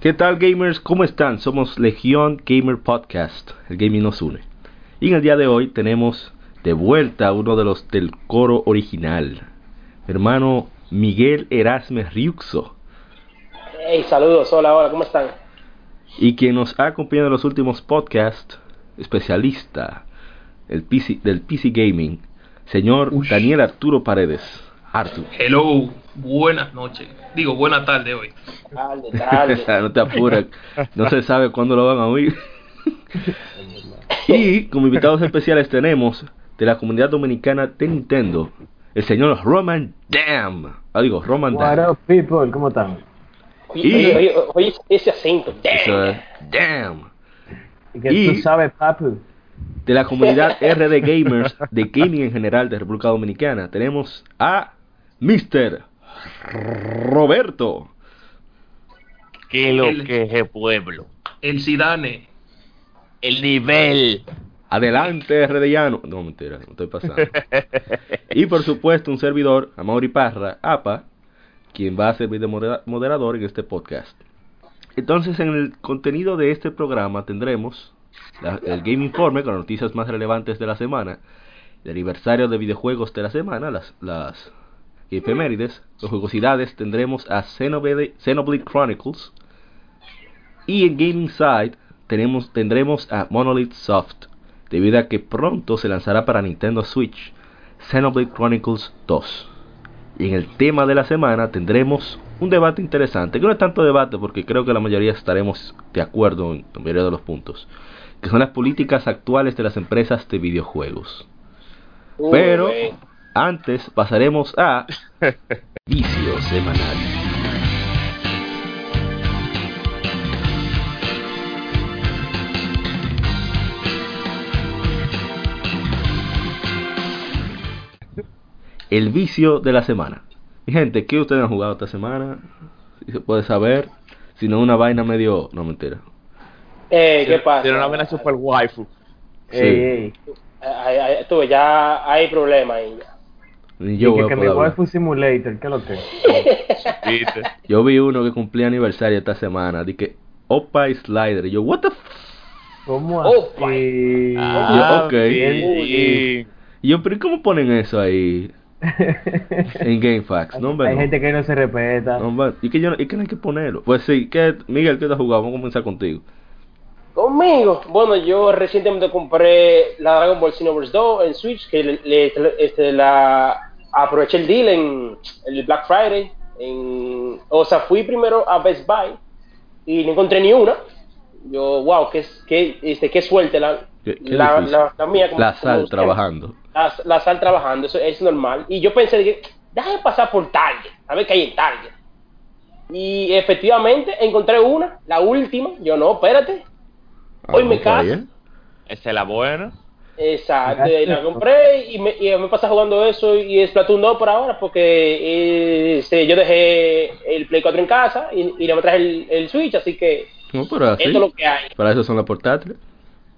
¿Qué tal gamers? ¿Cómo están? Somos Legión Gamer Podcast. El gaming nos une. Y en el día de hoy tenemos de vuelta a uno de los del coro original. Hermano Miguel Erasmes Riuxo. Hey, saludos, hola, hola, ¿cómo están? Y quien nos ha acompañado en los últimos podcasts, especialista el PC, del PC Gaming, señor Daniel Arturo Paredes. Arturo. Hello, buenas noches. Digo, buena tarde hoy. Tarde, tarde. no te apures, no se sabe cuándo lo van a oír. y como invitados especiales tenemos de la comunidad dominicana de Nintendo, el señor Roman Dam. Ah, digo, Roman What Dam. up, people? ¿Cómo están? Oye, Y- oye, oye, oye, ese acento, Eso damn. es, Damn. ¿Y que Y- tú sabes, papu? De la comunidad RD Gamers de gaming en general de República Dominicana tenemos a Mr. Roberto. ¿Qué lo El- que es el pueblo? El Zidane. El nivel. Adelante, RDiano. No, mentira, no estoy pasando. y por supuesto, un servidor, Amaury Parra, APA, quien va a servir de modera- moderador en este podcast. Entonces, en el contenido de este programa tendremos la- el Game Informe con las noticias más relevantes de la semana, el aniversario de videojuegos de la semana, las, las efemérides, las jugosidades, tendremos a Xenoblade, Xenoblade Chronicles, y en Gaming Side tenemos, tendremos a Monolith Soft, debido a que pronto se lanzará para Nintendo Switch Xenoblade Chronicles 2. Y en el tema de la semana tendremos un debate interesante, que no es tanto debate porque creo que la mayoría estaremos de acuerdo en la mayoría de los puntos, que son las políticas actuales de las empresas de videojuegos. Pero. Antes pasaremos a vicio semanal. El vicio de la semana. Mi gente, ¿qué ustedes han jugado esta semana? Si se puede saber. Si no, una vaina medio. No, mentira. Eh, ¿Qué pasa? Tiene una vena super waifu. Sí. Ey, ey. Ay, ay, tú, ya hay problema ahí. Y yo que, mi poder hablar. waifu simulator, ¿qué es lo que? Yo vi uno que cumplía aniversario esta semana. Dije, Opa y Slider. Y yo, ¿What the f ¿Cómo Oh, así? Ah, ok. bien. Y yo, pero ¿y cómo ponen eso ahí en GameFAQs? No, hombre, Hay no. gente que no se respeta. No, hombre, y que yo no- y que no hay que ponerlo. Pues sí, que Miguel, ¿qué te has jugado? Vamos a comenzar contigo. Conmigo. Bueno, yo recientemente compré la Dragon Ball Xenoverse 2 en Switch, que le, le- este, la aproveché el deal en el Black Friday. En, o sea, fui primero a Best Buy y no encontré ni una. Yo, wow, qué, qué, este, qué suerte la, Qué- qué la, la, la mía. como- La sal trabajando. La, la sal trabajando, eso es normal. Y yo pensé, que déjame pasar por Target, a ver qué hay en Target. Y efectivamente encontré una, la última. Yo no, espérate. Hoy Ah, me no, está caso. bien. Esa es la buena. Exacto, y la compré y me, y me pasa jugando eso y es Splatoon 2 por ahora porque eh, este, yo dejé el Play 4 en casa y, y no me traje el, el Switch, así que No, pero así. esto es lo que hay. Para eso son las portátiles.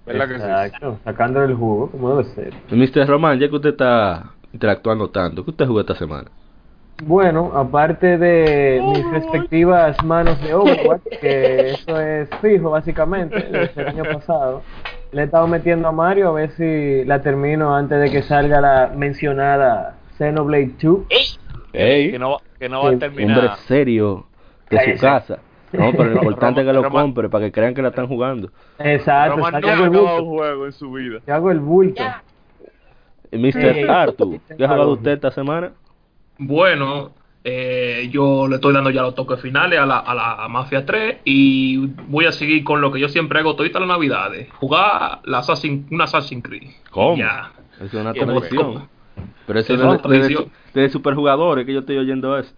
¿Verdad que sí? Exacto, sacándole el jugo, como debe ser. Mr. Román, ya que usted está interactuando tanto, ¿qué usted jugó esta semana? Bueno, aparte de mis respectivas manos de Overwatch, que eso es fijo básicamente, desde el año pasado, le he estado metiendo a Mario a ver si la termino antes de que salga la mencionada Xenoblade 2. ¡Ey! Que no, que no va a terminar. Hombre serio de su casa. No, pero lo importante es que lo compre para que crean que la están jugando. Exacto, yo hago ha acabado un juego en su vida. Yo hago el bulto. Mr. Sí. Arthur, ¿qué ha jugado usted esta semana? Bueno, eh, yo le estoy dando ya los toques finales a la, a la Mafia 3 y voy a seguir con lo que yo siempre hago todita las navidades. Jugar la Assassin, una Assassin's Creed. ¿Cómo? Ya. Es una tradición. Pero eso Es de, de, de, de superjugadores que yo estoy oyendo eso.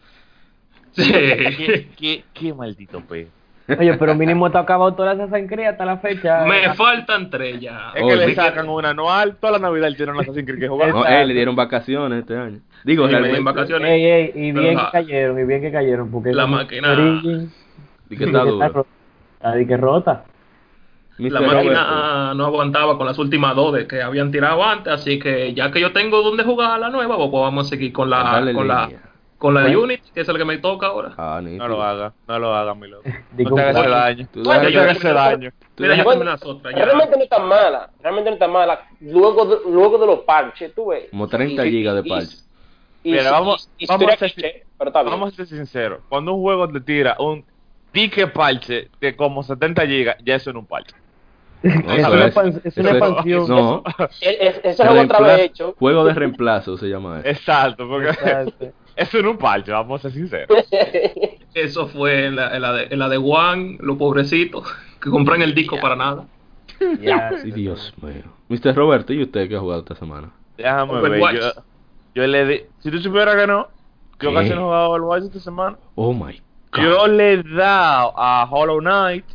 Sí. ¿Qué, qué, qué maldito pe. Oye, pero mínimo te ha acabado todas las Assassin's Creed hasta la fecha. Me faltan tres ya. Es Oh, que le sacan una anual, toda la Navidad el tiene Assassin's Creed que jugar. No, eh, le dieron vacaciones este año. Digo, realmente. dieron vacaciones. Ey, ey, y bien que cayeron, y bien que cayeron, porque La máquina- Origins, Y que está. Está de que rota. La máquina Roberto. no aguantaba con las últimas dos de que habían tirado antes, así que ya que yo tengo donde jugar la nueva, pues vamos a seguir con la Dale con la. Con la de Bueno. Unity, que es el que me toca ahora. Ah, ni No lo haga, no lo haga, mi loco. No te hagas ese claro. daño. Tú No te hagas ese daño. Realmente no está mala, realmente no está mala. Luego de, luego de los parches, tú ves. Como 30 Y- gigas de y- parche. Y, Mira, vamos- vamos a ser- cliché, pero está bien. Vamos a ser sinceros. Cuando un juego te tira un dique parche de como 70 gigas, ya eso no es un parche. Es eso una es- expan- es una eso expansión. No, Es- es- otra vez hecho. juego de reemplazo se llama eso. Exacto, porque Exacto. Eso no es un parche, vamos a ser sinceros. Eso fue en la, en la de, en la de One, los pobrecitos, que compran el disco para nada. Sí, Dios mío. Mr. Roberto, ¿y usted qué ha jugado esta semana? Déjame ver. Yo, yo le di. Si tú supieras que no, ¿Qué? casi no he jugado Overwatch esta semana. Oh my god. Yo le he dado a Hollow Knight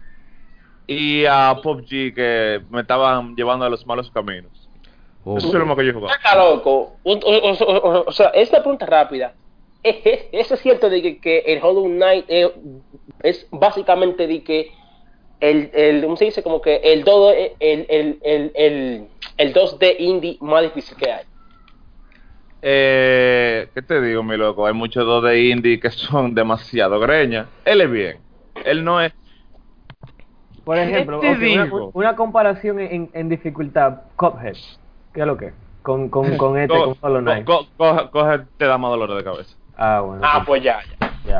y a PUBG que me estaban llevando a los malos caminos. Oh, Eso es lo más que yo he jugado. Está loco. Un- O, o- o- o sea, esta pregunta rápida. ¿Es, es- eso es cierto de que, que el Hollow Knight es básicamente de que el, el ¿cómo se dice? Como que el todo el, el, el, el, el 2D indie más difícil que hay. Eh, ¿Qué te digo, mi loco? Hay muchos dos de indie que son demasiado greñas. Él es bien. Él no es. Por ejemplo, te ok, una, digo? una comparación en, en dificultad, Cuphead, ¿qué es lo que? Con, con, con este, Co- con Hollow Knight. co- co- coge- coge- te da más dolor de cabeza. Ah, bueno. Ah, pues ya, ya. ya.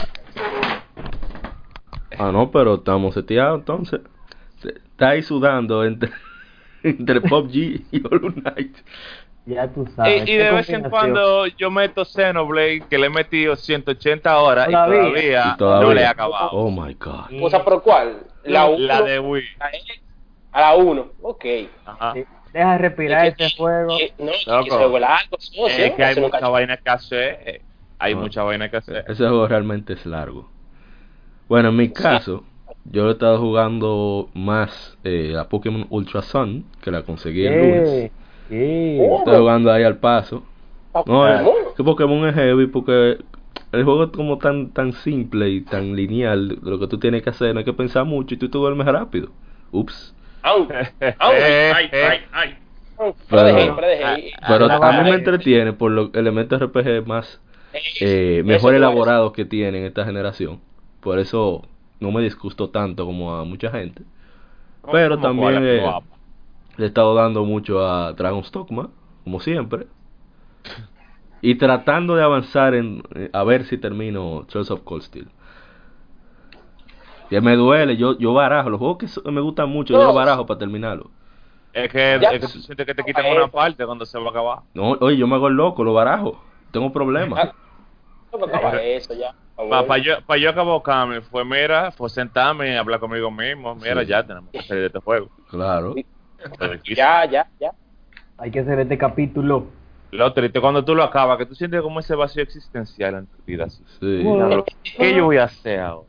Ah, no, pero estamos seteados entonces. Se- Está ahí sudando entre, entre PUBG y Hollow Knight. Ya tú sabes. Y, y de vez en cuando yo meto Xenoblade, que le he metido 180 horas Todavía. y todavía, Y todavía. no le he acabado. Oh my god. O sea, ¿pero cuál? La 1. La de Wii. A la 1. Ok. Ajá. Deja respirar Es que- ese juego. eh, No, es que juego es largo, socio, Es que hay no mucha vaina que hacer. Hay Ah. mucha vaina que hacer. Ese juego realmente es largo. Bueno, en mi caso, yo he estado jugando más eh, a Pokémon Ultra Sun, que la conseguí el lunes. Eh, sí. Oh. Estoy jugando ahí al paso. No, Ah, es que Pokémon es heavy porque el juego es como tan tan simple y tan lineal. Lo que tú tienes que hacer no hay que pensar mucho y tú te duermes rápido. Ups. Eh, aunque, Ay, ay, ay. aunque, Pero- pero la a mí verdad me entretiene por los elementos RPG más eh, mejor elaborados que tienen esta generación. Por eso no me disgustó tanto como a mucha gente. Pero Como también eh, le he estado dando mucho a Dragon's Dogma, como siempre. Y tratando de avanzar en eh, a ver si termino Trails of Cold Steel. Que me duele, yo yo barajo, los juegos que so- me gustan mucho, yo los barajo para terminarlo. Es que, es que tú sientes que te quitan una parte cuando se va a acabar. No, oye, yo me hago el loco, lo barajo. Tengo problemas. Ah, eso ya. Para yo, pa yo acabar fue, mira, fue sentarme y hablar conmigo mismo. Mira, Sí. ya tenemos que salir de este juego. Claro. Ya, ya, ya. Hay que hacer este capítulo. Lo triste cuando tú lo acabas, que tú sientes como ese vacío existencial en tu vida. Así. Sí. Bueno. ¿Qué yo voy a hacer ahora?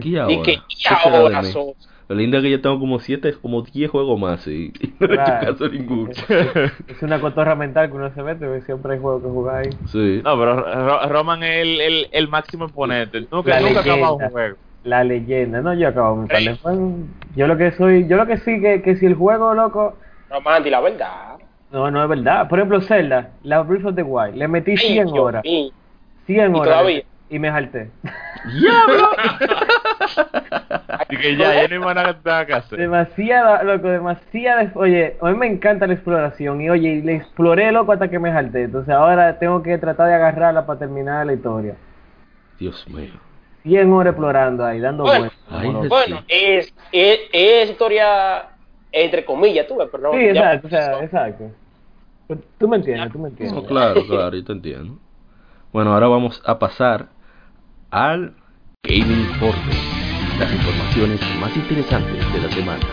¿Qué ahora? Y que ¿Qué ahora mí? sos. Lo lindo es que yo tengo como siete, como 10 juegos más y, y no le he hecho Claro. caso a ninguno. Es una cotorra mental que uno se mete, porque siempre hay juegos que jugar ahí. Sí. No, pero Ro- Roman es el, el, el máximo exponente. Nunca, La nunca acaba leyenda. un juego. La leyenda, no, yo acabo mi Yo lo que soy, yo lo que sí que, que si el juego, loco, Romanti, la verdad. no, no es verdad. Por ejemplo, Zelda, la Breath of the Wild, le metí Ay, 100 Dios horas, mío. 100 ¿Y horas todavía? Y me jalté. ¡Diablo! Así que ya, ya no hay más nada que hacer. Demasiada, loco, demasiada. Oye, a mí me encanta la exploración y oye, y le exploré, loco, hasta que me jalté. Entonces ahora tengo que tratar de agarrarla para terminar la historia. Dios mío. 100 horas explorando ahí, dando Bueno. vueltas. Bueno, es, es, es historia entre comillas, tú ves, pero no. Sí, ya- exacto, o sea, exacto. Tú- Tú me entiendes, tú me entiendes. No, claro, claro, yo te entiendo. Bueno, ahora vamos a pasar al Gaming Informe. Las informaciones más interesantes de la semana.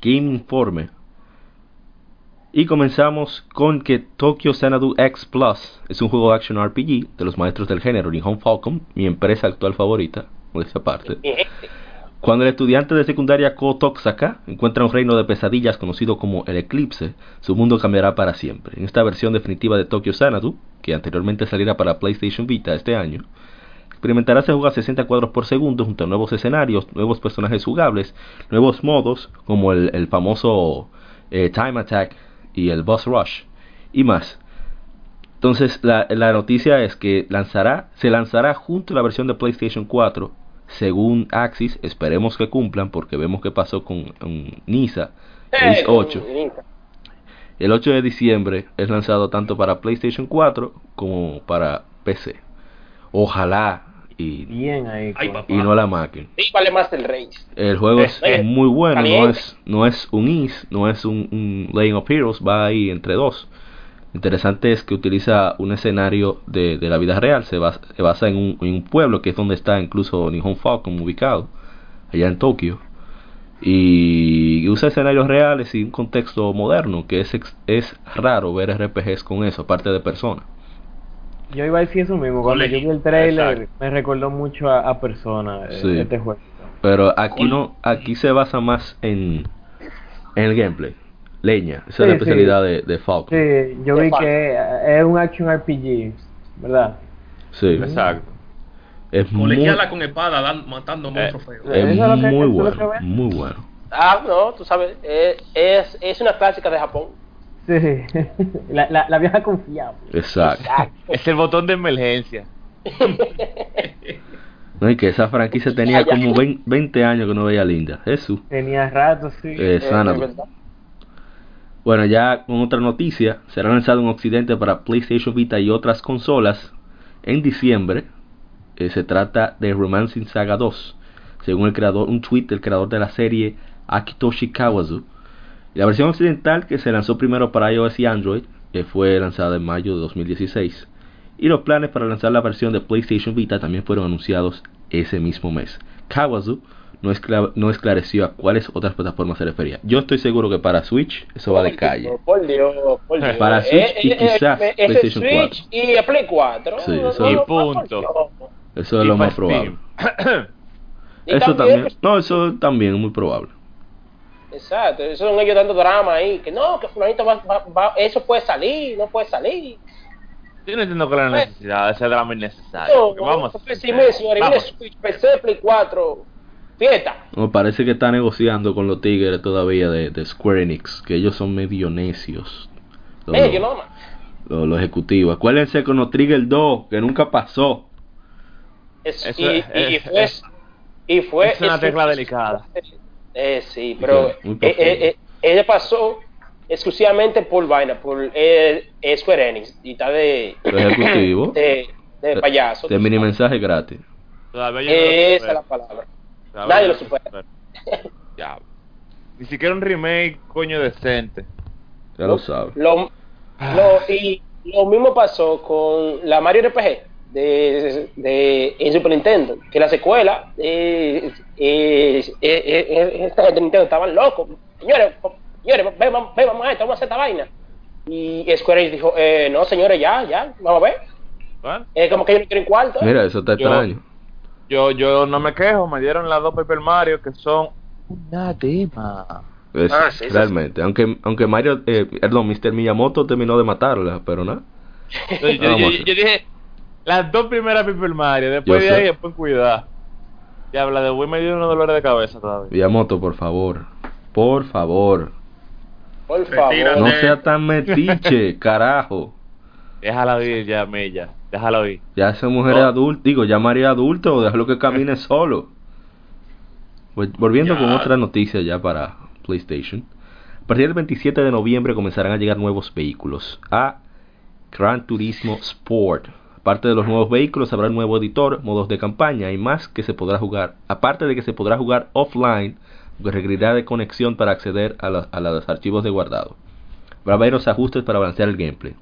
Game Informe. Y comenzamos con que Tokyo Xanadu X Plus es un juego de action RPG de los maestros del género Nihon Falcom, mi empresa actual favorita, por esa parte. Cuando el estudiante de secundaria Ko Toksaka encuentra un reino de pesadillas conocido como el Eclipse, su mundo cambiará para siempre. En esta versión definitiva de Tokyo Xanadu, que anteriormente saliera para PlayStation Vita este año, experimentará se juega a 60 cuadros por segundo junto a nuevos escenarios, nuevos personajes jugables, nuevos modos como el, famoso eh, Time Attack y el Boss Rush y más. Entonces la, la noticia es que lanzará, se lanzará junto a la versión de PlayStation 4 según Axis, esperemos que cumplan porque vemos que pasó con, con Nisa, Eh, 8. El 8 de diciembre es lanzado tanto para PlayStation 4 como para PC. Ojalá y, Bien ahí. Ay, y no la maquen. Sí, vale más del Race. El juego es Eh, muy bueno, no es, no es un Is, no es un, un Legend of Heroes, va ahí entre dos. Interesante es que utiliza un escenario de, de la vida real, se basa, se basa en, un, en un pueblo que es donde está incluso Nihon Falcon ubicado, allá en Tokio. Y usa escenarios reales y un contexto moderno, que es, ex- es raro ver RPGs con eso, aparte de persona. Yo iba a decir eso mismo. Cuando yo Colegio. vi el trailer, Exacto. me recordó mucho a, a Persona eh, Sí. este juego. Pero aquí no, aquí se basa más en, en el gameplay. Leña, esa es la sí. especialidad de, de Falcon. Sí, yo De vi que es un action RPG, ¿verdad? Sí. Exacto. Es muy, con espada dan- matando Eh, monstruos feos. es Eso es lo que- muy bueno, muy bueno. Ah, no, tú sabes, eh, es, es una clásica de Japón. Sí, la, la, la vieja confiable. Exacto. Es el botón de emergencia. No, y que esa franquicia tenía como 20, 20 años que no veía linda. Jesús. Tenía rato, sí. Eh, Eh, verdad. Bueno, ya con otra noticia, será lanzado en Occidente para PlayStation Vita y otras consolas en diciembre. Eh, se trata de Romancing Saga 2, según el creador, un tweet del creador de la serie Akitoshi Kawazu. La versión occidental que se lanzó primero para iOS y Android, fue lanzada en mayo de 2016. Y los planes para lanzar la versión de PlayStation Vita también fueron anunciados ese mismo mes. Kawazu no, escla- no esclareció a cuáles otras plataformas se refería. Yo estoy seguro que para Switch eso va de calle. Por Dios, por Dios. Para Switch y Eh, eh, quizás eh, ese PlayStation Switch y el Play 4. Sí, No, eso- no, Y no, punto. Eso es Y lo más probable. Y Eso también. No, eso también es muy probable. Exacto, eso son ellos dando drama ahí, que no, que fulanito va, va- va- eso puede salir, no puede salir. Yo no entiendo cuál es la necesidad de ese drama innecesario. No, vamos. no, sí, mire, señores, mire vamos. Switch, PC, Play 4, fiesta. Me parece que está negociando con los tigres todavía de, de Square Enix, que ellos son medio necios. Los, Eh, yo no, man. los- los ejecutivos. Acuérdense con los Trigger 2, que nunca pasó. Es- Eso y, es- y es- fue, es- y fue es una es- tecla delicada. Eh, sí, pero eh, eh, eh, ella pasó exclusivamente por vaina, por eh, Square Enix, y está de, Los ejecutivos. de, de payaso. De mini mensaje gratis. Todavía yo no lo Esa es la palabra. Nadie lo supera. Ya. Ni siquiera un remake, coño, decente. Ya lo sabes. Lo, lo- y lo mismo pasó con la Mario RPG de, de en Super Nintendo, que la secuela, eh, eh, eh, eh, esta gente de Nintendo estaban locos. Señores, señores, ven, vamos, ven, vamos a esto, vamos a hacer esta vaina. Y Square Enix dijo, eh, no señores, ya, ya, vamos a ver. Bueno, Es como que ellos no quieren cuarto. Mira, eso está Yo- extraño. Yo, yo no me quejo, me dieron las dos Paper Mario que son una dema. Es- Ah, sí, realmente. Aunque, aunque Mario, eh, perdón, Mr. Miyamoto terminó de matarla, pero no. Yo, yo- yo- dije, las dos primeras Paper Mario, después Yo de sé. ahí, después cuidado. Ya, la de Wii me dio unos dolores de cabeza todavía. Miyamoto, por favor. Por favor. Por favor. Retírate. No sea tan metiche, carajo. Déjala ir ya, Mella. Déjala ir. Ya esa mujer es adulta, digo, ya María adulto, déjalo que camine solo. Pues, Volviendo Ya. con otra noticia ya para PlayStation. A partir del 27 de noviembre comenzarán a llegar nuevos vehículos a Gran Turismo Sport. Aparte de los nuevos vehículos, habrá un nuevo editor, modos de campaña y más que se podrá jugar. Aparte de que se podrá jugar offline, que requerirá de conexión para acceder a, la- a los archivos de guardado. Habrá varios ajustes para balancear el gameplay.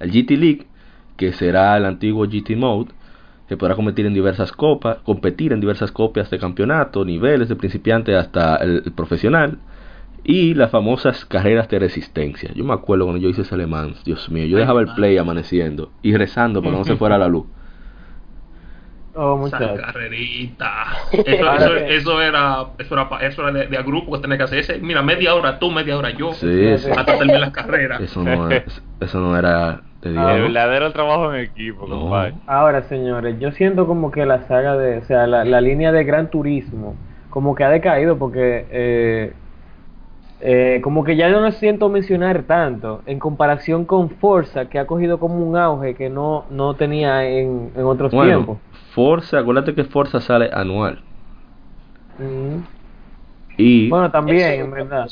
El GT League, que será el antiguo GT Mode, se podrá competir en diversas copas, competir en diversas copias de campeonato, niveles de principiante hasta el, el profesional. Y las famosas carreras de resistencia. Yo me acuerdo cuando yo hice ese Le Mans, Dios mío, yo dejaba el play amaneciendo y rezando para que no se fuera la luz. Oh, Esa muchachos. carrerita. Eso, eso, eso era, eso era, pa- eso era de, de a grupo que tenía que hacer. Ese, mira, media hora tú, media hora yo. Sí, sí. Hasta terminar las carreras. Eso no, es- eso no era de Diego. verdadero trabajo en equipo, No. compadre. Ahora, señores, yo siento como que la saga de, o sea, la, la línea de Gran Turismo, como que ha decaído porque, eh, eh, como que ya no siento mencionar tanto en comparación con Forza, que ha cogido como un auge que no, no tenía en, en otros Bueno, tiempos. Forza, acuérdate que Forza sale anual. Mm. Y, Bueno, también, en verdad.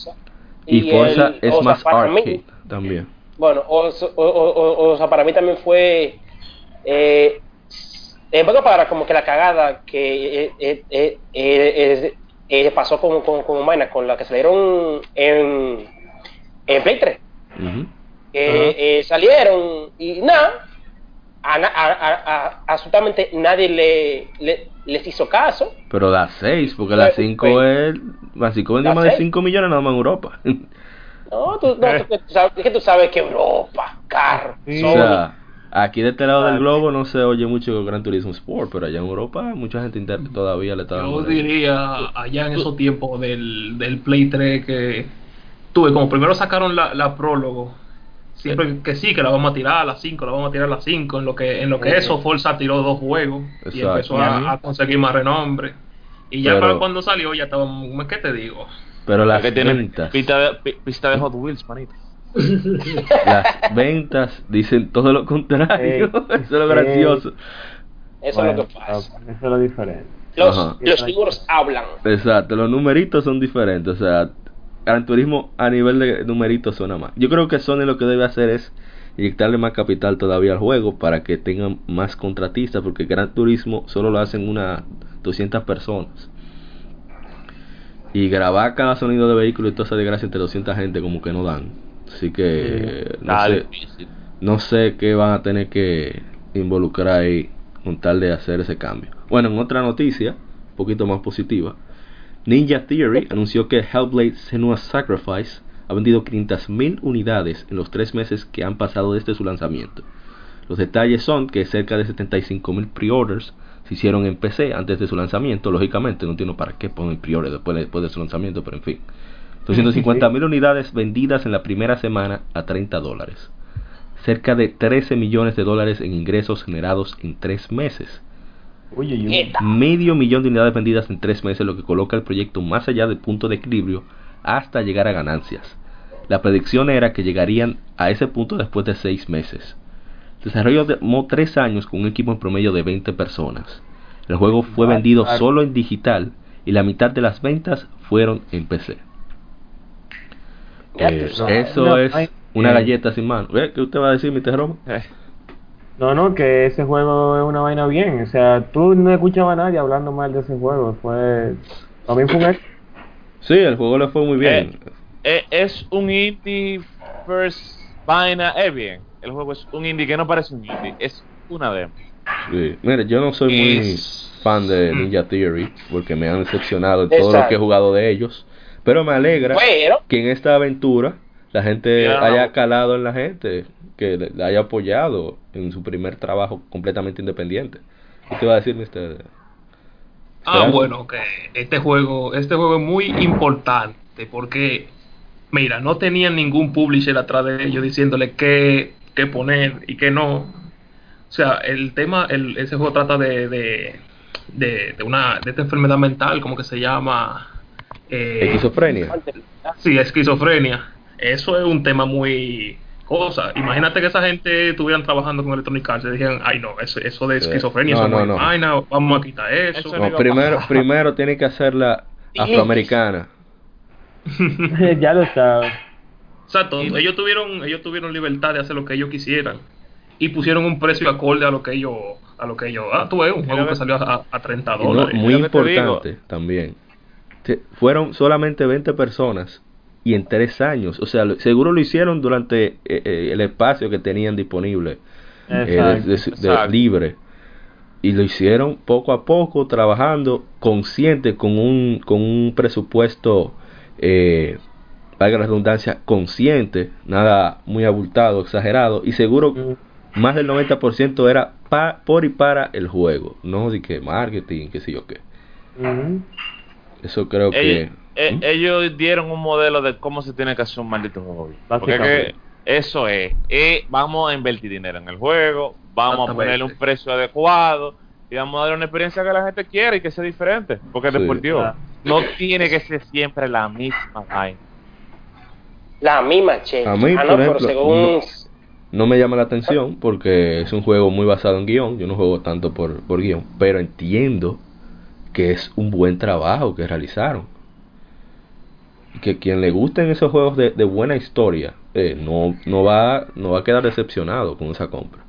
y Forza el- es más mí- arcade también. Bueno, o, o, o, o- o sea, para mí también fue. Eh, en pocas palabras, como que la cagada que eh, eh, eh, eh, eh, pasó con, con, con Minecraft, con la que salieron en, en Play 3. Ujú. que eh, salieron y nada, a, a- a- a- absolutamente nadie le, le- les hizo caso. Pero las 6, porque las Pues, 5 pues, es. Las 5 vendió ¿las más de seis? 5 millones nada más en Europa. No, tú, no, tú- tú sabes, es que tú sabes que Europa, carro, Sí. o sea, aquí de este lado del Vale. globo no se oye mucho Gran Turismo Sport, pero allá en Europa mucha gente inter- todavía le está Yo diría allá en esos tiempos del, del Play 3 que tuve, como primero sacaron la, la prólogo, siempre que sí, que la vamos a tirar a las 5, la vamos a tirar a las 5, en lo que, en lo que eso, Forza tiró dos juegos y Exacto. empezó Y a mí- a, a conseguir más renombre. Y ya Pero- para cuando salió ya estaba, ¿qué te digo? Pero las que ventas, pista de, pi- pista de Hot Wheels, manito. las ventas dicen todo lo contrario. Ey, Eso es lo ey. gracioso. eso Bueno, es lo que pasa. Eso es lo diferente. Los, los números hablan. Exacto, los numeritos son diferentes. O sea, Gran Turismo a nivel de numeritos suena más. Yo creo que Sony lo que debe hacer es inyectarle más capital todavía al juego para que tengan más contratistas, porque Gran Turismo solo lo hacen unas 200 personas. Y grabar cada sonido de vehículo y toda esa desgracia entre 200 gente como que no dan. Así que no, sé, difícil. no sé qué van a tener que involucrar ahí con tal de hacer ese cambio. Bueno, en otra noticia, un poquito más positiva, Ninja Theory anunció que Hellblade Senua's Sacrifice ha vendido 500.000 unidades en los tres meses que han pasado desde su lanzamiento. Los detalles son que cerca de 75.000 pre-orders se hicieron en PC antes de su lanzamiento. Lógicamente, no entiendo para qué ponen pre-order después, después de su lanzamiento, pero en fin. 250.000 unidades vendidas en la primera semana a 30 dólares. Cerca de 13 millones de dólares en ingresos generados en tres meses. Eta. Medio millón de unidades vendidas en tres meses, lo que coloca el proyecto más allá del punto de equilibrio hasta llegar a ganancias. La predicción era que llegarían a ese punto después de seis meses. El desarrollo tomó tres años con un equipo en promedio de 20 personas. El juego fue vendido solo en digital y la mitad de las ventas fueron en PC. Eh, eso No, es hay- una eh. galleta sin mano. ¿Qué usted va a decir, Mr. Roma? Eh, No, no, que ese juego es una vaina bien. O sea, tú no escuchabas a nadie hablando mal de ese juego. Fue. También fue un éxito. Sí, el juego le fue muy bien. eh, es un indie first vaina, es bien. El juego es un indie que no parece un indie, es una demo. Sí. Mire, yo no soy muy Es- fan de Ninja Theory porque me han decepcionado en todo lo que he jugado de ellos. Pero me alegra Pero, que en esta aventura la gente Ya. haya calado en la gente, que le haya apoyado en su primer trabajo completamente independiente. ¿Qué te va a decir, Mr. Ah, bueno, que este juego, este juego es muy importante porque, mira, no tenían ningún publisher atrás de ellos diciéndole qué, qué poner y qué no. O sea, el tema, el, ese juego trata de, de, de, de una de esta enfermedad mental, como que se llama... eh, Esquizofrenia. Sí, esquizofrenia. Eso es un tema muy cosa. Imagínate que esa gente estuvieran trabajando con Electronic Arts y dijeran, ay no, eso, eso de Sí. esquizofrenia, No, eso no, no, vaina, vamos a quitar eso. Primero, primero tiene que hacerla afroamericana. ya lo sabes. Exacto, ellos tuvieron, ellos tuvieron libertad de hacer lo que ellos quisieran y pusieron un precio acorde a lo que ellos, a lo que ellos, ah, tú ves, un juego que salió a, a 30 Y no, dólares. muy importante también. Te- Fueron solamente 20 personas y en tres años. O sea, lo- seguro lo hicieron durante eh, eh, el espacio que tenían disponible eh, de- de, de libre. Y lo hicieron poco a poco, trabajando consciente con un, con un presupuesto eh, valga la redundancia, consciente, nada muy abultado, exagerado, y seguro Mm. más del 90% era pa- por y para el juego, no de que marketing, qué sé yo qué. Ujú. Eso creo ellos, que... eh, ¿Mm? ellos dieron un modelo de cómo se tiene que hacer un maldito juego. Porque es que eso es, eh, vamos a invertir dinero en el juego, vamos a ponerle un precio adecuado y vamos a dar una experiencia que la gente quiere y que sea diferente. Porque Sí. después, tío, Claro. no tiene que ser siempre la misma vaina. La misma, che. A mí, ah, por no, pero ejemplo, según... No me llama la atención porque es un juego muy basado en guion. Yo no juego tanto por, por guion, pero entiendo que es un buen trabajo que realizaron. Que quien le gusten esos juegos de, de buena historia eh, no, no, va, no va a quedar decepcionado con esa compra.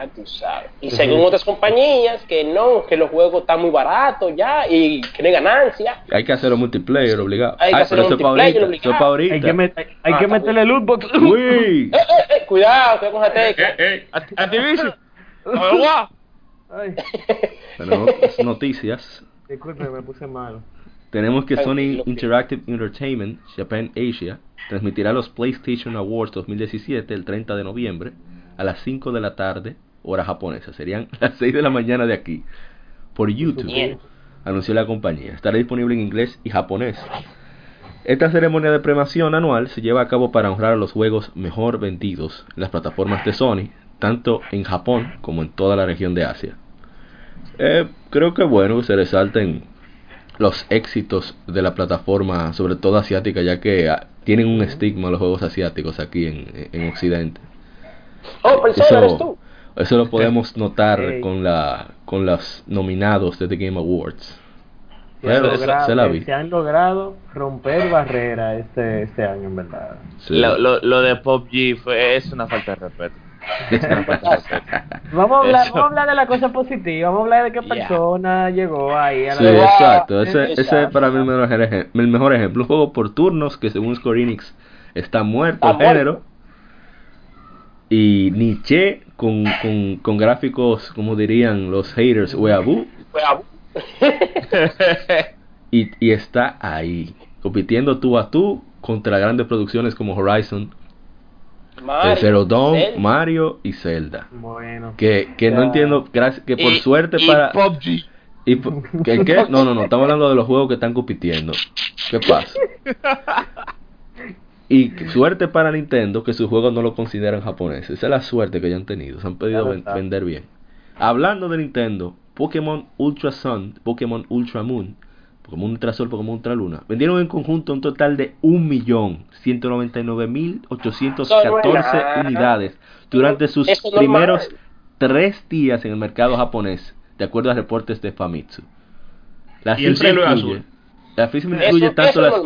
Ya tú sabes. Y según otras compañías, que no, que los juegos están muy baratos ya y que no hay ganancia. Hay que hacerlo multiplayer obligado. Hay que Ay, eso es para multiplayer ahorita. Hay que, met- hay, hay Ah, que meterle loot box. Uy. Eh, eh, eh, cuidado, cuidado con la tecla. Eh, eh, Acti- Activision. Ay, Tenemos noticias. disculpe, me puse malo. Tenemos que Sony Interactive Entertainment Japan Asia transmitirá los PlayStation Awards 2017 el 30 de noviembre a las 5 de la tarde, hora japonesa. Serían las 6 de la mañana de aquí, por YouTube. Bien. Anunció la compañía. Estará disponible en inglés y japonés. Esta ceremonia de premiación anual se lleva a cabo para honrar a los juegos mejor vendidos en las plataformas de Sony, tanto en Japón como en toda la región de Asia. Eh, creo que bueno que se resalten los éxitos de la plataforma, sobre todo asiática, ya que ah, tienen un estigma los juegos asiáticos aquí en, en Occidente. Oh, persona, eres tú. Eso lo podemos notar con la con los nominados de The Game Awards. Se han, Pero logrado, se la vi. se han logrado romper barreras este, este año, en verdad. Sí. Lo, lo, lo de Pop G fue, es una falta de respeto. Es una falta de respeto. Vamos a, hablar, vamos a hablar de la cosa positiva, vamos a hablar de qué persona llegó ahí a Sí, la... Wow. exacto. Ese, ese es para mí el mejor, ejem- el mejor ejemplo. Un juego por turnos que según Square Enix está muerto el género. Y Nietzsche con, con, con gráficos, como dirían los haters. Pues, ah, Y, y está ahí, compitiendo tú a tú contra grandes producciones como Horizon, Mario, Zero Dawn, Zelda. Mario y Zelda. Bueno. Que, que no entiendo, que por Y- suerte y para... Pop G. Y, ¿que, qué? No, no, no, estamos hablando de los juegos que están compitiendo. ¿Qué pasa? Y suerte para Nintendo que sus juegos no lo consideran japoneses. Esa es la suerte que ellos han tenido. Se han podido ven- vender bien. Hablando de Nintendo, Pokémon Ultra Sun, Pokémon Ultra Moon, Pokémon Ultra Sol, Pokémon Ultra Luna, vendieron en conjunto un total de 1.199.814 Eso no es unidades durante sus Eso es normal. primeros tres días en el mercado japonés, de acuerdo a reportes de Famitsu. La Y el cielo es incluye- azul. La Eso, incluye tanto eso es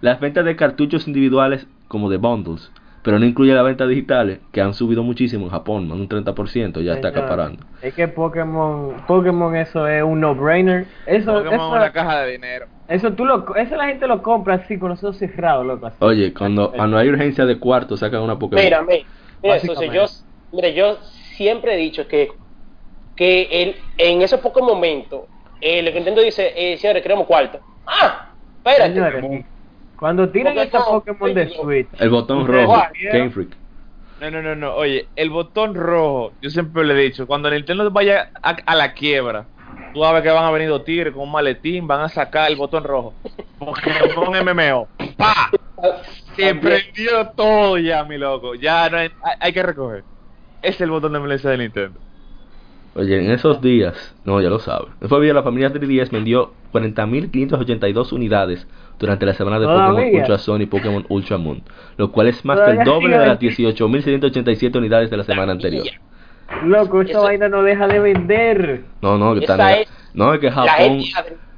las, ventas de cartuchos individuales como de bundles, pero no incluye las ventas digitales, que han subido muchísimo en Japón, más un 30% ya está Señor, acaparando. Es que Pokémon, Pokémon eso es un no-brainer. Eso, Pokémon eso, una caja de dinero. eso tú lo, eso la gente lo compra así con los ojos cerrados, loco. así. Oye, cuando, cuando hay urgencia de cuarto, sacan una Pokémon. Mira, mira, mira, entonces yo, mira, yo siempre he dicho que, que el- en esos pocos momentos, eh, lo que Nintendo dice, eh, señores, queremos cuarto. Ah, espérate. Señores, cuando esta no, Pokémon de Switch, El botón rojo, Game Freak. No, no, no, no. Oye, el botón rojo, yo siempre le he dicho, cuando Nintendo vaya a, a la quiebra, tú ver que van a venir dos tigres con un maletín, van a sacar el botón rojo. Pokémon MMO. ¡Pa! Se También. prendió todo ya, mi loco. Ya no hay, hay, que recoger. Ese es el botón de MLS de Nintendo. Oye, en esos días, no, ya lo saben. Después la familia 3DS vendió 40.582 unidades durante la semana de Pokémon Todavía. Ultra Sun y Pokémon Ultra Moon, lo cual es más del doble de las vendiendo. 18.687 unidades de la semana anterior. loco, esa vaina no deja de vender. No, no, que Esa están- es no, es que Japón, de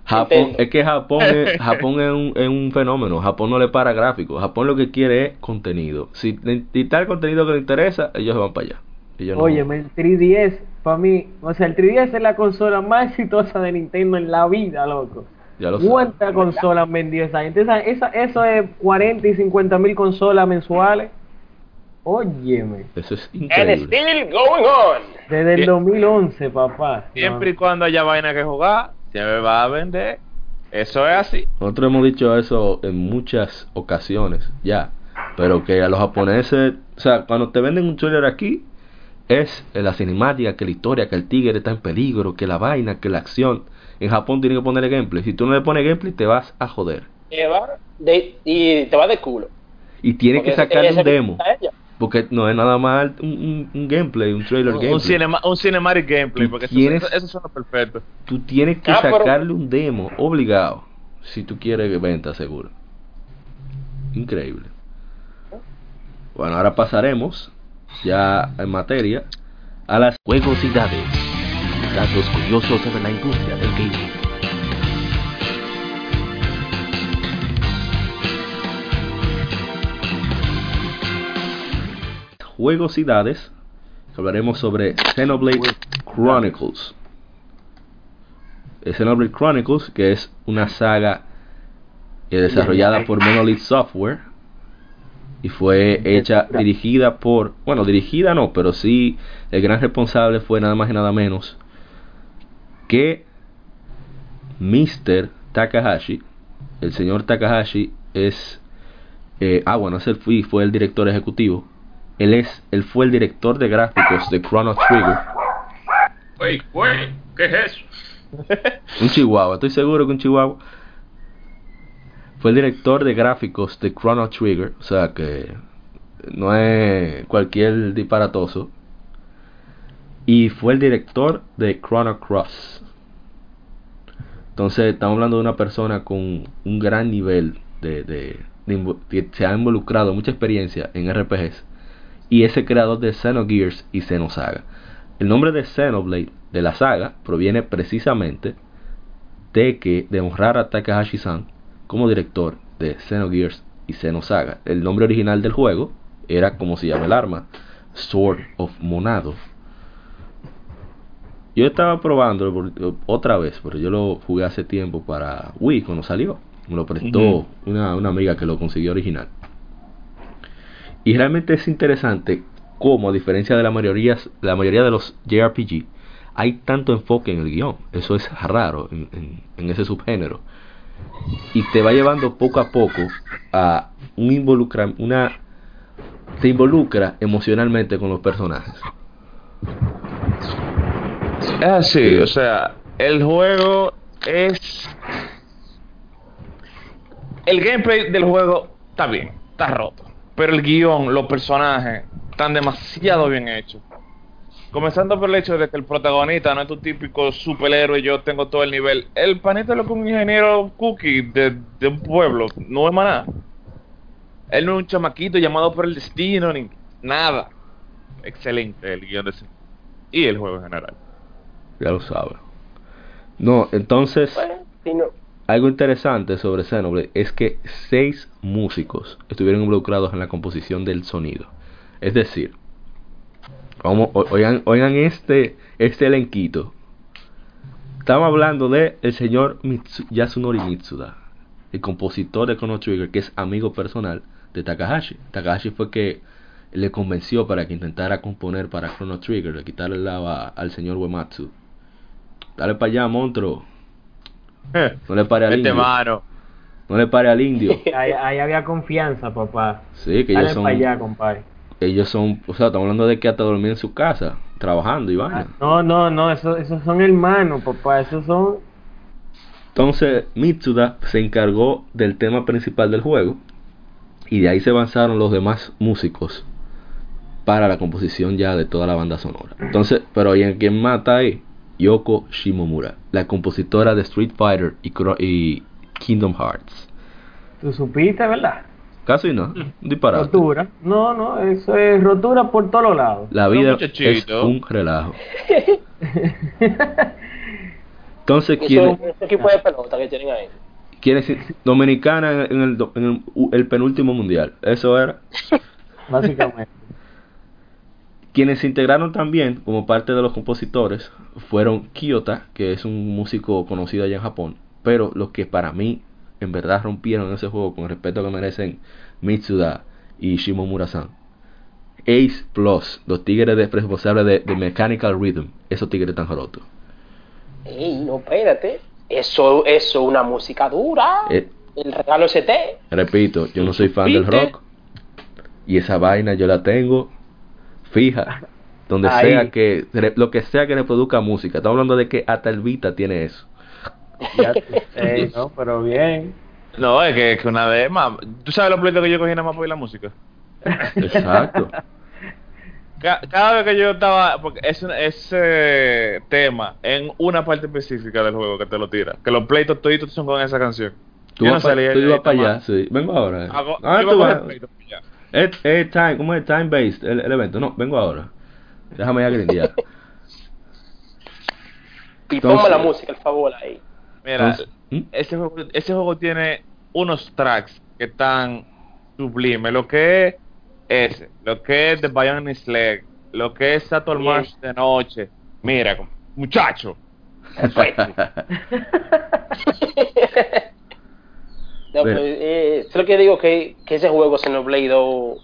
Japón, es que Japón es, Japón es un, es un fenómeno. Japón no le para gráficos. Japón lo que quiere es contenido. Si, si tal contenido que le interesa, ellos se van para allá. Ellos no- el 3DS, para mí, o sea, el 3DS es la consola más exitosa de Nintendo en la vida, loco. ya lo. ¿Cuántas consolas han vendido esa gente? Esa, esa, eso es 40 y 50 mil consolas mensuales. Óyeme, Eso es And increíble. still going on. desde el Bien. 2011, papá. Siempre y cuando haya vaina que jugar, se va a vender. Eso es así. Nosotros hemos dicho eso en muchas ocasiones ya, pero que a los japoneses, o sea, cuando te venden un trailer aquí, es la cinemática, que la historia, que el tigre está en peligro, que la vaina, que la acción. En Japón tienen que ponerle gameplay. Si tú no le pones gameplay, te vas a joder. Te va de- y te va de culo. Y tienes que ese- un demo. Porque no es nada más un, un- un gameplay, un trailer Un, gameplay. un, cinema, un cinematic gameplay, Tú porque eso, tienes- eso, eso suena perfecto. Tú tienes que Ah, pero- sacarle un demo obligado si tú quieres venta seguro. Increíble. Bueno, ahora pasaremos ya en materia a las juegosidades, datos curiosos sobre la industria del gaming. Juegosidades, hablaremos sobre Xenoblade Chronicles. Xenoblade Chronicles, que es una saga desarrollada por Monolith Software y fue hecha, dirigida por, bueno, dirigida no, pero sí el gran responsable fue nada más y nada menos que Mr. Takahashi. El señor Takahashi es, eh, ah bueno, ese fue, fue el director ejecutivo. Él es, él fue el director de gráficos de Chrono Trigger. ¿qué es eso? Un chihuahua, estoy seguro que un chihuahua. Fue el director de gráficos de Chrono Trigger, o sea que no es cualquier disparatoso. Y fue el director de Chrono Cross. Entonces estamos hablando de una persona con un gran nivel de, de- se ha involucrado, mucha experiencia en RPGs. Y es el creador de Xenogears y Xenosaga. El nombre de Xenoblade de la saga proviene precisamente de que de honrar a Takahashi-san como director de Xenogears y Xenosaga. El nombre original del juego era como se llama el arma, Sword of Monado. Yo estaba probando por- otra vez, pero yo lo jugué hace tiempo para Wii cuando salió. Me lo prestó una, una amiga que lo consiguió original. Y realmente es interesante cómo, a diferencia de la mayoría, la mayoría de los JRPG, hay tanto enfoque en el guion. Eso es raro en, en- en ese subgénero. Y te va llevando poco a poco a un involucra, una te involucra emocionalmente con los personajes. Es así, o sea, el juego es... El gameplay del juego está bien, está roto. Pero el guion, los personajes, están demasiado bien hechos. Comenzando por el hecho de que el protagonista no es tu típico superhéroe, yo tengo todo el nivel. El panita es lo que un ingeniero cookie de, de un pueblo, no es maná. Él no es un chamaquito llamado por el destino, ni nada. Excelente el guion de ese. Y el juego en general. Ya lo sabes. No, entonces, Bueno, si no, algo interesante sobre Xenoblade es que seis músicos estuvieron involucrados en la composición del sonido. Es decir, vamos, o- oigan, oigan este, este elenquito. Estamos hablando de el señor Mitsu- Yasunori Mitsuda, el compositor de Chrono Trigger, que es amigo personal de Takahashi. Takahashi fue que le convenció para que intentara componer para Chrono Trigger, de quitarle el lava al señor Uematsu. Dale para allá, monstruo. No le pare al Este indio. mano. No le pare al indio. Ahí, ahí había confianza, papá. Sí, que Dale ellos son, para allá, compadre. Ellos son, o sea, estamos hablando de que hasta dormir en su casa, trabajando y vaina. No, no, no, eso- esos son hermanos, papá. Esos son. Entonces, Mitsuda se encargó del tema principal del juego y de ahí se avanzaron los demás músicos para la composición ya de toda la banda sonora. Entonces, pero ¿y en quién mata ahí? Yoko Shimomura, la compositora de Street Fighter y, y Kingdom Hearts. Tú supiste, ¿verdad? Casi no, un disparate. Rotura. No, no, eso es rotura por todos lados. La vida No, es un relajo. Entonces, ¿quién, es equipo de pelota que tienen ahí. quién es dominicana en el, en el, el penúltimo mundial? Eso era. Básicamente. Quienes se integraron también como parte de los compositores fueron Kiyota, que es un músico conocido allá en Japón, pero los que para mí en verdad rompieron ese juego con el respeto que merecen Mitsuda y Shimomura-san. Ace Plus, los tigres de- responsables de, de Mechanical Rhythm, esos tigres están rotos. Ey, no, espérate. Eso eso es una música dura. Eh, El regalo ST. repito, yo no soy fan del rock. Y esa vaina yo la tengo fija. Donde Ahí. sea que, lo que sea que reproduzca música. Estamos hablando de que hasta el Vita tiene eso. Ya no, pero bien. No, es que, que una vez más. ¿Tú sabes los pleitos que yo cogí nada más por la música? Exacto. Ca- Cada vez que yo estaba, porque es ese tema en una parte específica del juego que te lo tira, que los pleitos toditos son con esa canción. Tú Yo no tú ibas para allá, sí. Vengo ahora. Hago- Ah, tú vas. Es, es time, ¿cómo es? Time based el, el evento. No, vengo ahora. Déjame ya grindear. Y ponme la música, el favor, ahí. Mira, ¿hmm? ese, juego, ese juego tiene unos tracks que están sublimes. Lo que es ese, lo que es The Bionic Leg, lo que es Saturn Bien. March de noche. Mira, muchacho. No, pues, eh, es lo que digo que, que ese juego Xenoblade 2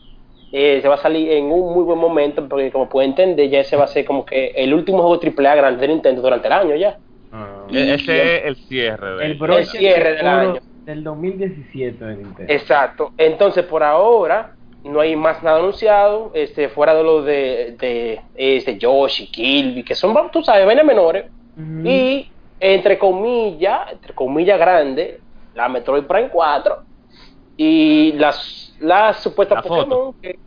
eh, se va a salir en un muy buen momento porque como pueden entender ya ese va a ser como que el último juego AAA grande de Nintendo durante el año ya. E- ese es el cierre de El El cierre del año. del 2017 de Nintendo. Exacto. Entonces por ahora no hay más nada anunciado este fuera de lo de, de este Yoshi, Kirby, que son tú sabes, vainas menores y entre comillas, entre comillas grandes, la Metroid Prime 4 y las las supuestas La foto. Pokémon que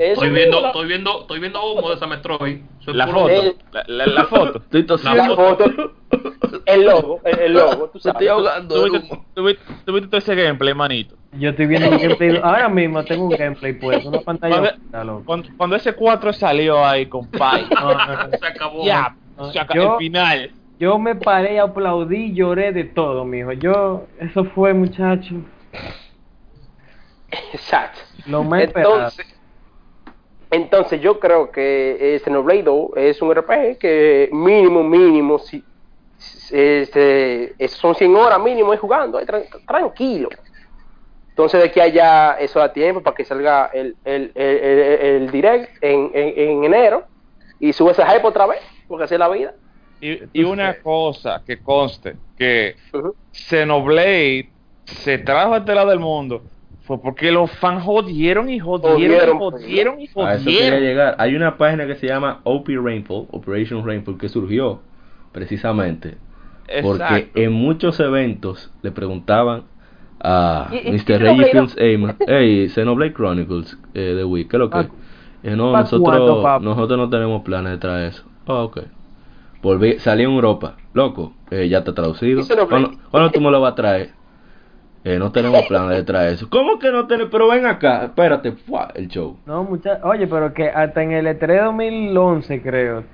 Estoy viendo, la- estoy viendo, estoy viendo humo de esa Metroid. Soy La foto. La, la- la foto. Estoy tosiendo. la foto, el logo, el, el logo, tú sabes. estoy ahogando. ¿Tú viste, humo. tú viste- tú viste todo ese gameplay, manito? Yo estoy viendo un gameplay. Ahora mismo tengo un gameplay puesto, una pantalla. Cuando, cuando, cuando ese 4 salió ahí, compadre. No, no, no. Se acabó. ya, se acabó yo- el final. Yo me paré, aplaudí, lloré de todo, mijo. Yo, eso fue, muchacho, Exacto. lo más esperado. Entonces, yo creo que eh, Xenoblade 2 es un RPG que mínimo, mínimo, si, este, es- son 100 horas mínimo jugando, tran- tranquilo. Entonces de que haya eso da tiempo para que salga el, el, el, el- el direct en, en, en enero y sube ese hype otra vez, porque así es la vida. Y, y una cosa que conste, que Ujú. Xenoblade se trajo a este lado del mundo fue porque los fans jodieron y jodieron Jodieron, y jodieron y A eso quería jodieron. llegar. Hay una página que se llama OP Rainfall, Operation Rainfall, que surgió precisamente porque en muchos eventos le preguntaban a ¿Y- y- Mr. Reggie Films hey, Xenoblade Chronicles eh, de Wii, ¿qué es lo que? Eh, no, nosotros, nosotros no tenemos planes de traer eso. Ah, ok. Volví, salí en Europa, loco, eh, ya está traducido. ¿Cuándo, cuándo tú me lo vas a traer? Eh, no tenemos planes de traer eso. ¿Cómo que no tenemos? Pero ven acá, espérate, ¡fua! el show. No, mucha... Oye, pero que hasta en el E E3 2011, creo,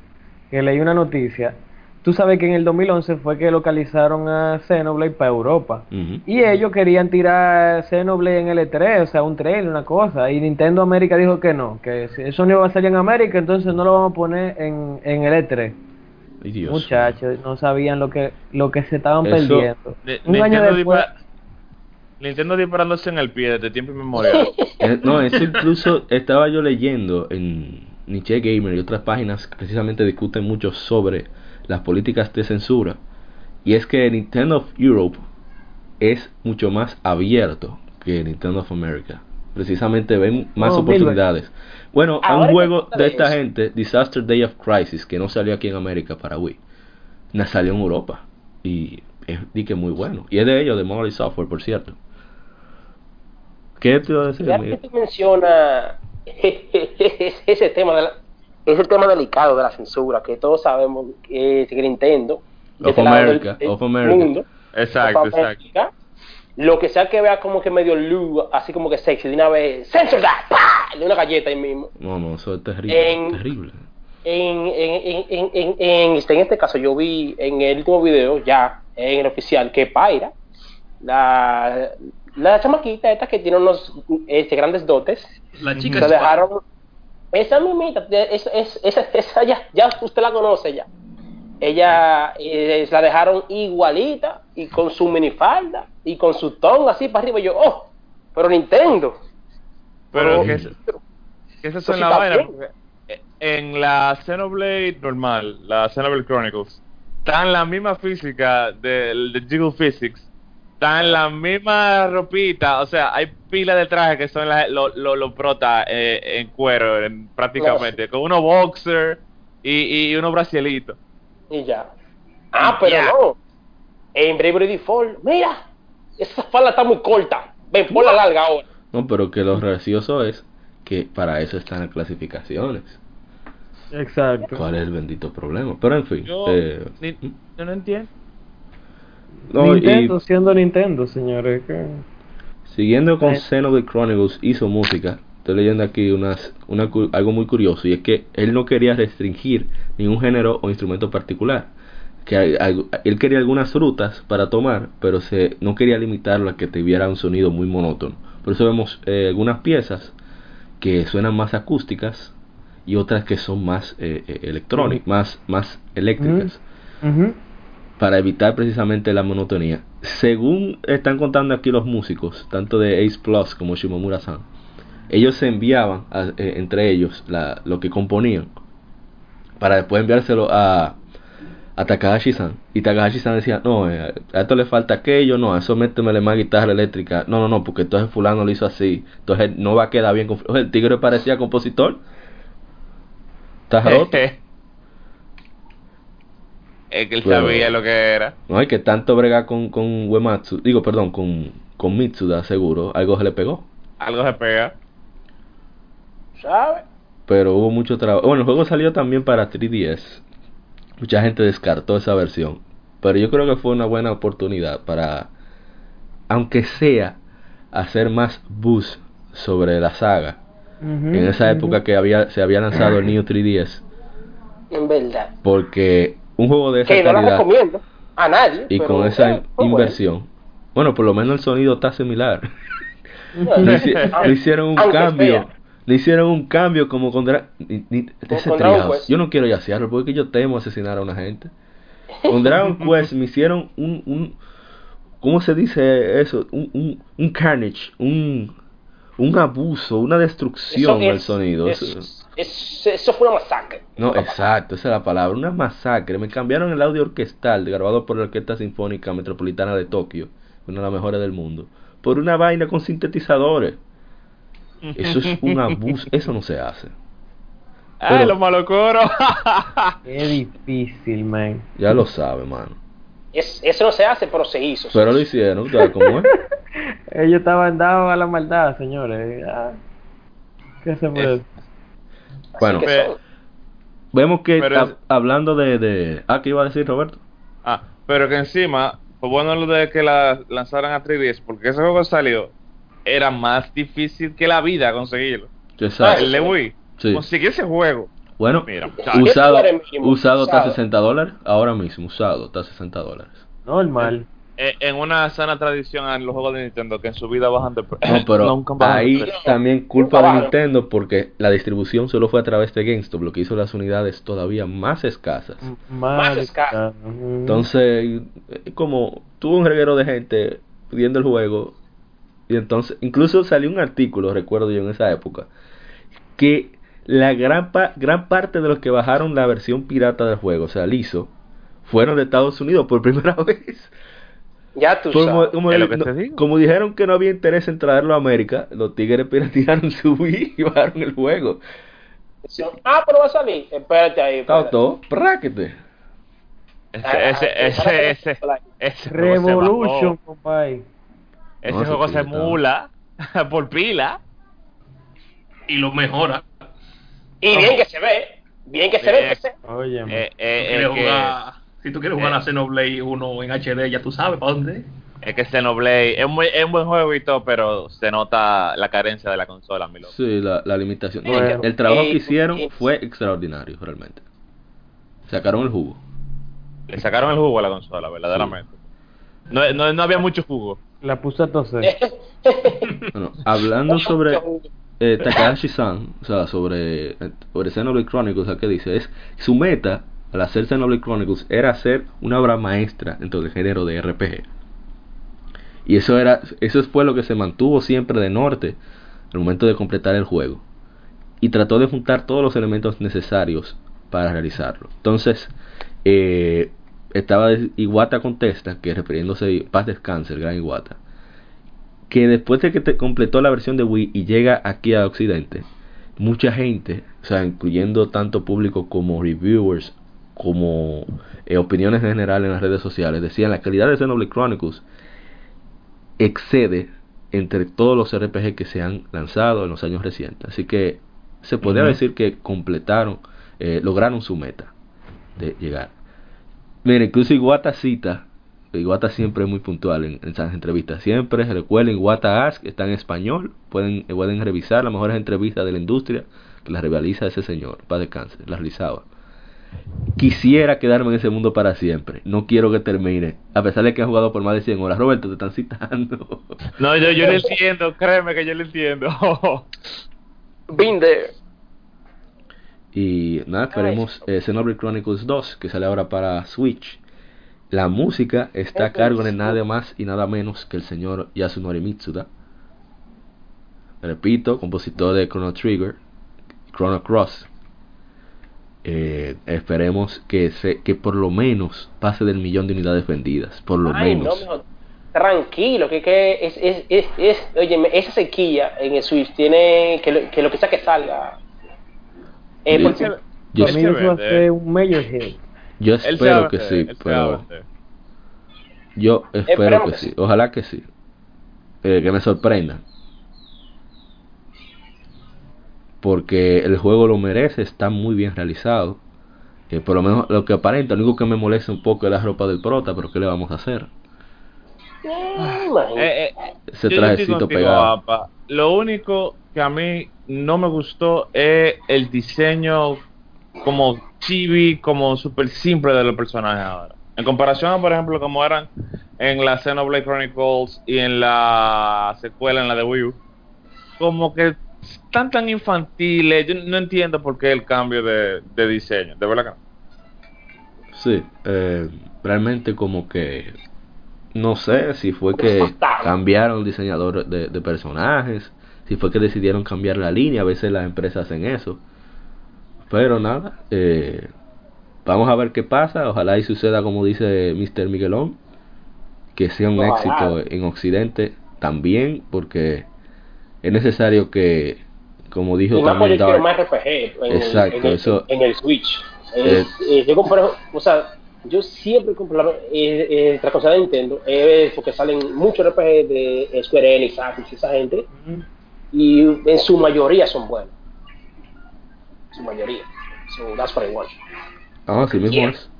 que leí una noticia. Tú sabes que en el 2011 fue que localizaron a Xenoblade para Europa. Y ellos querían tirar Xenoblade en el E3, o sea, un trailer, una cosa. Y Nintendo América dijo que no, que si eso no iba a salir en América, entonces no lo vamos a poner en, en el E3. Ay, Dios. Muchachos, no sabían lo que lo que se estaban Eso- perdiendo. Ni- Un año Nintendo, después, Nintendo disparándose en el pie desde tiempo inmemorial. Eh, no, eso incluso estaba yo leyendo en Nietzsche Gamer y otras páginas que precisamente discuten mucho sobre las políticas de censura. Y es que Nintendo of Europe es mucho más abierto que Nintendo of America. Precisamente ven más Oh, oportunidades. Bueno, a un juego de esta eso. gente, Disaster Day of Crisis, que no salió aquí en América para Wii, na- salió en Europa. Y es di que muy bueno. Y es de ellos, de Molly Software, por cierto. ¿Qué te iba a decir? Ya amigo? que tú mencionas ese tema de la- ese tema delicado de la censura que todos sabemos que, que Nintendo Of este lado America, del- del of America. mundo, Exacto, of exacto. America, lo que sea que vea como que medio luz así como que sexy de una vez censor that ¡pah! de una galleta ahí mismo No, no, eso es terrible. En- Terrible. en, en, en, en, en, en este, en este caso yo vi en el último video ya en el oficial que Paira la, la chamaquita esta que tiene unos este, grandes dotes La chica se es- dejaron esa mimita es, es, esa, esa ya, ya usted la conoce ya ella eh, la dejaron igualita y con su minifalda y con su ton así para arriba y yo oh pero Nintendo Pero Oh. que, es- son sí la vaina. eh, En la Xenoblade normal, la Xenoblade Chronicles, está en la misma física del de Jiggle Physics. Está en la misma ropita. O sea, hay pilas de trajes que son los lo, lo, lo prota eh, en cuero, en- prácticamente. Con unos boxer y, y unos bracielitos. Y ya. Ah, pero Ya. no. En Bravely Default, mira, esa falda está muy corta. Ven, ponla larga ahora. No, pero que lo gracioso es que para eso están las clasificaciones. Exacto. ¿Cuál es el bendito problema? Pero en fin. Yo, eh, ni- yo no entiendo. No, Nintendo y siendo Nintendo, señores. que- siguiendo con Eh. Xenoblade Chronicles hizo música. Estoy leyendo aquí unas, una, algo muy curioso y es que él no quería restringir ningún género o instrumento particular. Que hay- hay- él quería algunas frutas para tomar, pero se no quería limitarlo a que tuviera un sonido muy monótono. Por eso vemos eh, algunas piezas que suenan más acústicas y otras que son más eh, eh, electrónicas, más, más eléctricas. Para evitar precisamente la monotonía. Según están contando aquí los músicos, tanto de Ace Plus como Shimomura-san, ellos se enviaban a- eh, entre ellos la- lo que componían para después enviárselo a, a Takahashi-san. Y Takahashi-san decía, no, eh, a esto le falta aquello, no, a eso métemele más guitarra eléctrica. No, no, no, porque entonces fulano lo hizo así. Entonces no va a quedar bien. con- El tigre parecía compositor. ¿Estás roto? es que él Pero- sabía lo que era. No hay que tanto bregar con, con Uematsu, digo, perdón, con, con Mitsuda, seguro, algo se le pegó. Algo se pega. ¿Sabes? Pero hubo mucho trabajo. Bueno, el juego salió también para 3DS. Mucha gente descartó esa versión. Pero yo creo que fue una buena oportunidad para, aunque sea, hacer más buzz sobre la saga. En esa época que había se había lanzado el New 3DS. En verdad. Porque un juego de esa Que no la calidad recomiendo a nadie. y pero, con esa eh, inversión, bueno, por lo menos el sonido está similar. le, hici- le hicieron un Aunque cambio. sea. Le hicieron un cambio como con Dra- ni- ni- ese con Dragon Treehouse. Quest. Yo no quiero yacearlo porque yo temo asesinar a una gente. Con Dragon Quest me hicieron un, un ¿cómo se dice eso? Un, un, un carnage, un, un abuso, una destrucción al es- sonido. es- Eso- es- eso fue una masacre. no, exacto, esa es la palabra, una masacre. Me cambiaron el audio orquestal grabado por la Orquesta Sinfónica Metropolitana de Tokio, una de las mejores del mundo, por una vaina con sintetizadores. Eso es un abuso, eso no se hace. ¡Ay, Pero- los malocoros! Qué difícil, man. Ya lo sabe, mano. Es- eso no se hace, pero se hizo. Pero lo hicieron, ¿sabes cómo es? Ellos estaban dados a la maldad, señores. Ah, ¿Qué se puede bueno, que Vemos que Pero hab- es- hablando de, de... Ah, ¿qué iba a decir Roberto? ah, pero que encima, pues bueno lo de que la lanzaran a 3DS, porque ese juego salió, era más difícil que la vida conseguirlo. Sabe. El de Wii, Sí. conseguir ese juego. Bueno, Mira, usado, mínimo, usado está a usado. 60 dólares. Ahora mismo, usado está a 60 dólares. Normal. Eh, en una sana tradición en los juegos de Nintendo que en su vida bajan de precio. No, pero Nunca bajan de ahí también culpa de. Nintendo porque la distribución solo fue a través de GameStop, lo que hizo las unidades todavía más escasas. Más. Ujú. Entonces, eh, como tuvo un reguero de gente pidiendo el juego, y entonces, incluso salió un artículo, recuerdo yo en esa época, que la gran, pa- gran parte de los que bajaron la versión pirata del juego, o sea, el ISO, fueron de Estados Unidos por primera vez. Ya tú Como, sabes. como Es el- lo que no- te digo. como dijeron que no había interés en traerlo a América, los tigres piratearon su Wii y bajaron el juego. Ah, pero va a salir. Espérate ahí. Espérate. todo, práquete. Ese, Ah, ese, ah, ese, ese, ese juego se Revolution, compadre. Ese No, juego se está- emula por pila. Y lo mejora. Y bien que se ve. Bien que se ve. Oye. Eh, eh, jugar- si tú quieres jugar eh. a Xenoblade 1 en HD, ya tú sabes para dónde. es que Xenoblade es, muy, es un buen juego y todo, pero se nota la carencia de la consola, mi loco. Sí, la, la limitación. No, Bueno. el, el trabajo Eh, que hicieron eh, fue extraordinario, realmente. Sacaron el jugo. Le sacaron el jugo a la consola, verdaderamente. No, no, no había mucho jugo. La puse a toser. Bueno, hablando sobre eh, Takahashi-san, o sea, sobre, eh, sobre Xenoblade Chronicles, o sea, que dice, es su meta al hacer Xenoblade Chronicles era hacer una obra maestra dentro del género de RPG. Y eso era, eso fue lo que se mantuvo siempre de norte al momento de completar el juego. Y trató de juntar todos los elementos necesarios para realizarlo. Entonces, eh, estaba Iwata contesta que refiriéndose paz descanse el gran Iwata que después de que te completó la versión de Wii y llega aquí a Occidente mucha gente o sea incluyendo tanto público como reviewers como eh, opiniones en general en las redes sociales decían la calidad de Xenoblade Chronicles excede entre todos los RPG que se han lanzado en los años recientes así que se podría decir que completaron eh, lograron su meta de llegar Mira, incluso Iwata cita, Iwata siempre es muy puntual en, en esas entrevistas. Siempre recuerden, Iwata Ask está en español. Pueden, pueden revisar las mejores entrevistas de la industria que las realiza ese señor. Para descanse, las realizaba. Quisiera quedarme en ese mundo para siempre. No quiero que termine. A pesar de que han jugado por más de 100 horas. Roberto, te están citando. No, yo, yo lo entiendo, créeme que yo lo entiendo. Been there. Y nada, esperemos eh, Xenoblade Chronicles 2, que sale ahora para Switch. La música está a cargo de nada más y nada menos que el señor Yasunori Mitsuda. Repito, compositor de Chrono Trigger, Chrono Cross. Eh, esperemos que, se, que por lo menos pase del millón de unidades vendidas. Por lo Ay, menos. no, tranquilo, que, que es, es, es, es, óyeme, esa sequía en el Switch tiene que lo que, lo que sea que salga. Eh, porque- Yo, un hit. yo espero que sí, pero yo espero que sí. Ojalá que sí. Eh, que me sorprenda. Porque el juego lo merece, está muy bien realizado. Eh, por lo menos lo que aparenta, lo único que me molesta un poco es la ropa del prota, pero ¿qué le vamos a hacer? Eh, imagínate. Eh, eh, Ese trajecito pegado. apa. Lo único que a mí no me gustó es el diseño como chibi, como súper simple de los personajes ahora. En comparación a, por ejemplo, como eran en la Xenoblade Chronicles y en la secuela, en la de Wii U, como que están tan infantiles. Yo no entiendo por qué el cambio de, de diseño. De verdad que. Sí, eh, realmente como que no sé si fue que cambiaron el diseñador de, de personajes, si fue que decidieron cambiar la línea, a veces las empresas hacen eso. Pero nada, eh, vamos a ver qué pasa, ojalá y suceda como dice Mr. Miguelón, que sea un Ojalá. éxito en Occidente también, porque es necesario que, como dijo Y más también Dark, más RPG en, Exacto, el, en, el, eso- en el Switch. Eh, Es- eh, yo compro, o sea, yo siempre compro la, eh, eh, la cosa de Nintendo, eh, porque salen muchos RPG de Square Enix, Atlus, esa gente, y en su mayoría son buenos. En su mayoría. So that's what I want. Ah, así mismo Yeah. es.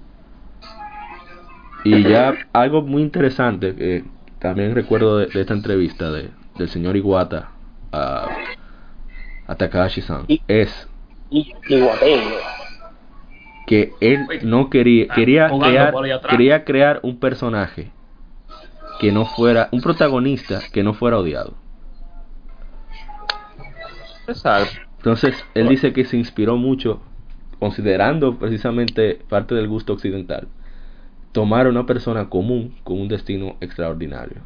Y ya algo muy interesante que también recuerdo de, de esta entrevista de, del señor Iwata a, a Takahashi-san. Es que él no quería quería Jugando crear quería crear un personaje que no fuera un protagonista que no fuera odiado. Entonces, él dice que se inspiró mucho, considerando precisamente parte del gusto occidental, tomar a una persona común con un destino extraordinario.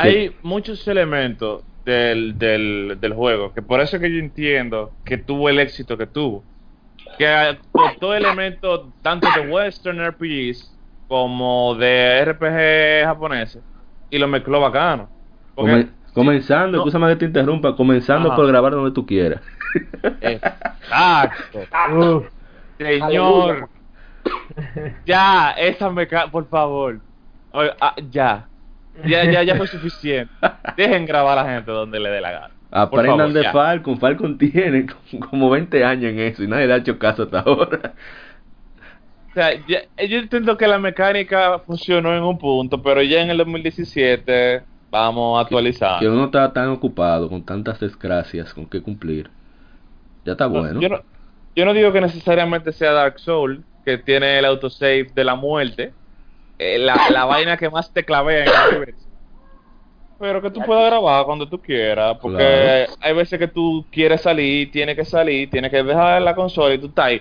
Hay muchos elementos del, del, del juego, que por eso que yo entiendo que tuvo el éxito que tuvo. Que todo elementos tanto de western RPGs como de RPG japoneses y lo mezcló bacano. Porque- Come- comenzando, no- escúchame que te interrumpa, comenzando Ajá. por grabar donde tú quieras. Exacto. Uf, Señor. Ya, esa mecánica, por favor. Oye, ah, ya. Ya, ya, ya fue suficiente. Dejen grabar a la gente donde le dé la gana. Aprendan favor, de ya. Falcon, Falcon tiene como 20 años en eso y nadie le ha hecho caso hasta ahora. O sea, ya- yo entiendo que la mecánica funcionó en un punto, pero ya en el 2017 vamos a actualizar. Que uno está tan ocupado con tantas desgracias con que cumplir. Ya está bueno. Yo no, yo no digo que necesariamente sea Dark Soul, que tiene el autosave de la muerte, eh, la, la vaina que más te clavea en el universo. Pero que tú puedas grabar cuando tú quieras, porque Claro. hay veces que tú quieres salir, tienes que salir, tienes que dejar la consola y tú estás ahí.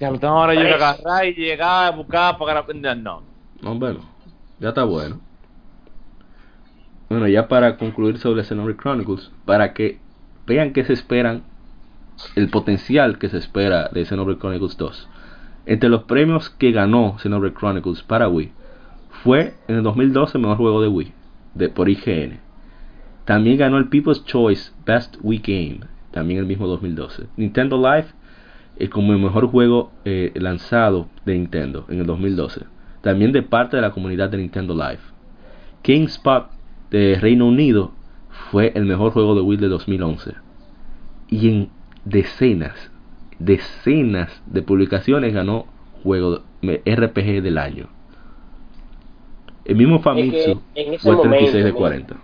Ya lo tengo ahora yo que agarrar y llegar a buscar para grabar. No. No, bueno, ya está bueno. Bueno, ya para concluir sobre Xenoblade Chronicles, para que vean que se esperan, el potencial que se espera de Xenoblade Chronicles 2. Entre los premios que ganó Xenoblade Chronicles para Wii, fue en el 2012 mejor juego de Wii, de, por IGN. También ganó el People's Choice Best Wii Game, también el mismo 2012. Nintendo Live eh, como el mejor juego eh, lanzado de Nintendo en el 2012. También de parte de la comunidad de Nintendo Live. Spot de Reino Unido fue el mejor juego de Wii de 2011. Y en decenas, decenas de publicaciones ganó juego RPG del año. El mismo Famitsu fue 36 de 40.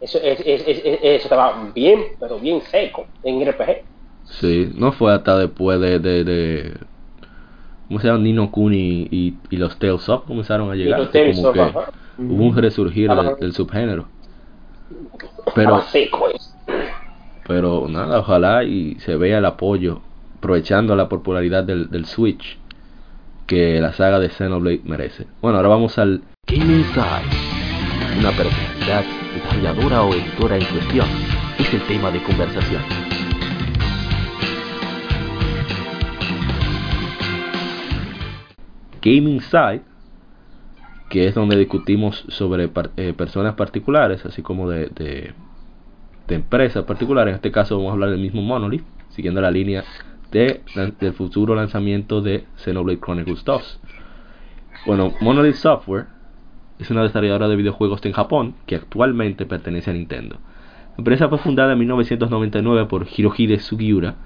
Eso, estaba bien, pero bien seco en RPG. Sí, no fue hasta después de, de, de ¿cómo se llama? Nino Kuni y, y, los Tales Up comenzaron a llegar. como que hubo un resurgir del subgénero. Pero, pero nada, ojalá y se vea el apoyo, aprovechando la popularidad del, Switch que la saga de Xenoblade merece. Bueno, ahora vamos al Game Inside. Una personalidad, desarrolladora o editora en cuestión es el tema de conversación. Game Inside, que es donde discutimos sobre eh, personas particulares, así como de, empresas particulares. En este caso vamos a hablar del mismo Monolith, siguiendo la línea de, del futuro lanzamiento de Xenoblade Chronicles 2. Bueno, Monolith Software es una desarrolladora de videojuegos en Japón que actualmente pertenece a Nintendo. La empresa fue fundada en 1999 por Hirohide Sugiura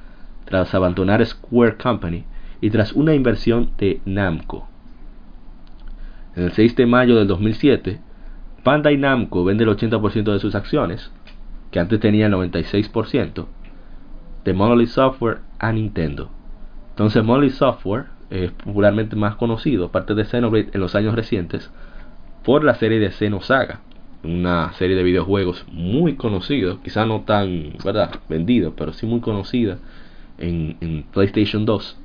tras abandonar Square Company y tras una inversión de Namco. En el 6 de mayo del 2007, Bandai Namco vende el 80% de sus acciones, que antes tenía el 96%, de Monolith Software a Nintendo. Entonces Monolith Software es popularmente más conocido, aparte de Xenoblade en los años recientes, por la serie de Xenosaga, una serie de videojuegos muy conocida, quizá no tan ¿verdad? vendido, pero sí muy conocida en, PlayStation 2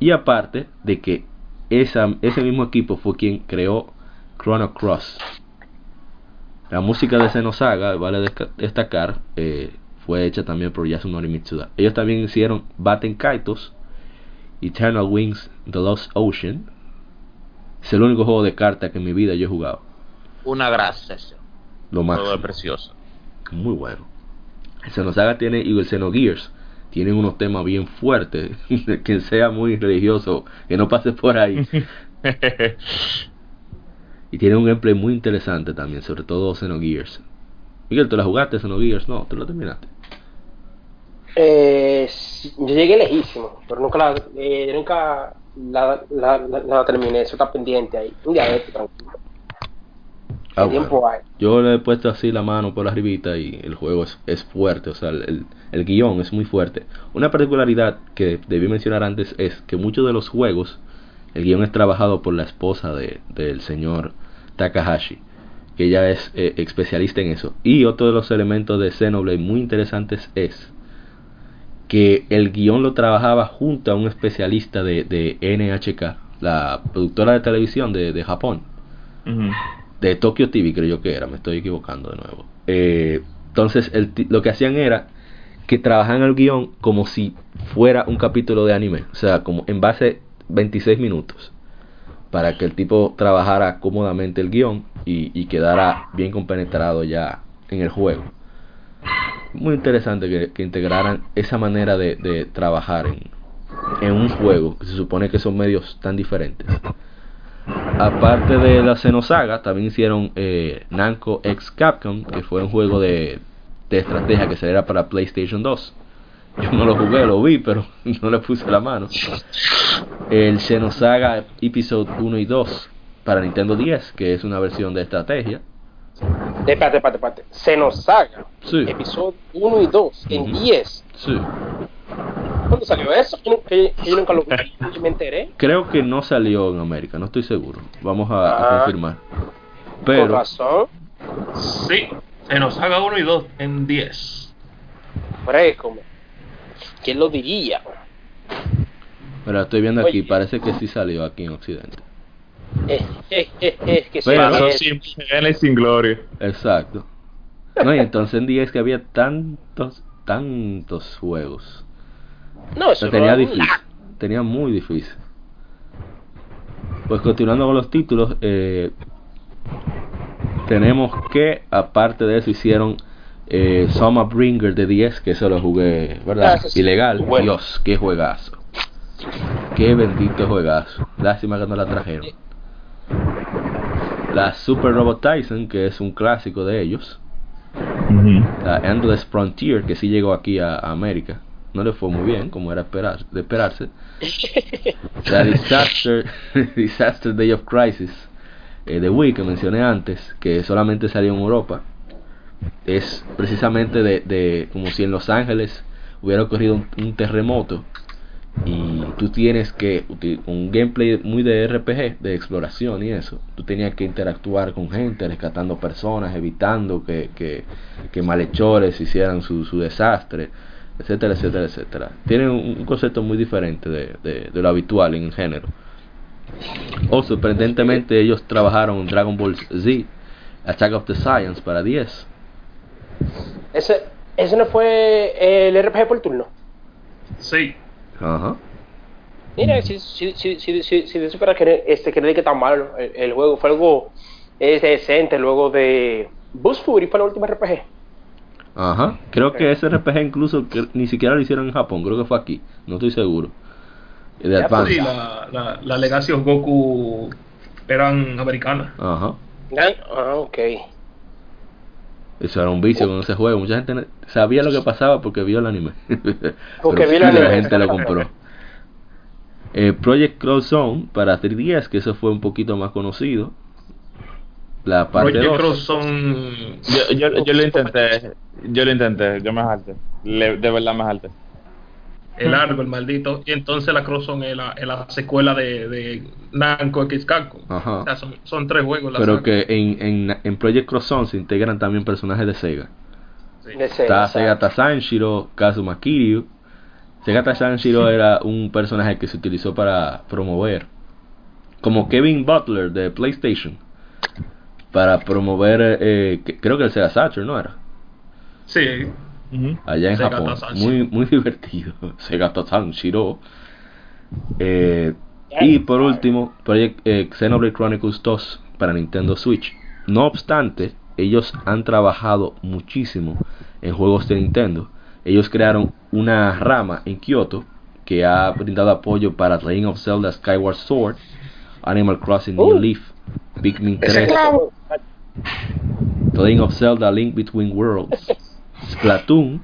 y aparte de que ese mismo equipo fue quien creó Chrono Cross. La música de Xenosaga, vale destacar, eh, fue hecha también por Yasunori Mitsuda. Ellos también hicieron Batten Kaitos, Eternal Wings, The Lost Ocean. Es el único juego de cartas que en mi vida yo he jugado. Una gracia. Lo más. precioso. Muy bueno. El Xenosaga tiene y el Xenogears tienen unos temas bien fuertes. que sea muy religioso, que no pase por ahí. y tiene un gameplay muy interesante también, sobre todo Xenogears. Miguel, ¿tú la jugaste Xenogears? No, ¿tú lo terminaste? Eh, yo llegué lejísimo, pero nunca la, eh, nunca la, la, la, terminé, eso está pendiente ahí. Un día de tranquilo. Ah, Yo le he puesto así la mano por arribita y el juego es, es fuerte, o sea, el, el, guion es muy fuerte. Una particularidad que debí mencionar antes es que muchos de los juegos, el guion es trabajado por la esposa de, del señor Takahashi, que ella es eh, especialista en eso. Y otro de los elementos de Xenoblade muy interesantes es que el guion lo trabajaba junto a un especialista de, de NHK, la productora de televisión de, de Japón de Tokyo TV, creo yo que era, me estoy equivocando de nuevo. Eh, entonces, el, lo que hacían era que trabajaban el guion como si fuera un capítulo de anime, o sea, como en base 26 minutos, para que el tipo trabajara cómodamente el guion y, quedara bien compenetrado ya en el juego. Muy interesante que, integraran esa manera de, de trabajar en, en un juego, que se supone que son medios tan diferentes. Aparte de la Xenosaga, también hicieron eh, Namco X Capcom, que fue un juego de, de estrategia que se era para PlayStation 2. Yo no lo jugué, lo vi, pero no le puse la mano. El Xenosaga Episode 1 y 2 para Nintendo 10, que es una versión de estrategia. Espérate, espérate, espérate. Xenosaga. Sí. Episodio 1 y 2 en 10. Sí. ¿Cuándo salió eso? Que, yo nunca lo vi, me enteré. Creo que no salió en América, no estoy seguro. Vamos a, ah, confirmar. Pero. Con razón. Sí, se nos haga 1 y 2 en 10. Fresco. ¿Quién lo diría? Pero estoy viendo aquí, parece que sí salió aquí en Occidente. Es, es, es, es que sin pena y sin gloria. Exacto. No, y entonces en 10 que había tantos, tantos juegos no, eso tenía difícil. Tenía muy difícil. Pues continuando con los títulos, eh, tenemos que aparte de eso hicieron eh, Summer Bringer de 10, que eso lo jugué, ¿verdad? Ah. Ilegal. Bueno. Dios, qué juegazo. Qué bendito juegazo. Lástima que no la trajeron. La Super Robot Tyson, que es un clásico de ellos. La Endless Frontier, que sí llegó aquí a, a América. No le fue muy bien, como era esperar, de esperarse. La Disaster, Disaster Day of Crisis eh, de Wii, que mencioné antes, que solamente salió en Europa. Es precisamente de, de como si en Los Ángeles hubiera ocurrido un, un terremoto y tú tienes que un gameplay muy de RPG de exploración y eso tú tenías que interactuar con gente rescatando personas evitando que, que, que malhechores hicieran su, su desastre etcétera etcétera etcétera tiene un, concepto muy diferente de, de, de lo habitual en el género o sorprendentemente ellos trabajaron en Dragon Ball Z Attack of the Science para 10 Ese, ese no fue el RPG por turno. Sí. Ajá Mira, si, si, si, si, si, si de eso fuera que este, que que tan malo el, el juego, fue algo eh, decente luego de Boost Fury fue el último RPG. Ajá, creo que ese RPG incluso que ni siquiera lo hicieron en Japón, creo que fue aquí, no estoy seguro. De Advance. La, la, la Legacy of Goku eran americanas. Ajá. Ah, ok. Eso era un vicio con ese juego. Mucha gente sabía lo que pasaba porque vio el anime. Porque Pero vio el la anime. gente lo compró. Eh, Project Cross Zone para 3DS, que eso fue un poquito más conocido. La parte Project 2. Cross son. Yo, yo, yo lo intenté, yo lo intenté, yo me jalté. De verdad me jalté. El largo, el maldito. Y entonces la Cross Zone es la, es la secuela de, de Namco X Capcom. Ajá. O sea, son, son tres juegos. la Pero saga. que en, en, en Project Cross Zone se integran también personajes de Sega. Sí. De Sega, Está. Segata Sanshiro, Kazuma Kiryu. Segata Sanshiro era un personaje que se utilizó para promover, como Kevin Butler de PlayStation, para promover, eh, que- creo que el Sega Saturn, ¿no era? Sí. Allá en Segata Japón. Muy, muy divertido. Segata Sanshiro. Eh, y por último, Project eh, Xenoblade Chronicles 2 para Nintendo Switch. No obstante, ellos han trabajado muchísimo en juegos de Nintendo. Ellos crearon una rama en Kyoto que ha brindado apoyo para The Legend of Zelda Skyward Sword, Animal Crossing New Uh. Leaf, Pikmin Ese 3, clavo. The Legend of Zelda Link Between Worlds, Splatoon,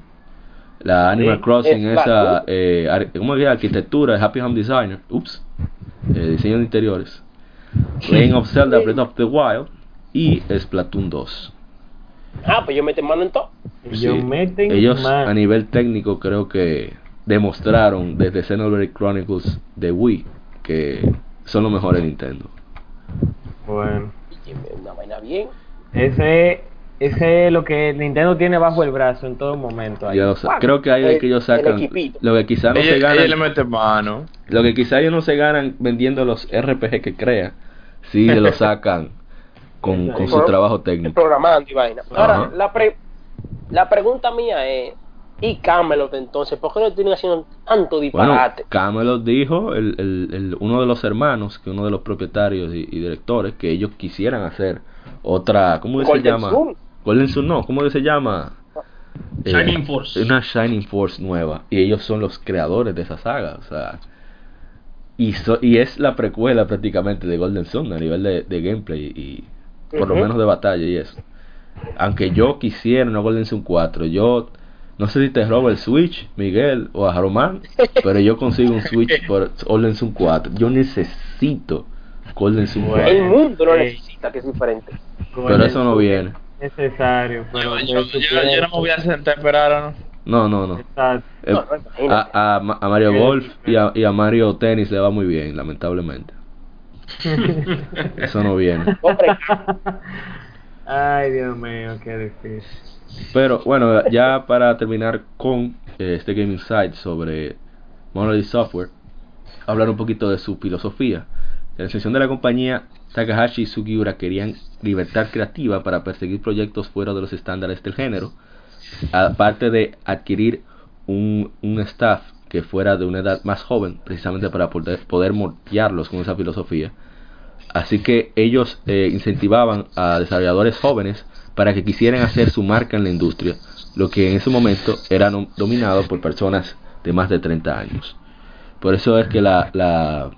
la Animal Sí, Crossing, esa, Splatoon. eh, ar- ¿cómo es? Arquitectura de Happy Home Designer, ups, eh, diseño de interiores, Legend of Zelda Breath of the Wild y Splatoon 2. Ah, pues yo metí mano en todo. Ellos Sí, meten ellos a nivel técnico creo que demostraron desde Xenoblade Chronicles de Wii que son los mejores de Nintendo. Bueno, Una vaina bien. ese, ese es lo que Nintendo tiene bajo el brazo en todo momento. ahí. Creo que hay de que ellos El- el sacan lo que quizá no se le ganan mete mano. Lo que quizá ellos no se ganan vendiendo los RPG que crea, sí lo sacan con, con su trabajo técnico. Programando y vaina. Ahora, la, pre- la pregunta mía es, ¿y Camelot entonces? ¿Por qué no tienen haciendo tanto Bueno, disparate? Camelot dijo, el, el, el- uno de los hermanos, que uno de los propietarios y, y directores, que ellos quisieran hacer otra, ¿cómo se llama? Sun. Golden Sun, no, ¿cómo se llama? Eh, Shining Force. Una Shining Force nueva. Y ellos son los creadores de esa saga, o sea... Y, so- y es la precuela prácticamente de Golden Sun a nivel de, de gameplay y por lo menos de batalla y eso. Aunque yo quisiera una Golden Sun 4, yo no sé si te robo el Switch, Miguel o a Román, pero yo consigo un Switch por Golden Sun 4. Yo necesito Golden Sun 4. El mundo lo necesita, que es diferente. Pero eso no viene. Necesario, pero Yo, yo, yo, yo no me voy a sentar a esperar, ¿no? No, no, no. Eh, a, a Ma- a Mario Golf y a, y a Mario Tennis le va muy bien, lamentablemente. Eso no viene. Ay, Dios mío, qué difícil. Pero bueno, ya para terminar con eh, este Game Insight sobre Monolith Software, hablar un poquito de su filosofía. En la sesión de la compañía, Takahashi y Sugiura querían libertad creativa para perseguir proyectos fuera de los estándares del género, aparte de adquirir un, un staff que fuera de una edad más joven, precisamente para poder, poder moldearlos con esa filosofía. Así que ellos eh, incentivaban a desarrolladores jóvenes para que quisieran hacer su marca en la industria, lo que en ese momento era dominado por personas de más de 30 años. Por eso es que la, la,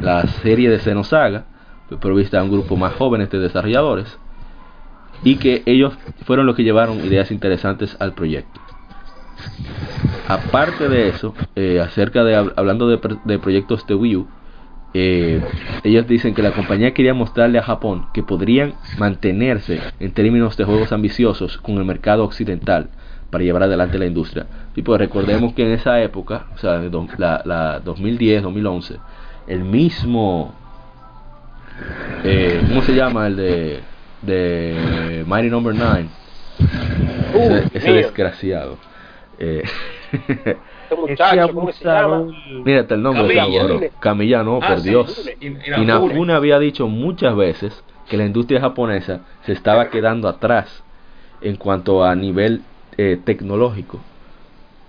la serie de Xenosaga provista a un grupo más jóvenes de desarrolladores y que ellos fueron los que llevaron ideas interesantes al proyecto. Aparte de eso, eh, acerca de hab- hablando de, de proyectos de Wii U, eh, ellos dicen que la compañía quería mostrarle a Japón que podrían mantenerse en términos de juegos ambiciosos con el mercado occidental para llevar adelante la industria. Y pues recordemos que en esa época, o sea, la, la 2010, 2011, el mismo, eh, ¿cómo se llama? El de, de Mighty Number 9, ese, ese desgraciado. Eh, Este muchacho, ¿cómo se llama? Mírate el nombre Camilla. Camilla no, Ah, por sí, Dios. In- Inafune Inafune. había dicho muchas veces que la industria japonesa se estaba quedando atrás en cuanto a nivel eh, tecnológico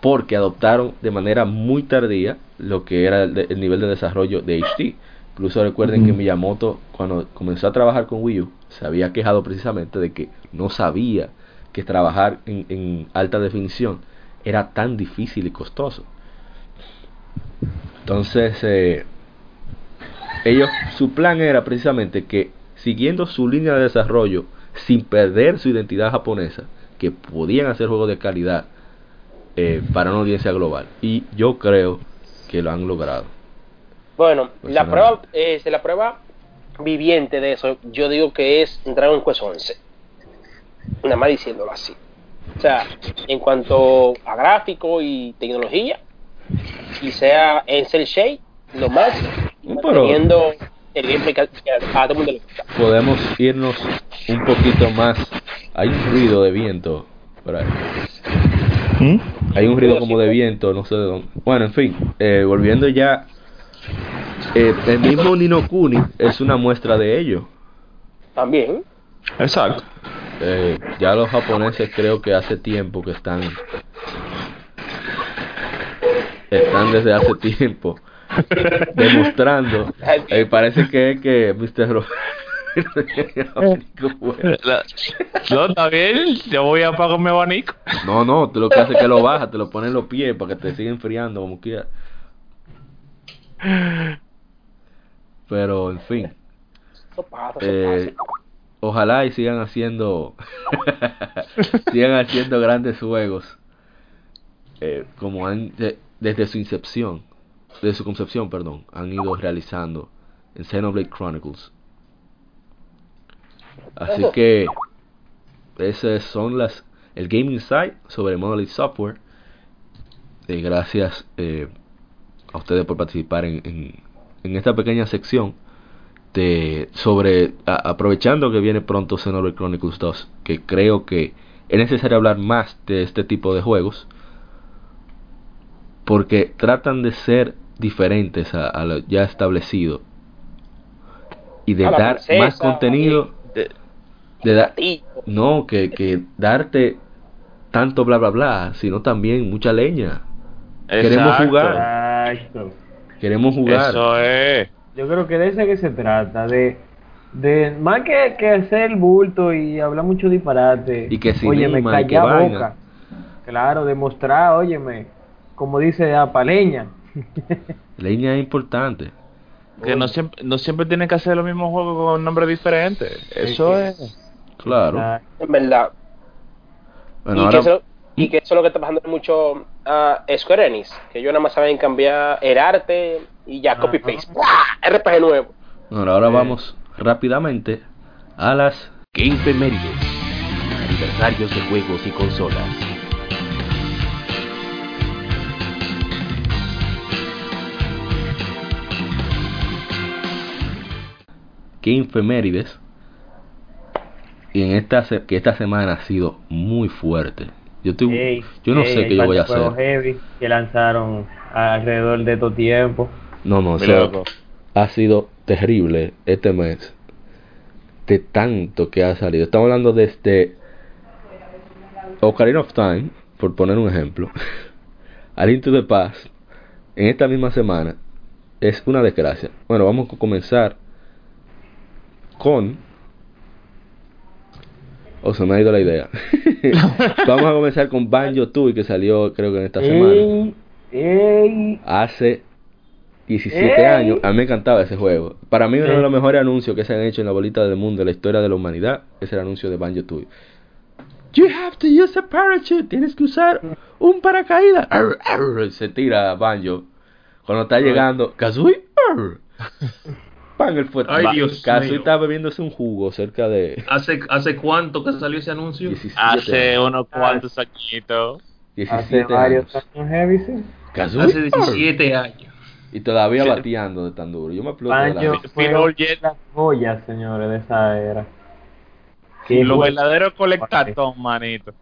porque adoptaron de manera muy tardía lo que era el, de- el nivel de desarrollo de HD. Incluso recuerden que Miyamoto cuando comenzó a trabajar con Wii U se había quejado precisamente de que no sabía que trabajar en, en alta definición era tan difícil y costoso. Entonces, eh, ellos, su plan era precisamente que siguiendo su línea de desarrollo, sin perder su identidad japonesa, que podían hacer juegos de calidad eh, para una audiencia global. Y yo creo que lo han logrado. Bueno, Pues la nada. prueba, eh, la prueba viviente de eso, yo digo que es Dragon Quest 11. Nada más diciéndolo así. O sea, en cuanto a gráfico y tecnología, y sea en cel shade, lo más, Pero- el gameplay que que a todo el mundo le gusta. Podemos irnos un poquito más. Hay un ruido de viento por ahí. Hay un ruido como de viento, no sé de dónde. Bueno, en fin, eh, volviendo ya. Eh, el mismo Nino Kuni es una muestra de ello. También, Exacto. Eh, ya los japoneses creo que hace tiempo que están están desde hace tiempo demostrando eh, parece que es que Mr. Ro- No, está bien, yo voy a apagar mi abanico. no no tú lo que haces es que lo bajas te lo pones en los pies para que te siga enfriando como quiera pero en fin. Eso pasa, eso Eh, ojalá y sigan haciendo sigan haciendo grandes juegos eh, como han de- desde su incepción desde su concepción perdón han ido realizando en Xenoblade Chronicles. Así que esas son las el Game Insight sobre Monolith Software. Eh, gracias eh, a ustedes por participar en, en, en esta pequeña sección de sobre a- aprovechando que viene pronto Xenoblade Chronicles 2 que creo que es necesario hablar más de este tipo de juegos porque tratan de ser diferentes a, a lo ya establecido y de dar princesa, más contenido De- de dar Sí, no que, que darte tanto bla bla bla sino también mucha leña. Queremos jugar. Exacto. queremos jugar Eso es. Yo creo que de eso es que se trata, de, de más que, que hacer bulto y hablar mucho disparate. Y que sin óyeme, rima y que callar vaina. boca. Claro, demostrar, óyeme, como dice Apaleña. leña es importante Que no siempre, no siempre tienen que hacer los mismos juegos con nombres diferentes. Eso es. claro en verdad. bueno y, ahora que eso, y que eso es lo que está pasando mucho a Square Enix, que ellos nada más saben cambiar el arte y ya copy paste. ¡Buah! RPG nuevo. Bueno, ahora vamos rápidamente a las Game Femérides. Aniversarios de juegos y consolas. Game Femérides. Y en esta que esta semana ha sido muy fuerte. Yo estoy, Ey, yo no ey, sé qué yo voy a hacer. heavy que lanzaron alrededor de todo tiempo. No, no, eso loco. ha sido terrible este mes. De tanto que ha salido. Estamos hablando desde Ocarina of Time, por poner un ejemplo. Al Into the Past, en esta misma semana, es una desgracia. Bueno, vamos a comenzar con... O se me ha ido la idea. Vamos a comenzar con Banjo Tooie que salió creo que en esta semana. Ey. Hace 17 ¡Ey! años. A mí me encantaba ese juego. Para mí uno de los mejores anuncios que se han hecho en la bolita del mundo, en la historia de la humanidad, es el anuncio de Banjo Tooie. You have to use a parachute. Tienes que usar un paracaídas. Arr, arr, se tira Banjo. Cuando está llegando, Kazooie. Pan el fuerte. Ay, Dios mío. está bebiéndose un jugo cerca de ¿Hace, ¿Hace cuánto que salió ese anuncio? 17 Hace años. unos cuantos añitos. Hace 17 varios años. heavy, sí. Kazooie, Hace arr. 17 años. Y todavía Sí. bateando de tan duro. Yo me exploto de la Jet. las joyas, señores, de esa era. Y Qué lo juego. verdadero colectatón, manito.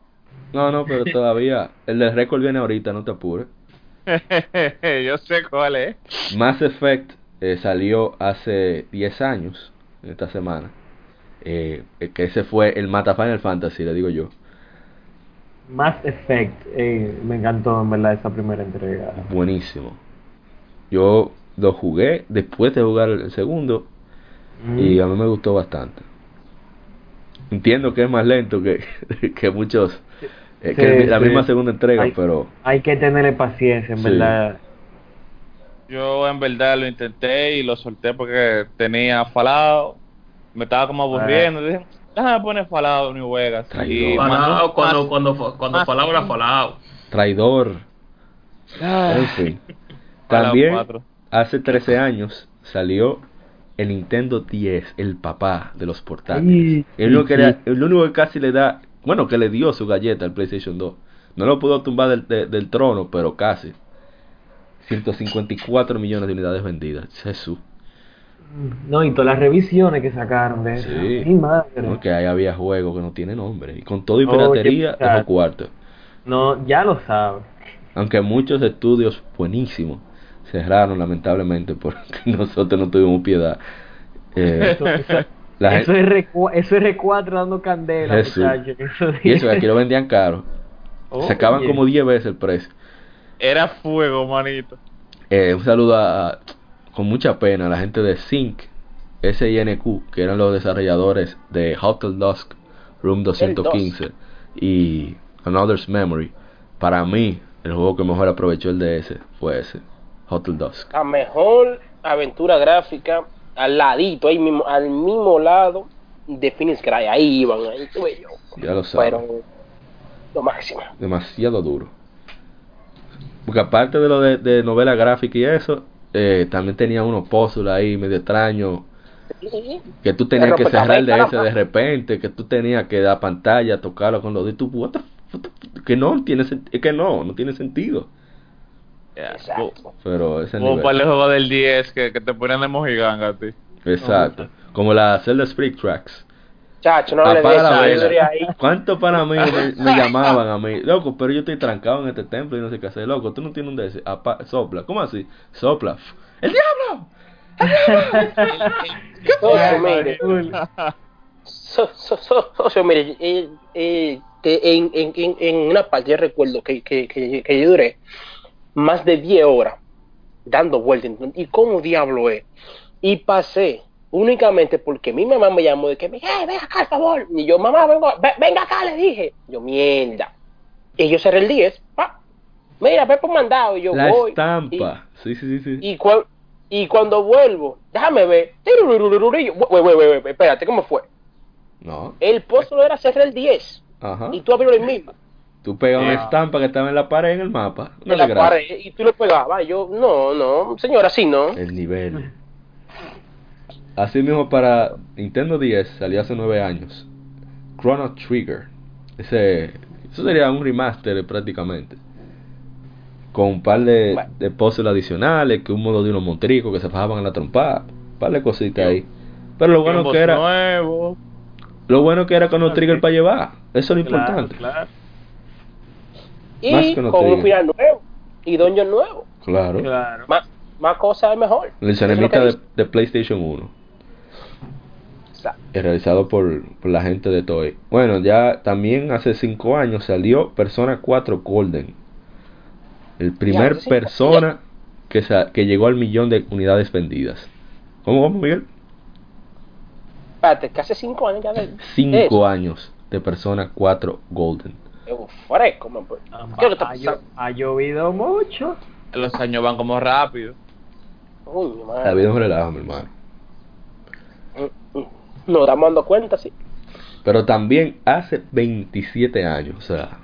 No, no, pero todavía. El del récord viene ahorita, no te apures. Yo sé cuál es. Mass Effect eh, salió hace 10 años, esta semana. Eh, eh, que ese fue el Mata Final Fantasy, le digo yo. Mass Effect. ey, me encantó, en verdad, esa primera entrega. Buenísimo. Yo lo jugué después de jugar el segundo Mm. y a mí me gustó bastante. Entiendo que es más lento que, que muchos. eh, que Sí, la misma segunda entrega, pero Hay que tenerle paciencia, en Sí. verdad. Yo en verdad lo intenté y lo solté porque tenía falado. Me estaba como aburriendo. Dije, déjame poner falado New Vegas. Traidor. Y Falao, mandó cuando, más- cuando, cuando, cuando más- Falao era Falao. traidor. También 4. hace 13 años salió el Nintendo 10, el papá de los portátiles. Ay, el, único que le- el único que casi le da, bueno, que le dio su galleta al PlayStation 2. No lo pudo tumbar del, de- del trono, pero casi. 154 millones de unidades vendidas. Jesús. No, y todas las revisiones que sacaron de eso. Sí. Mi madre. ¿no? Que ahí había juegos que no tienen nombre. Y con todo y piratería, muchacho. dejó cuarto. No, ya lo sabes. Aunque muchos estudios buenísimos cerraron lamentablemente porque nosotros no tuvimos piedad. Eh, Eso, eso- la eso gente- es R4, eso es R4 dando candela, Jesús. muchachos. Eso y eso que aquí lo vendían caro. Oye. Sacaban como 10 veces el precio. Era fuego, manito. Eh, un saludo a, con mucha pena a la gente de Sync, SINQ, que eran los desarrolladores de Hotel Dusk, Room 215 y Another's Memory. Para mí, el juego que mejor aprovechó el DS fue ese, Hotel Dusk. La mejor aventura gráfica al ladito, ahí mismo, al mismo lado de Phoenix Cry. Ahí iban, ahí estuve yo. Ya lo sabes. Fueron lo máximo. demasiado duro. Porque aparte de lo de, de novela gráfica y eso, eh, también tenía unos puzzles ahí medio extraños. Que tú tenías que cerrar el DS de repente, que tú tenías que dar pantalla, tocarlo con los dedos. que no tiene que no, no tiene sentido. Exacto. Pero ese Como para el juego del 10 que, que te ponían de mojiganga a ti. Exacto. Como la Zelda Spirit Tracks. Chacho, no le sangre ahí. ¿Cuántos para mí me, me llamaban a mí? Loco, pero yo estoy trancado en este templo y no sé qué hacer. Loco, tú no tienes un DS. Apa- sopla. ¿Cómo así? Sopla. ¡El diablo! Socio, mire, Cool. so- so- so- socio, mire, eh, eh, en, en una parte yo recuerdo que, que, que, que yo duré más de 10 horas dando vueltas. ¿Y cómo diablo es? Y pasé únicamente porque mi mamá me llamó de que, me hey, ven acá, por favor. Y yo, mamá, vengo, ve- venga acá, le dije. Yo, mierda. Y yo cerré el 10. pa. Mira, ve por mandado. Y yo La voy. estampa. Sí, sí, sí, sí. Y, y, cua- y cuando vuelvo, déjame ver. Y Güey, espérate, ¿cómo fue? No. El pozo era cerrar el 10. Ajá. Y tú abrirlo ahí mismo. Tú pegas una estampa que estaba en la pared en el mapa. No en la pared, y tú lo pegabas. Y yo, no, no, señora, así no. El nivel. Así mismo para Nintendo 10 salió hace 9 años. Chrono Trigger. Ese, eso sería un remaster prácticamente. Con un par de, Bueno. de puzzles adicionales, que un modo de unos montricos que se fajaban en la trompada. Un par de cositas ahí. Pero lo bueno que era, nuevos. lo bueno que era Chrono Trigger para llevar. Eso es lo Claro, importante. claro, Más Y con un final nuevo. Y doño nuevo. Claro. claro. Más, más cosas es mejor. El de, de PlayStation 1. Exacto. realizado por, por la gente de Toy. Bueno, ya también hace 5 años salió Persona 4 Golden. El primer hace persona que, sa- que llegó al millón de unidades vendidas. ¿Cómo, cómo, Miguel? espérate, casi cinco años ya de Cinco eso. años de Persona 4 Golden. Fresco, man, pues. ¿Qué que ha, llo- pasando? ha llovido mucho. Los años van como rápido. Uy, mi madre. La vida es un relajo, mi hermano. Nos estamos dando cuenta, sí. Pero también hace 27 años, o sea,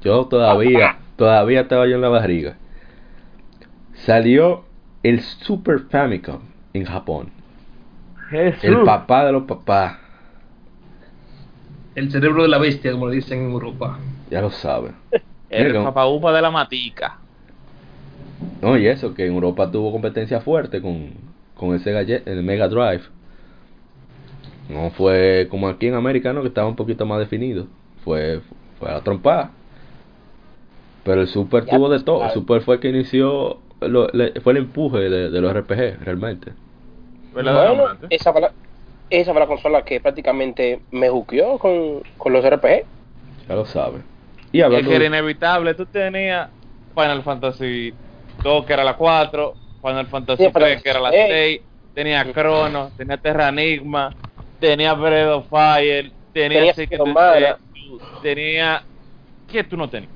yo todavía, todavía estaba yo en la barriga. Salió el Super Famicom en Japón. Jesús. El papá de los papás, El cerebro de la bestia, como le dicen en Europa. ya lo saben. El papá upa de la matica. No, y eso, que en Europa tuvo competencia fuerte con, con el, Sega el Mega Drive. No fue como aquí en América, ¿no? Que estaba un poquito más definido. Fue, fue a la trompada. Pero el Super Ya tuvo de todo. El sabes. Super fue el que inició, lo- le- fue el empuje de, de los RPG, realmente. Bueno, esa fue, la, esa fue la consola que prácticamente me juqueó con, con los RPG. Ya lo sabe. Y Es que era inevitable. Tú tenías Final Fantasy 2, que era la 4, Final Fantasy Sí, pero- 3, que era la eh. 6, tenía Chrono, tenía Terra Enigma, tenía Breath of Fire, tenía Tenía Secret tenía... ¿Qué tú no tenías?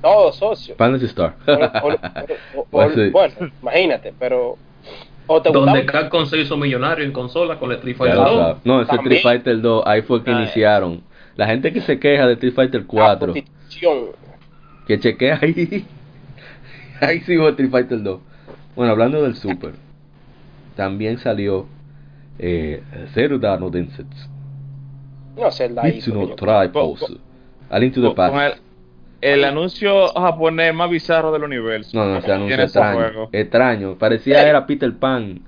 Todo socio. Fantasy Star. O- o- o- o- Pues sí. Bueno, imagínate, pero. O te Donde. Capcom se hizo millonario en consola con el Street Fighter lo 2. sabe. No, ese También. Street Fighter 2, ahí fue que Ah, iniciaron. La gente que se queja de Street Fighter la 4, prostitución. que chequea ahí. ahí sí fue Street Fighter 2. Bueno, hablando del Super, también salió eh, Zelda no Densetsu. No sé, la Mitsu no hizo, Triforce. A Link to the Past. el, el anuncio japonés más bizarro del universo. No, no, ese anuncio Tiene extraño. juego. Extraño. Parecía era Peter Pan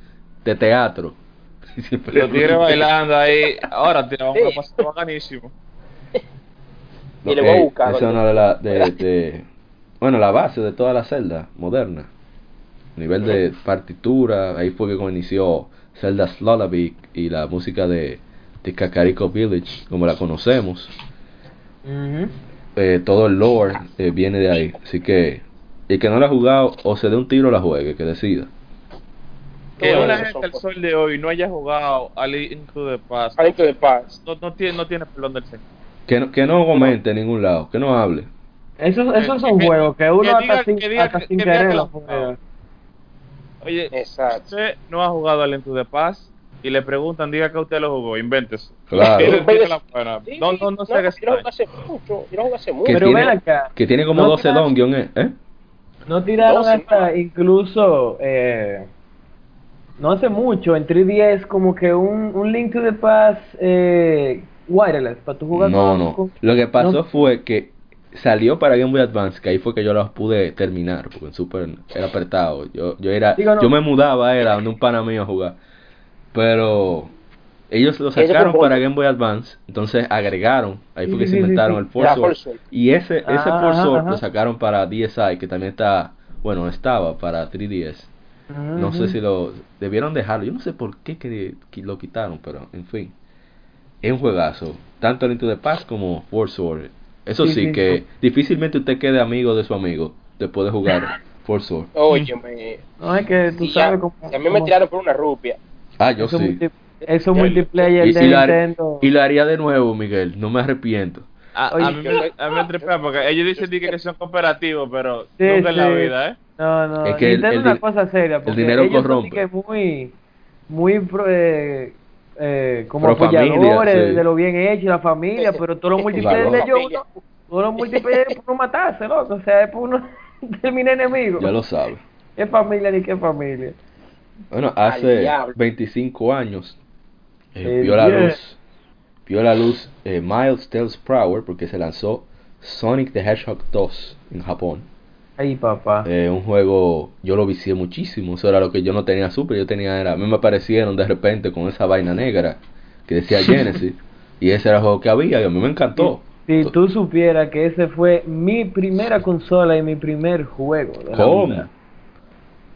de teatro. Los tigres bailando ahí. Ahora te vamos a pasar bacanísimo. Y le voy a Eh, buscar, esa es una de las. De, de- bueno, la base de toda la celda moderna. Nivel de partitura. Ahí fue que como inició Zelda's Lullaby y la música de, de Kakariko Village, como la conocemos. Eh, todo el lore eh, viene de ahí. Así que. El que no la ha jugado o se dé un tiro la juegue, que decida. Que una gente al sol de hoy no haya jugado a Link to the Past. A Link to the Past. No, no tiene, no tiene perdón del Señor. Que no, que no comente en ningún lado, que no hable. Esos, esos son Que- juegos que uno que hasta diga- sin, que diga- hasta sin querer que lo lo- juega. Oye, Exacto. usted no ha jugado a Link to the Past y le preguntan, diga que usted lo jugó, inventes. Claro. Sí, No, no, no se haga yo no jugué extraño. hace mucho. Yo no jugué hace mucho. Que Pero tiene- ven acá, Que tiene como No 12 tiraron- dungeons, ¿eh? ¿eh? no tiraron Doce, hasta ¿no? incluso, eh, no hace mucho, en 3DS como que un, un Link to the Past eh, wireless, para tu jugar No, con- no. con- Lo que pasó no. fue que salió para Game Boy Advance, que ahí fue que yo los pude terminar, porque en Super era apretado. Yo, yo era, Digo, no. yo me mudaba, era donde un pana mío a jugar. Pero ellos lo sacaron para. Game Boy Advance, entonces agregaron, ahí fue que sí, se inventaron sí. el Force. Y ese, ese Ah, Force lo sacaron para DSi, que también está, bueno, estaba para 3DS. No sé Ujú. si lo debieron dejarlo. Yo no sé por qué que, que lo quitaron, pero en fin. Es un juegazo. Tanto to the Past como Force Sword. Eso sí, Sí, sí, que sí. difícilmente usted quede amigo de su amigo después de jugar Force Sword. Óyeme. No, es que tú ya- sabes cómo... si a mí me tiraron por una rupia. Ah, yo esos sí. multi- esos Ya- multiplayer Y, de y Nintendo. y lo haría de nuevo, Miguel. No me arrepiento. A, Oye, a mí me, a mí me tripea porque ellos dicen di que, son cooperativos, pero Sí, nunca en la sí. vida, ¿eh? No, no, Es que el- Nintendo el es una cosa seria, porque dinero ellos corrompe. son que muy, muy pro- eh, eh, como familia, apoyadores sí. de lo bien hecho, la familia, pero todos los multiplayer Claro. de uno- todos los multiplayer es por uno matarse, loco, o sea, es por uno terminar enemigo. Ya lo sabe. ¿Qué familia ni qué familia? Bueno, hace diablo. 25 años eh, Eh, vio la luz, vio la luz eh, Miles Tales Prower porque se lanzó Sonic the Hedgehog 2 en Japón. Ay, papá. Eh, un juego, yo lo vicié muchísimo, eso era lo que yo no tenía Super, yo tenía era, a mí me aparecieron de repente con esa vaina negra que decía Genesis y ese era el juego que había y a mí me encantó. Si tú supieras que ese fue mi primera consola y mi primer juego. de la ¿Cómo? vida.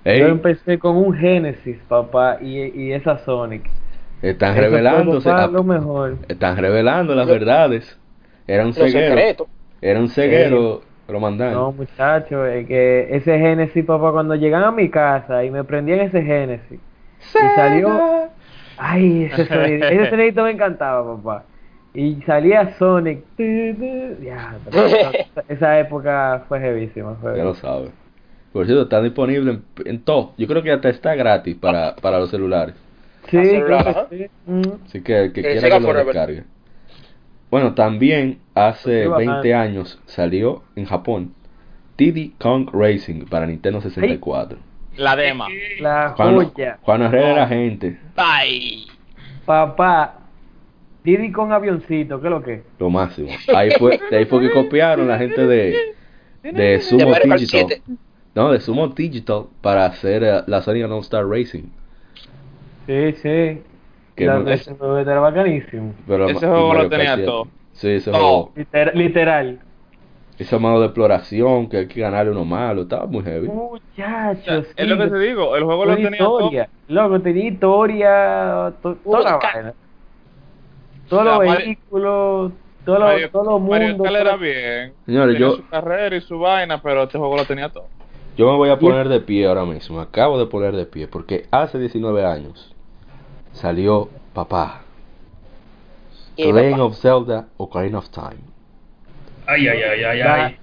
Ey, Yo empecé con un Genesis, papá, y, y esa Sonic. están Eso fue, revelándose, papá, a- lo mejor. están revelando las verdades. Era un Los ceguero, secretos. era un ceguero, lo mandaron. No, muchachos, es que ese Genesis, papá, cuando llegan a mi casa y me prendían ese Genesis y salió Ay, ese sonido, ese sonidito me encantaba, papá. Y salía Sonic. Ya, esa- esa época fue heavísima. Fue Ya lo sabes. Por cierto, está disponible en, en todo. Yo creo que hasta está gratis para, para los celulares. Sí, celular, que sí. Mm. Así que el que Eh, quiera que lo descargue. Bueno, también hace Sí, bacán. 20 años salió en Japón Diddy Kong Racing para Nintendo 64. La dema. La Juan, joya. Juan Herrera era gente, Bye. Papá, Diddy con avioncito, ¿qué es lo que? lo máximo. Ahí fue, de ahí fue que copiaron la gente de, de Sumo Digital. 7. No, de Sumo Digital para hacer eh, la Sonic All Star Racing. Sí, sí. Que La- no- ese juego era bacanísimo. Pero Ese juego lo tenía Kart 7. todo. Sí, ese Todo. juego. Liter- literal. Ese modo de exploración que hay que ganarle uno malo. Estaba muy heavy. Muchachos. Es lo que te digo, el juego lo Tenía tenía todo. Loco, tenía historia, to- toda la vaina. Todos los vehículos, todo, lo- Mario, todo el Mario mundo. Kart era todo- bien. Señores, tenía yo- su carrera y su vaina, pero este juego lo tenía todo. Yo me voy a poner de pie ahora mismo. Me acabo de poner de pie. Porque hace 19 años salió papá. ¿Qué, Legend papá? of Zelda Ocarina of Time. Ay, ay, ay, ay, La- ay.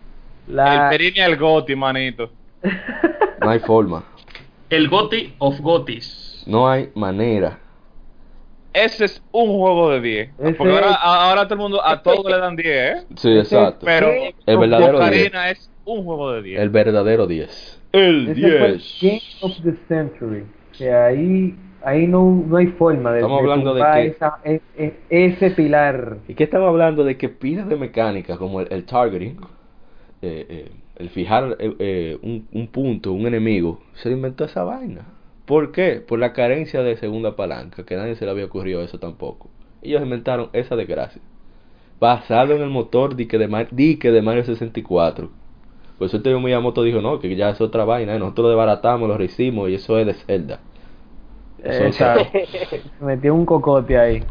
la- El Perini y el Goti, manito. No hay forma. El Goti of Gotis. No hay manera. Ese es un juego de 10. Ese- Porque ahora, ahora todo el mundo, a todos le dan 10, ¿eh? Sí, exacto. Pero El verdadero 10. Ocarina es un juego de 10. El verdadero 10. El ese fue el 10. Game of the Century. Que ahí, ahí no, no hay forma de, Estamos hablando de tumbar que- esa- e- e- ese pilar. ¿Y qué estamos hablando? De que pilas de mecánica como el, el targeting, eh, eh, el fijar eh, un, un punto, un enemigo, se inventó esa vaina. ¿Por qué? Por la carencia de segunda palanca, que nadie se le había ocurrido eso tampoco. Ellos inventaron esa desgracia. Basado en el motor dique de, Mar- dique de Mario 64. Por eso Tetsuya Miyamoto dijo, no, que ya es otra vaina, nosotros lo desbaratamos, lo rehicimos y eso es de Zelda. Se metió un cocote ahí.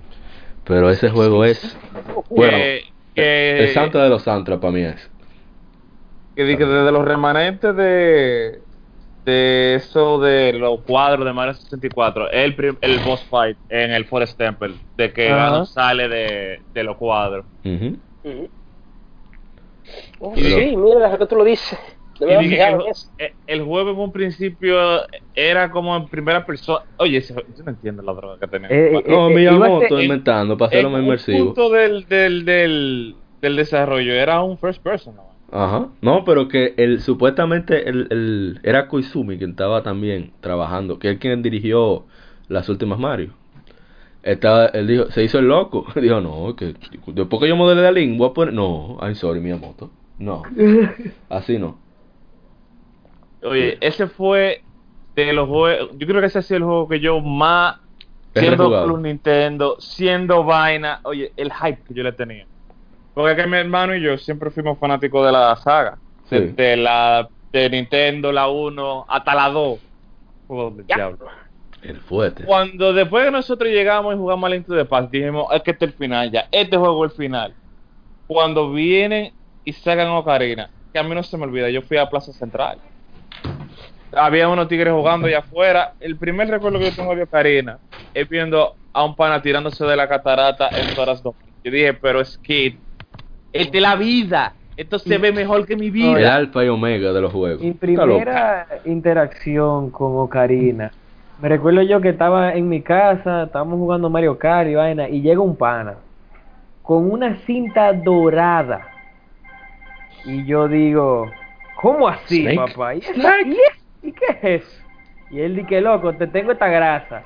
Pero ese juego es... Bueno, el santo de los santras para mí es. que desde los remanentes de de eso de los cuadros de Mario 64, el, prim- el boss fight en el Forest Temple, de que. Ganon sale de, de los cuadros. Ujú. Ujú. Oh, Pero- sí, mira, que tú lo dices. Y dije que eso. el, el juego en un principio era como en primera persona. Oye, yo no entiendo la droga que tenía. Eh, eh, No, eh, Miyamoto inventando para hacerlo en más un inmersivo. punto del, del, del, del desarrollo era un first person. ¿no? Ajá. No, pero que el supuestamente el, el era Koizumi quien estaba también trabajando, que es quien dirigió las últimas Mario. Estaba, él dijo, se hizo el loco. Dijo, no, que después que yo modele de Link, voy a poner. No, I'm sorry, Miyamoto. No, así no. Oye, ese fue de los juegos. Yo creo que ese ha sido el juego que yo más. Siendo rejugado. Club Nintendo, siendo vaina. Oye, el hype que yo le tenía. Porque es que mi hermano y yo siempre fuimos fanáticos de la saga. Sí. De la de Nintendo, la 1, hasta la 2. Juegos del Ya. diablo. El fuerte. Cuando después de nosotros llegamos y jugamos a Link to the Past, dijimos, es que este es el final ya, este juego es el final. Cuando vienen y sacan Ocarina, que a mí no se me olvida, yo fui a Plaza Central. Había unos tigres jugando allá afuera. El primer recuerdo que yo tengo de Ocarina es viendo a un pana tirándose de la catarata en Toras 2. Yo dije, pero es que esta es la vida. Esto se ve mejor que mi El vida. alfa y omega de los juegos. Mi primera interacción con Ocarina. Me recuerdo yo que estaba en mi casa, estábamos jugando Mario Kart y vaina, y llega un pana con una cinta dorada. Y yo digo, ¿cómo así, Snake. papá? ¿Y, esa- y es- ¿Y qué es eso? Y él dice, loco, te tengo esta grasa.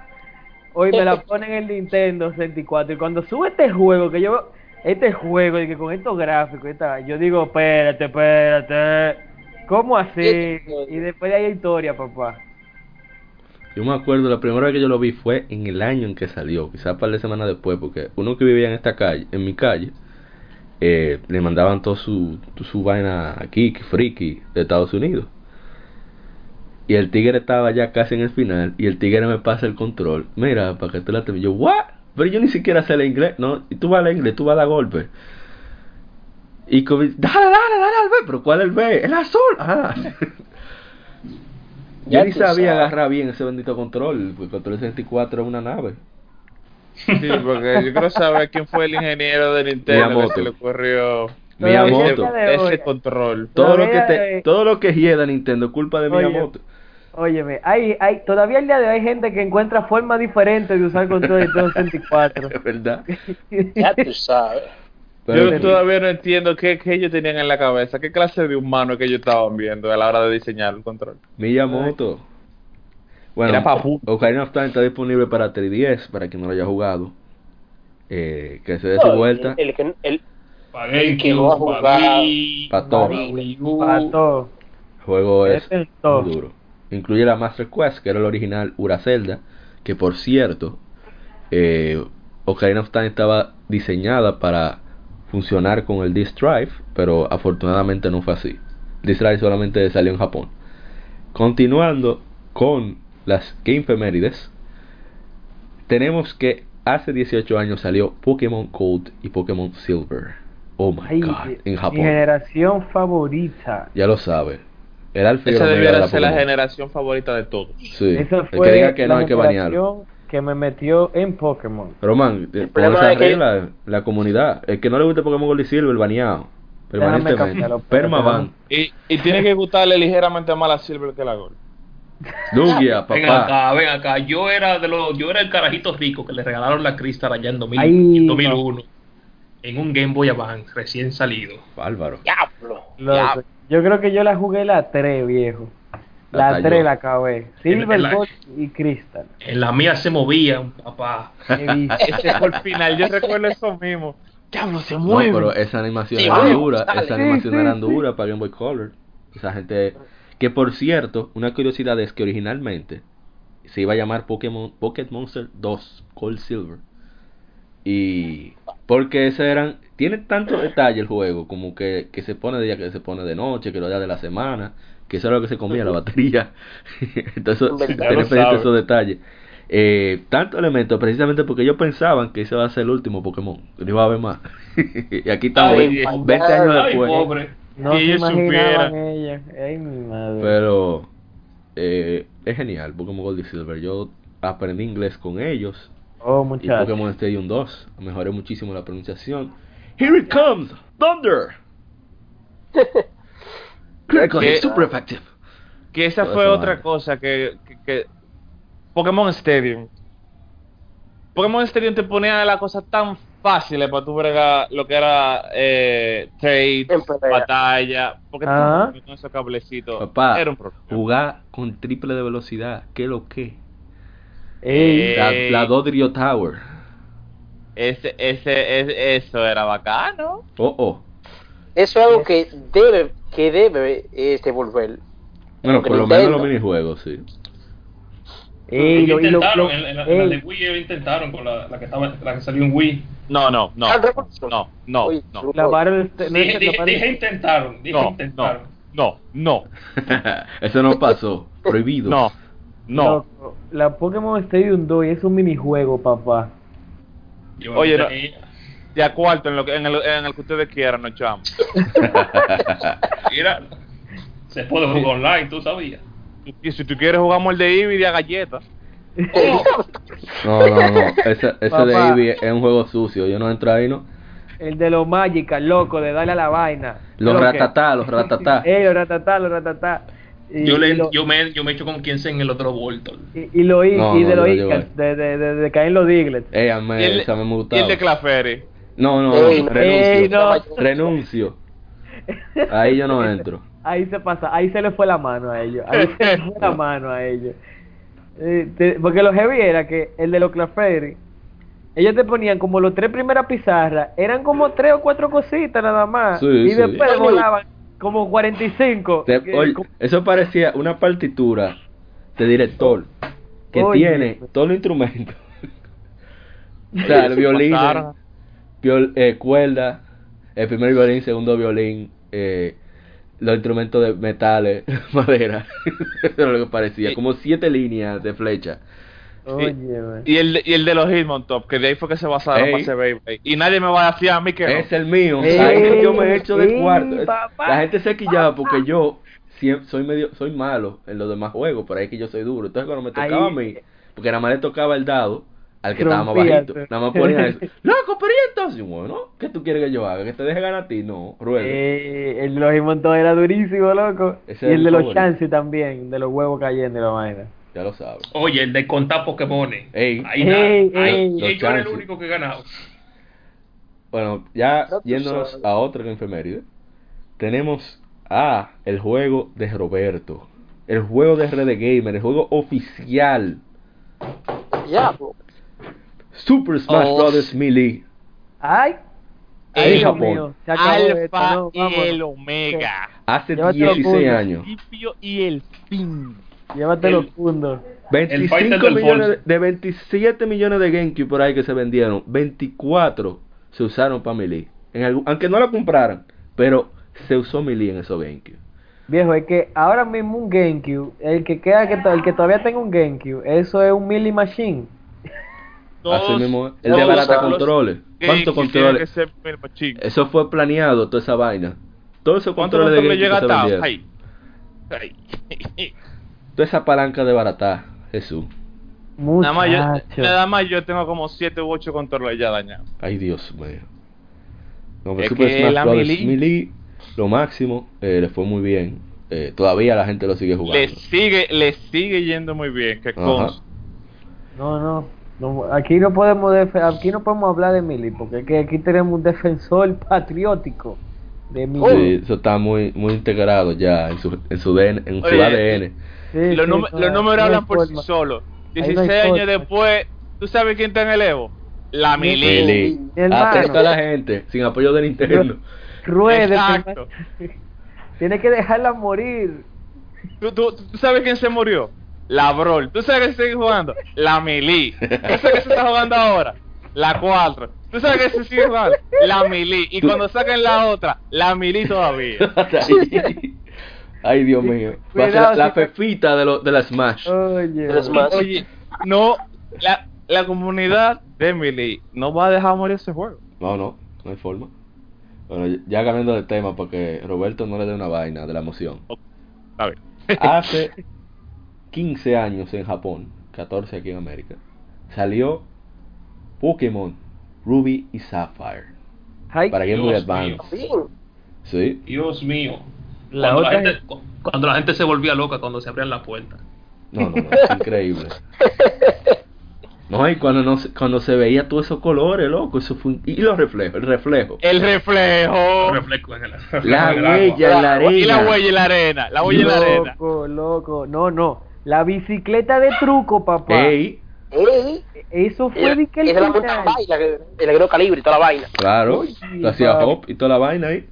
Hoy me la ponen en el Nintendo 64. Y cuando sube este juego, que yo este juego, y que con estos gráficos, esta- yo digo, espérate, espérate. ¿Cómo así? Y después de ahí hay historia, papá. Yo me acuerdo, la primera vez que yo lo vi fue en el año en que salió, quizás un par de semanas después, porque uno que vivía en esta calle, en mi calle, eh, le mandaban todo su, su vaina aquí, que friki, de Estados Unidos. Y el tigre estaba ya casi en el final, y el tigre me pasa el control. Mira, para que tú la te... Yo, ¿what? Pero yo ni siquiera sé el inglés, ¿no? Y tú vas al inglés, tú vas a dar golpe. Y como, dale, dale, dale al B, pero ¿cuál es el B? El azul. Ah. Ya Yo ni sabía sabes. agarrar bien ese bendito control, porque el control 64 es una nave. Sí, porque yo quiero saber quién fue el ingeniero de Nintendo que Miyamoto. se le ocurrió Miyamoto. ese control. Todo lo que te, todo lo que hieda Nintendo es culpa de Oye. Óyeme, hay, hay, todavía el día de hoy hay gente que encuentra formas diferentes de usar control de Nintendo 64. Es verdad. Ya tú sabes. Pero- yo todavía no entiendo qué, qué ellos tenían en la cabeza, qué clase de humano que ellos estaban viendo a la hora de diseñar el control. Miyamoto. Bueno, Era papu. Ocarina of Time está disponible para 3DS, para quien no lo haya jugado. Eh, que se dé su No, vuelta. El, el que, el, El que GameCube, va a para todo. para. El juego es Este es todo. muy duro. Incluye la Master Quest, que era el original Ura Zelda, que por cierto, eh, Ocarina of Time estaba diseñada para funcionar con el Disk Drive, pero afortunadamente no fue así. Disk Drive solamente salió en Japón. Continuando con las Game Femérides, tenemos que hace 18 años salió Pokémon Gold y Pokémon Silver. Oh my Ay, god, en Mi Japón. generación favorita. Ya lo sabe. El el Esa de debiera la ser la generación favorita de todos. Sí. Esa el fue que diga que no la hay que banearlo. generación que me metió en Pokémon. Pero man, eh, pon problema esa es que- la comunidad. El que no le guste Pokémon Gold y Silver, baneado. Permanentemente. Permaban. Y, y tiene que gustarle ligeramente más la Silver que la Gold. Dugia, Ven papá. acá, ven acá. Yo era de los, yo era el carajito rico que le regalaron la Crystal allá en, 2000 Ay, en 2001 en un Game Boy Advance recién salido. Bárbaro. diablo. Diablo. Yo creo que yo la jugué la 3, viejo. La Hasta 3 yo. la acabé. Silver, En la- Gold y Crystal. En la mía se movían, papá. Ese fue el final, yo recuerdo eso mismo. Diablo, se No, mueve. pero esa animación Sí, era vamos, dura. dale. Esa Sí, animación sí, era sí. dura para Game Boy Color. Esa gente. Que por cierto, una curiosidad es que originalmente se iba a llamar Pokémon Pocket Monster 2 Gold Silver. Y. Porque ese eran. Tiene tanto detalle el juego, como que, que se pone de día, que se pone de noche, que los días de la semana, que eso era lo que se comía, la batería. Entonces, tiene lo esos detalles. Eh, tanto elemento precisamente porque ellos pensaban que ese va a ser el último Pokémon, que no iba a haber más. y aquí estamos, Ay, 20 my God. años Ay, después. pobre. No se ellos imaginaban supieran. ella. Ay, mi madre. Pero eh, es genial, Pokémon Gold y Silver. Yo aprendí inglés con ellos oh, y muchachos. Pokémon Stadium 2. Mejoré muchísimo la pronunciación. Here it comes, Thunder. Critical hit, Que- super effective. Que esa fue otra cosa que, que, que- Pokémon Stadium. Pokémon Stadium te ponía la cosa tan fácil para tu bregar lo que era eh, trade, batalla, porque tú con esos cablecitos Papá, era un problema. jugar con triple de velocidad, ¿qué lo que? Ey, La, Ey. la Dodrio Tower. Ese, ese, ese- eso era bacano. Oh, oh. Eso es algo que debe, que debe este, volver. Bueno, por lo menos los minijuegos, sí. ey, lo- lo- intentaron, lo- en, en la, en la de Wii ellos intentaron con la, la que estaba, la que salió en Wii. No, no, no. Ah. No, no, no. la no es Dije, la dije, intentaron, dije No, no, intentaron. no, no, Eso no pasó. Prohibido. no, no. La Pokémon Stadium 2 es un minijuego, papá. Yo- Oye, no. eh, Ya cuarto en, lo que, en, el, en el que ustedes quieran, no chamos. mira, se puede jugar online, tú sabías. Y si tú quieres jugamos el de Eevee de a galletas. No, no, no. Ese, ese de. Eevee es un juego sucio. Yo no entro ahí, ¿no? El de los Magical, loco, de darle a la vaina. Los ratatá, los ratatá. Ey, los ratatá, los ratatá. Y, Yo, le, y lo- yo, me, yo me echo con quien sea en el otro Voltor. y, y lo y, No, y no, de los de, de, de, de caer en los Diglets. Ey, a mí, y el, esa me y gustaba. el de Clefairy. No, no, Ey, no. ey, Renuncio. no. Renuncio. Ahí yo no entro. Ahí se pasa, ahí se le fue la mano a ellos. Ahí se le fue la mano a ellos. Eh, te- porque lo heavy era que el de los Clefairy, ellos te ponían como los tres primeras pizarras, eran como tres o cuatro cositas nada más. Sí, y sí. después volaban como 45. Te- que- oye, como- eso parecía una partitura de director que Oye. tiene todos los instrumentos. o sea, el violín, viol- eh, cuerda, el primer violín, segundo violín, eh, los instrumentos de metales, madera. Eso era lo que parecía, como siete líneas de flecha. Oye. Y el, de- y el de los Hitmontop, que de ahí fue que se basaron para hacer Beyblade. Y nadie me va a decir a mí que no. Es el mío. Ey, Ahí que yo me he hecho de cuarto. Papá. La gente se quillaba porque yo siem- soy medio, soy malo en los demás juegos, pero ahí es que yo soy duro. Entonces cuando me tocaba Ahí- a mí, porque nada más le tocaba el dado, al que estaba más bajito. Nada más ponía eso. Loco, pero ¿y entonces? Y bueno, ¿qué tú quieres que yo haga? ¿Que te deje ganar a ti? No, rueda. Eh, el de los Imontos era durísimo, loco. Ese y el de los chances también, de los huevos cayendo y la vaina. Ya lo sabes. Oye, el de contar Pokémon. Ey. Ahí Ey, nada. ey. Los yo era el único que he ganado. Bueno, ya yéndonos a otra efeméride, tenemos a el juego de Roberto. El juego de Red Gamer, el juego oficial. Ya, bro. Super Smash Oh. Bros. Melee. ¡Ay! Ay, Dios Japón. mío, esto, Alfa no, y el Omega. Hace Llévatelo 16 puro. años. Principio y el fin. Llévate El- los puntos. 25 fighter del millones de, Forza. de 27 millones de GameCube por ahí que se vendieron, 24 se usaron para Melee. En algún- aunque no lo compraran, pero se usó Melee en esos GameCube. Viejo, es que ahora mismo un GameCube, el que queda que el que todavía tenga un GameCube, eso es un Milli Machine. Así mismo, el de barata controles. ¿Cuántos controles? Eso fue planeado, toda esa vaina. Todos esos ¿Cuántos controles de GameCube llega a. Toda esa palanca de barata, Jesús. Nada más, yo, nada más yo tengo como 7 u 8 controles ya dañados. Ay, Dios mío. No, pero Es Super que Smash la Bros. Melee- Melee, lo máximo, eh, le fue muy bien. Eh, todavía la gente lo sigue jugando. Le sigue, le sigue yendo muy bien. Que. No, no, no, aquí no podemos def- aquí no podemos hablar de Milli, porque es que aquí tenemos un defensor patriótico de Milli. Sí, eso está muy muy integrado ya en su, en su, DN, en su Oye, ADN. Sí, los, sí, no, los números hablan por sí solos. Ahí no hay 16 años forma. después, ¿tú sabes quién está en el Evo? La Melee. Melee. Mi hermano. Atento a la gente, sin apoyo de Nintendo. Ruede, Exacto. Tiene que dejarla morir. ¿Tú, tú, tú sabes quién se murió? La Brawl. ¿Tú sabes que sigue jugando? La Melee. ¿Tú sabes que se está jugando ahora? La 4. ¿Tú sabes que se sigue jugando? La Melee. Y cuando saquen la otra, la Melee todavía. Ay, Dios mío. Va a ser la, la pepita de, lo, de la Smash. Oye. Oye, no, la, la comunidad de Melee no va a dejar morir ese juego. No, no, no hay forma. Bueno, ya cambiando de tema para que Roberto no le dé una vaina de la emoción. A ver. Hace 15 años en Japón, 14 aquí en América, salió Pokémon Ruby y Sapphire Ay, para Game Boy Advance. Bien. Sí, Dios mío. La cuando, la gente, cu- cuando la gente se volvía loca cuando se abrían las puertas. no, no, no, es increíble. No, y cuando, no, se- cuando se veía todos esos colores, loco, eso fue... un- Y los reflejos, el reflejo. El reflejo. Reflejo en el, La reflejo en el agua. huella en la arena. Y la huella en la arena. La huella en la arena. Loco, loco. No, no. La bicicleta de truco, papá. Ey, Ey, Eso fue de que el la la que- el agro calibre y toda la vaina. claro, hacía. Hop y toda la vaina ahí.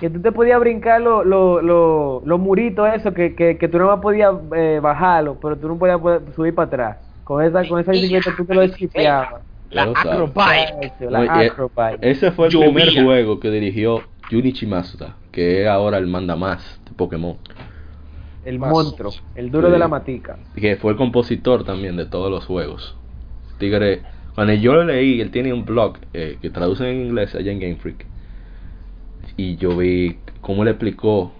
Que tú te podías brincar los lo, lo, los muritos esos que, que, que tú no más podías eh, bajarlo, pero tú no podías poder subir para atrás. Con esa, con esa bicicleta tú te lo esquipeabas. La eh, acrobike. Ese fue el primer juego que dirigió Junichi Masuda, que es ahora el manda más de Pokémon. El monstruo, el duro Sí. de la matica. Que fue el compositor también de todos los juegos. Tigre, cuando yo lo leí, él tiene un blog eh, que traduce en inglés allá en Game Freak. Y yo vi cómo le explicó.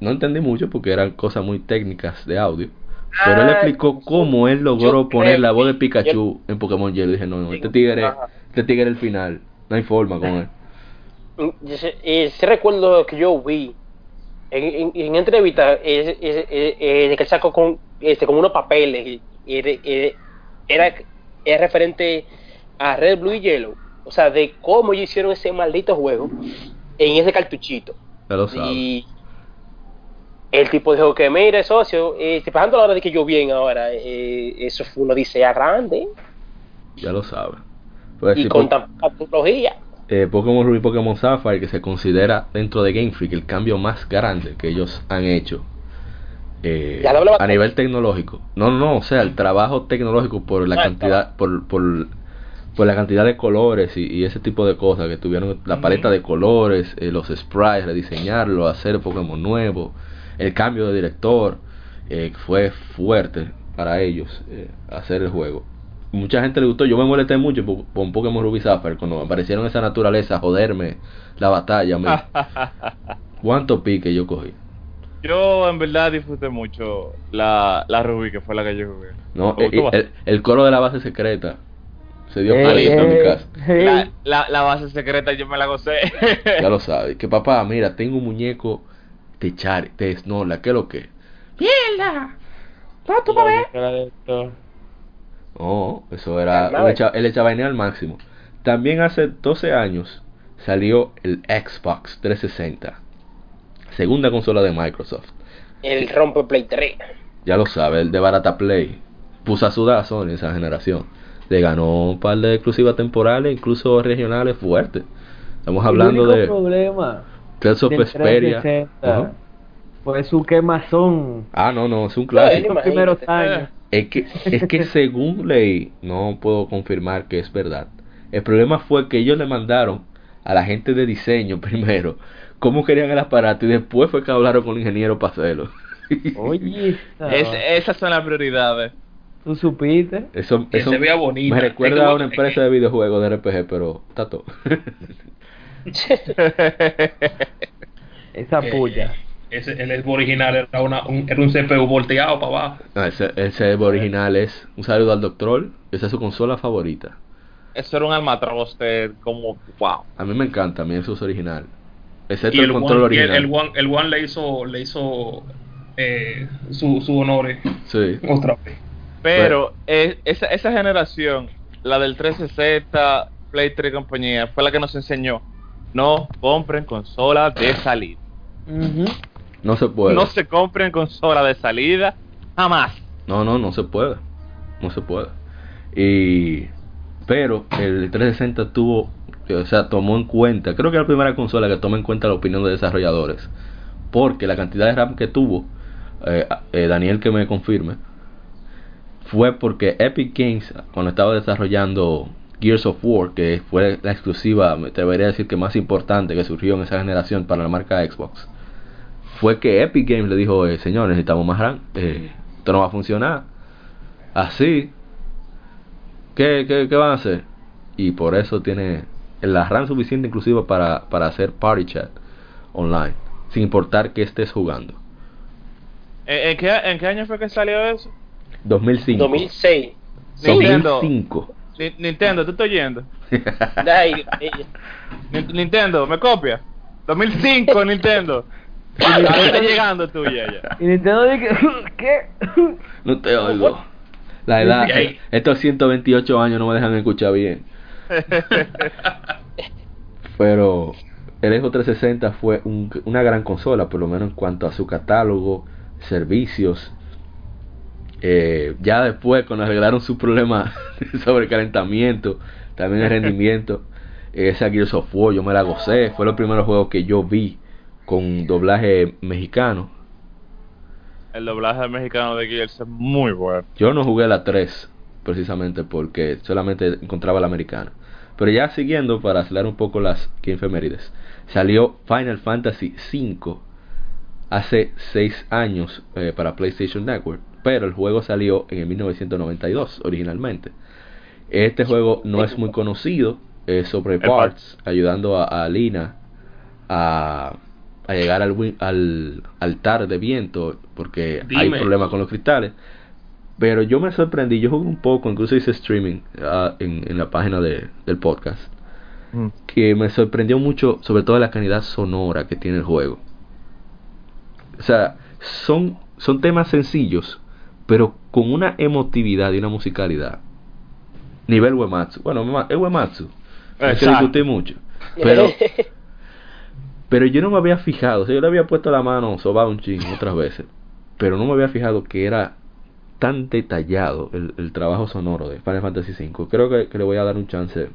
No entendí mucho porque eran cosas muy técnicas de audio. Pero él Ah, explicó cómo él logró yo poner la voz de Pikachu en Pokémon Yellow. Y dije, no, no, este tigre, este tigre es el final. No hay forma con él. Mm, yo eh, sí recuerdo que yo vi en, en, en entrevista eh, eh, de que él sacó con, este, como unos papeles y, y era, eh, era, era referente a Red, Blue y Yellow. O sea, de cómo ellos hicieron ese maldito juego en ese cartuchito. Ya lo sabes. Y el tipo dijo que, mire, socio, eh, pasando la hora de que yo bien ahora, eh, eso fue una odisea grande Ya lo sabes. Pues, y con po- tan poca tecnología. eh, Pokémon Ruby y Pokémon Sapphire, que se considera dentro de Game Freak el cambio más grande que ellos han hecho eh, a nivel tecnológico. No, no, o sea, el trabajo tecnológico por la Ah, cantidad, por, por, por la cantidad de colores y, y ese tipo de cosas que tuvieron, la paleta de colores, eh, los sprites, rediseñarlo, hacer Pokémon nuevo, el cambio de director, eh, fue fuerte para ellos eh, hacer el juego. Mucha gente le gustó, yo me molesté mucho con Pokémon Ruby Sapphire cuando aparecieron esa naturaleza, joderme la batalla, me- cuánto pique yo cogí. Yo en verdad disfruté mucho la, la Ruby, que fue la que yo jugué. No, eh, gustó el, el coro de la base secreta se dio palito en mi ey, casa. ey. La, la, la base secreta yo me la gocé. Ya lo sabes. Que papá, mira, tengo un muñeco de Char, de Snorla, ¿qué es lo que? ¡Mierda! ¿No, tú me ves? No, eso era. Él echaba, él echaba al máximo. También hace 12 años salió el Xbox 360. Segunda consola de Microsoft. El rompe Play 3. Ya lo sabe, el de Barata Play. Puso a sudar a Sony esa generación. Le ganó un par de exclusivas temporales, incluso regionales fuertes. Estamos hablando el único de problema Tales of Vesperia. 360 Ajá. fue su quemazón Ah, no, no, es un clásico. él los primeros Imagínate. años. Es que, es que según leí, no puedo confirmar que es verdad. El problema fue que ellos le mandaron a la gente de diseño primero cómo querían el aparato y después fue que hablaron con el ingeniero para hacerlo. Oye, Es- esas son las prioridades. Tú supiste. Eso, Que eso se vea bonita. me recuerda como- a una empresa de videojuegos de RPG, pero está todo. Esa que puya. Ese, el Xbox original era, una, un, era un CPU volteado para abajo. No, ese, ese original es un saludo al doctor. Esa es su consola favorita. Eso era un almatroste como wow. A mí me encanta, a mí eso es original. Excepto Y el, el control One, y el, original. el One, el One le hizo, le hizo eh, su, su honores Sí. otra vez. Pero eh, esa, esa generación, la del 360, Play 3 y compañía, fue la que nos enseñó. No compren consola de salida. No se puede. No se compren consola de salida jamás. No, no, no se puede. No se puede. Y pero el 360 tuvo, o sea, tomó en cuenta, creo que es la primera consola que toma en cuenta la opinión de desarrolladores, porque la cantidad de RAM que tuvo, eh, eh, Daniel que me confirme, fue porque Epic Games cuando estaba desarrollando Gears of War, que fue la exclusiva, me atrevería a decir que más importante que surgió en esa generación para la marca Xbox, fue que Epic Games le dijo, eh, señor, necesitamos más RAM, eh, esto no va a funcionar. Así, ¿qué, qué, qué van a hacer? Y por eso tiene la RAM suficiente inclusive para, para hacer party chat online, sin importar que estés jugando. ¿En, en qué, en qué año fue que salió eso? 2005. 2006. Nintendo. 2005. Ni- Nintendo, ¿tú estás oyendo? Nintendo, ¿me copia? 2005, Nintendo. Ahí está llegando tú ya, ya. Y Nintendo dice, ¿qué? No te oigo. La edad, estos 128 años no me dejan escuchar bien. Pero el Xbox 360 fue un- una gran consola, por lo menos en cuanto a su catálogo, servicios. Eh, ya después, cuando arreglaron su problema sobre calentamiento, también el rendimiento, esa Gears of War yo me la gocé. Fue los primeros juegos que yo vi con doblaje mexicano. El doblaje mexicano de Gears es muy bueno. Yo no jugué la 3 precisamente porque solamente encontraba la americana. Pero ya siguiendo para acelerar un poco las que efemérides. Salió Final Fantasy V hace 6 años eh, para PlayStation Network, pero el juego salió en el 1992 originalmente. Este juego no es muy conocido, es sobre parts, ayudando a, a Lina a, a llegar al, al altar de viento porque hay problemas con los cristales. Pero yo me sorprendí, yo jugué un poco, incluso hice streaming ah, en, en la página de, del podcast, que me sorprendió mucho, sobre todo la calidad sonora que tiene el juego. O sea, son, son temas sencillos, pero con una emotividad y una musicalidad. Nivel Uematsu. Bueno, es Uematsu. Hay que mucho. Pero, pero yo no me había fijado. O sea, yo le había puesto la mano sobado un ching otras veces. Pero no me había fijado que era tan detallado el, el trabajo sonoro de Final Fantasy V. Creo que, que le voy a dar un chance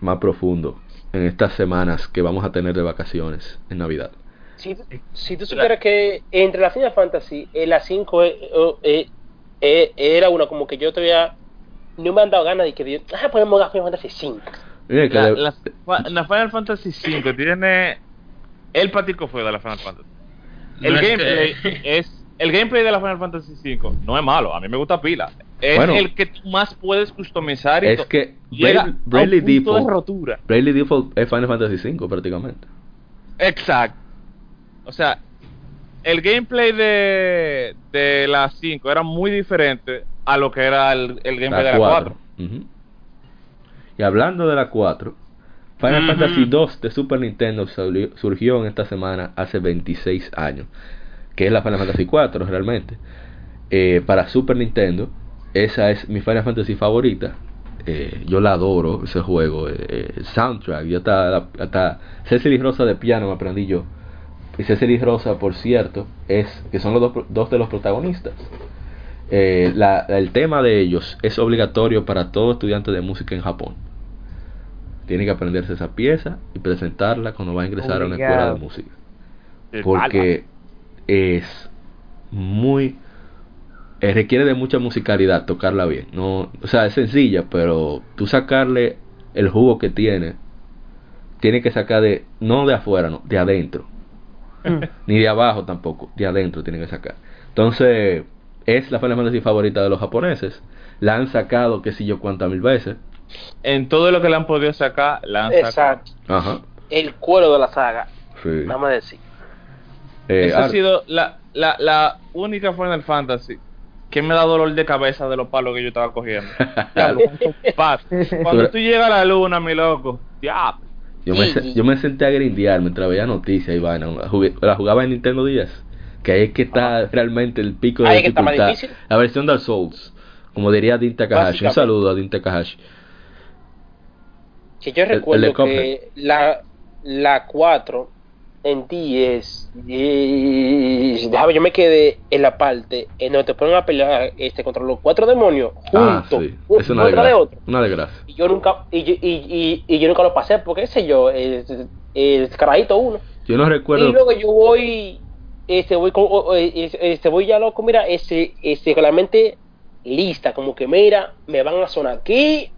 más profundo en estas semanas que vamos a tener de vacaciones en Navidad. Si, si tú supieras que entre la Final Fantasy, eh, la 5 eh, eh, eh, era una como que yo todavía no me han dado ganas de que yo, ah, ponemos la Final Fantasy 5. Mira que La, la- la Final Fantasy V tiene el patico fue de la Final Fantasy. El No es gameplay que- es el gameplay de la Final Fantasy V no es malo, a mí me gusta pila. Es Bueno. el que tú más puedes customizar y es que llega Bradley, a un Bradley punto de Default, rotura. Bradley Default es Final Fantasy V prácticamente. Exacto. O sea, el gameplay de, de la 5 era muy diferente a lo que era el, el gameplay de la 4. Ujú. Y hablando de la 4, Final. Fantasy 2 de Super Nintendo surgió en esta semana hace 26 años, que es la Final Fantasy 4 realmente. Eh, para Super Nintendo, esa es mi Final Fantasy favorita. Eh, yo la adoro, ese juego. eh, eh, el soundtrack, yo hasta, hasta Cecily Rosa de piano me aprendí yo. Y Cecily Rosa, por cierto, es que son los dos, dos de los protagonistas. Eh, la- el tema de ellos es obligatorio para todo estudiante de música en Japón. Tiene que aprenderse esa pieza y presentarla cuando va a ingresar a una escuela de música. Porque es muy... eh, requiere de mucha musicalidad tocarla bien. No, o sea, es sencilla, pero tú sacarle el jugo que tiene, tiene que sacar de... No de afuera, no, de adentro ni de abajo tampoco, de adentro tienen que sacar. Entonces, es la Final Fantasy favorita de los japoneses. La han sacado, que sé yo, cuántas mil veces. En todo lo que le han podido sacar, la han sacado. Ajá. El cuero de la saga, Sí. vamos a decir. Eh, Esa ha sido la, la, la única Final Fantasy que me da dolor de cabeza de los palos que yo estaba cogiendo. Diablo. Cuando tú llegas a la luna, mi loco, diablo. Yo, me, se- yo me senté a grindear mientras veía noticias y vaina. La, jugaba en Nintendo 10. Que ahí es que está realmente el pico de que dificultad. La versión Dark Souls. Como diría Din Takahashi. Un saludo a Din Takahashi. Que yo El- el de recuerdo que la, la 4 en 10, y, déjame, yo me quedé en la parte en donde te ponen a pelear este, contra los cuatro demonios Ah, juntos, sí. uno Es una contra de otro. Una desgracia. Y yo nunca, y, yo- y, y, y yo nunca lo pasé, porque qué sé yo, el, el carajito uno. Yo no recuerdo. Y luego yo voy, este, voy con, este, este, voy ya loco, mira, este, con la mente lista, como que mira, me van a sonar aquí,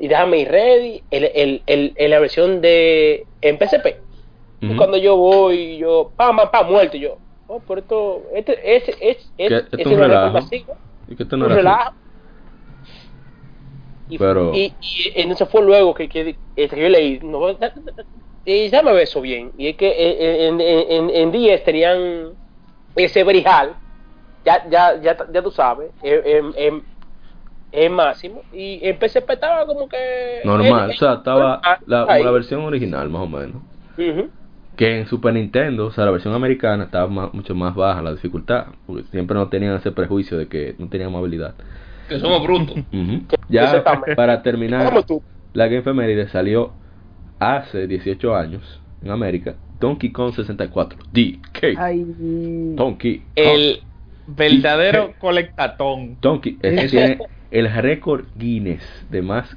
y déjame ir ready, el, el, el, la versión de, en PSP. Cuando yo voy, yo, pam, pam, pam, muerto, yo, oh, pero esto, este, es, es, es, es es un relajo. reforma así, ¿no? Y que esto no un relajo. Y, Pero- y, y entonces fue luego que, que, este, que yo leí, no, y ya me eso bien. Y es que en, en, en, en 10 tenían ese brijal, ya, ya, ya, ya tú sabes, en, en, máximo. Y en PSP estaba como que. Normal, eh, o sea, estaba la, la versión original más o menos. Ujú. Que en Super Nintendo, o sea, la versión americana estaba más- mucho más baja la dificultad, porque siempre no tenían ese prejuicio de que no tenían movilidad. Que somos brutos. Ya para terminar, la Game Efeméride salió hace 18 años en América, Donkey Kong 64, DK, Ay, Donkey Kong. El verdadero colectatón. Donkey, ese tiene el récord Guinness de más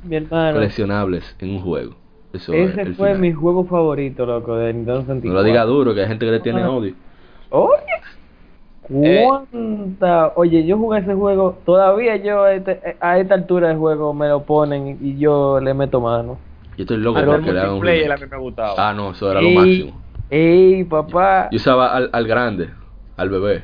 coleccionables en un juego. Eso Ese fue final. mi juego favorito, loco, de Nintendo 64. No lo diga duro, que hay gente que le tiene Ah. odio. Oye, Eh. cuánta. Oye, yo jugué ese juego. Todavía yo a, este- a esta altura del juego me lo ponen y yo le meto mano. Yo estoy loco porque le hagan un multiplayer a remake. mí me gustaba. Ah, no, eso era lo máximo. Ey, papá. Yo usaba al, al grande, al bebé.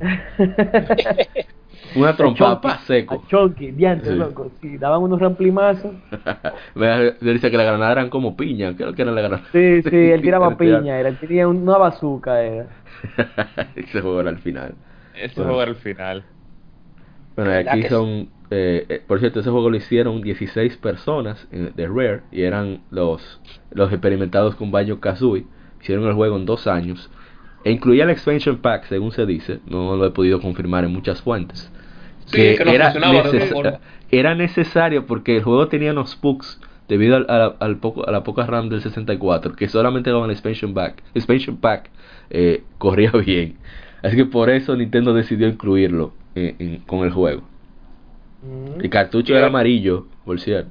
Una trompada pa' seco. A Chonky, diantre, Sí. loco. Sí, daban unos ramplimazos. Me dice que la granada eran como piña. ¿Qué es lo que era la granada? Sí, sí, él tiraba piña, él tenía una bazooka. Era. Ese juego era al final. Ese Bueno. juego era el final. Bueno, y ¿Verdad aquí son. eh, eh, por cierto, ese juego lo hicieron 16 personas de Rare y eran los, los experimentados con Banjo Kazooie. Hicieron el juego en dos años e incluía el expansion pack, según se dice. No lo he podido confirmar en muchas fuentes. Sí, que neces- forma. era necesario porque el juego tenía unos bugs debido al, al- al poco, a la poca RAM del 64 que solamente con el expansion pack, expansion pack eh, corría bien. Así que por eso Nintendo decidió incluirlo en- en- con el juego. Mm. El cartucho era amarillo, por cierto.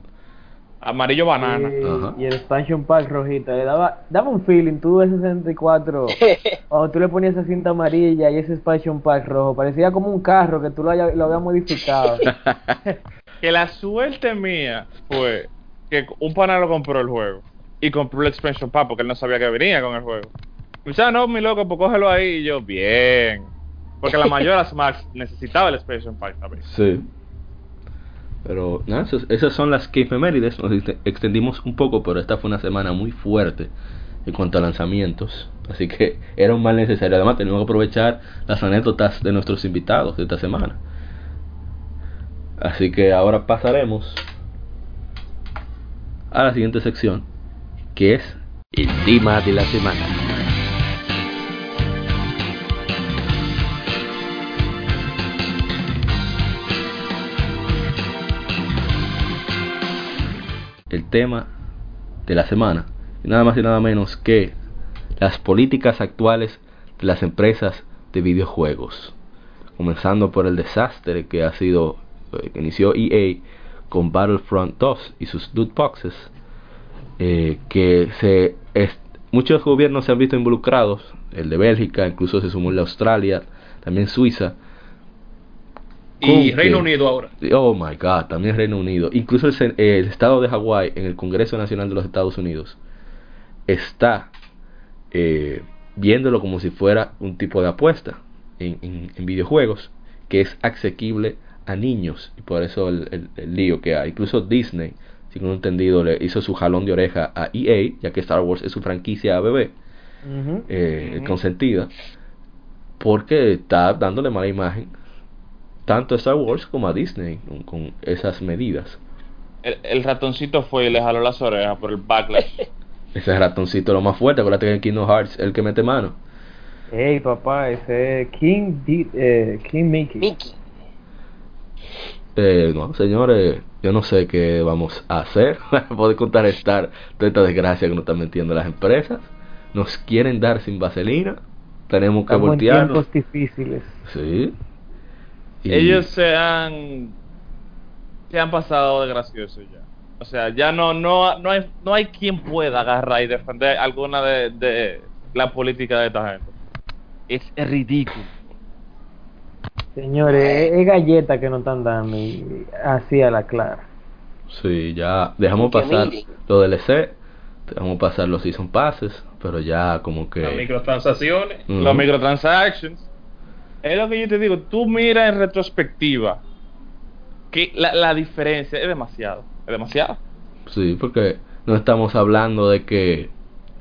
Amarillo banana. Y, el expansion pack rojito, le daba, daba un feeling, tú ese 64, o tú le ponías esa cinta amarilla y ese expansion pack rojo, parecía como un carro que tú lo, haya- lo habías modificado. Que la suerte mía fue que un pana lo compró el juego. Y compró el expansion pack porque él no sabía que venía con el juego. Y dice, ah, no, mi loco, pues cógelo ahí. Y yo, bien. Porque la mayor Max necesitaba el expansion pack también. Sí. Pero nada, esas, son las que efemérides. Nos ext- extendimos un poco, pero esta fue una semana muy fuerte en cuanto a lanzamientos. Así que era un mal necesario. Además, tenemos que aprovechar las anécdotas de nuestros invitados de esta semana. Así que ahora pasaremos a la siguiente sección, que es El tema de la semana. Tema de la semana. Nada más y nada menos que las políticas actuales de las empresas de videojuegos. Comenzando por el desastre que ha sido, eh, que inició EA con Battlefront 2 y sus loot boxes. eh, que se muchos gobiernos se han visto involucrados, el de Bélgica, incluso se sumó el de Australia, también Suiza, Y ¿Con Reino? Unido ahora. Oh my god, también Reino Unido. Incluso el, estado de Hawái en el Congreso Nacional de los Estados Unidos está eh, viéndolo como si fuera un tipo de apuesta en, en- en videojuegos que es asequible a niños y por eso el, el- el lío que hay. Incluso Disney, si no he entendido, le hizo su jalón de oreja a EA, ya que Star Wars es su franquicia bebé Ujú. eh, consentida, porque está dándole mala imagen tanto a Star Wars como a Disney con, con esas medidas. El, el ratoncito fue y le jaló las orejas por el backlash. Ese ratoncito es lo más fuerte, acuérdate que en Kingdom Hearts el que mete mano. Ey, papá, ese es King, eh, King Mickey. Mickey. Eh, no, señores, yo no sé qué vamos a hacer para poder contrarrestar toda esta desgracia que nos están metiendo las empresas. Nos quieren dar sin vaselina, tenemos que Estamos en voltearnos. tiempos difíciles. Sí. Y- Ellos se han se han pasado de gracioso ya. O sea, ya no no no hay no hay quien pueda agarrar y defender alguna de, de la política de esta gente. Es ridículo. Señores, es, galleta que nos están dando y así a la clara. Sí, ya dejamos pasar miren. los DLC, dejamos pasar los Season Passes, pero ya como que... Las microtransacciones. Ujú. Los microtransactions. Es lo que yo te digo, tú mira en retrospectiva que la, la diferencia es demasiado, es demasiado. Sí, porque no estamos hablando de que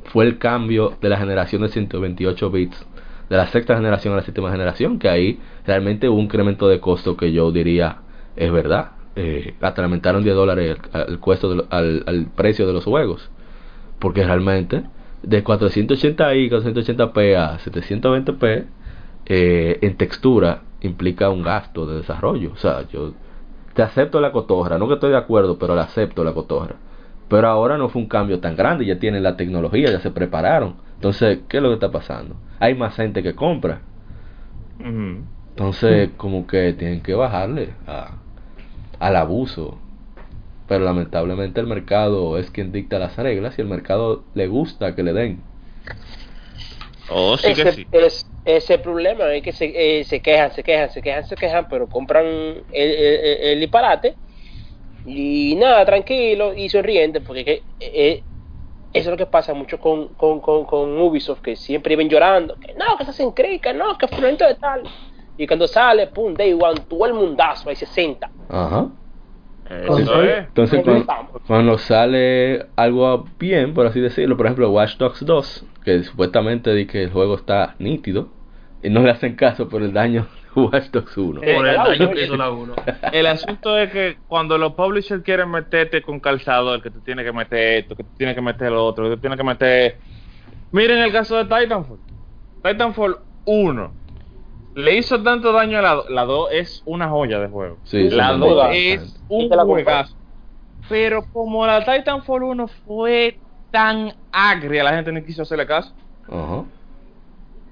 fue el cambio de la generación de 128 bits de la sexta generación a la séptima generación, que ahí realmente hubo un incremento de costo que yo diría es verdad. Eh, hasta aumentaron 10 dólares el, costo al, al precio de los juegos. Porque realmente de 480i, 480p a 720p eh, en textura implica un gasto de desarrollo. O sea, yo te acepto la cotorra, no que estoy de acuerdo, pero le acepto la cotorra. Pero ahora no fue un cambio tan grande, ya tienen la tecnología, ya se prepararon. Entonces, ¿qué es lo que está pasando? Hay más gente que compra. Entonces, como que tienen que bajarle a, al abuso. Pero lamentablemente el mercado es quien dicta las reglas y el mercado le gusta que le den. Oh, sí que ese, sí. es, ese problema es que se, eh, se quejan, se quejan, se quejan, se quejan, pero compran el, el, el disparate y nada, tranquilo y sonriente, porque que, eh, eso es lo que pasa mucho con, con, con, con Ubisoft, que siempre viven llorando, que no, que se hacen que no, que fulanito de tal. Y cuando sale, pum, day one, todo el mundazo, hay 60. Ajá. Eso es. Entonces, cuando, sale algo bien, por así decirlo, por ejemplo, Watch Dogs 2, que supuestamente di que el juego está nítido, y no le hacen caso por el daño de Watch Dogs 1. Eh, Por el claro, daño que hizo la 1. El asunto es que cuando los publishers quieren meterte con calzador, que tú tienes que meter esto, que tú tienes que meter lo otro, que tú tienes que meter... Miren el caso de Titanfall. Titanfall 1 le hizo tanto daño a la 2. La 2 es una joya de juego. Sí, la sí, 2 bastante. es un juegazo. Pero como la Titanfall 1 fue tan agria, la gente no quiso hacerle caso. Ajá.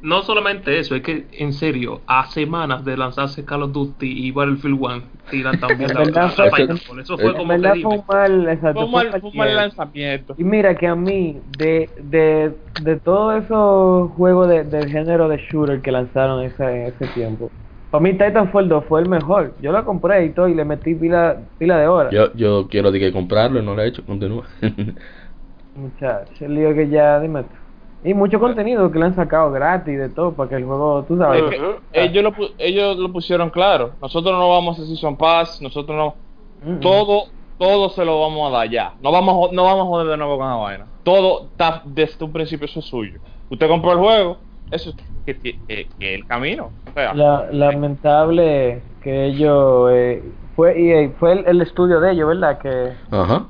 No solamente eso, es que en serio, a semanas de lanzarse Call of Duty y Battlefield 1, tiran también la, la fue- Titanfall. Eso fue como verdad fue terrible. un mal, exacto, Fue un mal, mal fue un mal tiempo. lanzamiento. Y mira que a mí, de, de, de todos esos juegos de, del género de shooter que lanzaron ese, en ese tiempo, para mí Titanfall 2 fue el mejor. Yo lo compré y todo y le metí pila, pila de horas. Yo, yo quiero de que comprarlo y no lo he hecho, continúa. Muchachos, el lío que ya, dime tú. Y mucho contenido que le han sacado gratis de todo para que el juego, tú sabes. Es que Ujú. ellos, lo, ellos lo pusieron claro. Nosotros no vamos a Season Pass, nosotros no. Todo todo se lo vamos a dar ya. No vamos, no vamos a joder de nuevo con la vaina. Todo está desde un principio, eso es suyo. Usted compró el juego, eso es que, que- que- que el camino. O sea, La- lamentable que ellos eh, fue EA, fue el, el estudio de ellos, ¿verdad? Que Ajá.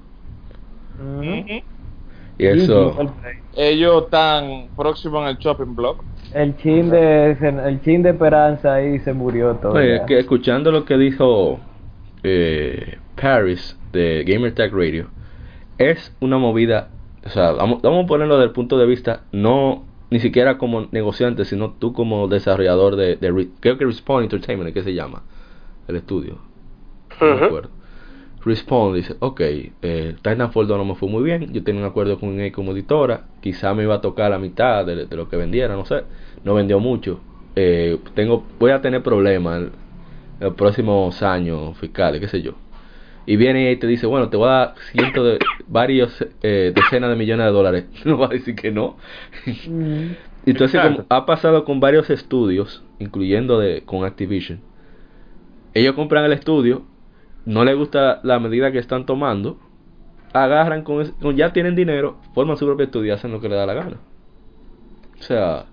Y eso. el, ellos están próximos en el shopping block. el chin de el chin de esperanza ahí se murió todo. Oye, que escuchando lo que dijo eh, Paris de GamerTag Radio, es una movida, o sea, vamos, vamos a ponerlo desde el punto de vista, no ni siquiera como negociante, sino tú como desarrollador de, de Re- creo que Respawn Entertainment, ¿qué se llama? El estudio. No me Ujú. acuerdo. Respawn dice, ok, eh, Titanfall 2 no me fue muy bien, yo tenía un acuerdo con EA como editora, quizá me iba a tocar la mitad de, de lo que vendiera, no sé, no vendió mucho, eh, tengo, voy a tener problemas en los próximos años fiscales, qué sé yo. Y viene y te dice, bueno, te voy a dar cientos de, varios, eh, decenas de millones de dólares, no va a decir que no. Mm. Entonces, como Exacto. ha pasado con varios estudios, incluyendo de, con Activision, ellos compran el estudio, no les gusta la medida que están tomando, agarran con, es- con- ya tienen dinero, forman su propio estudio y hacen lo que les da la gana. O sea,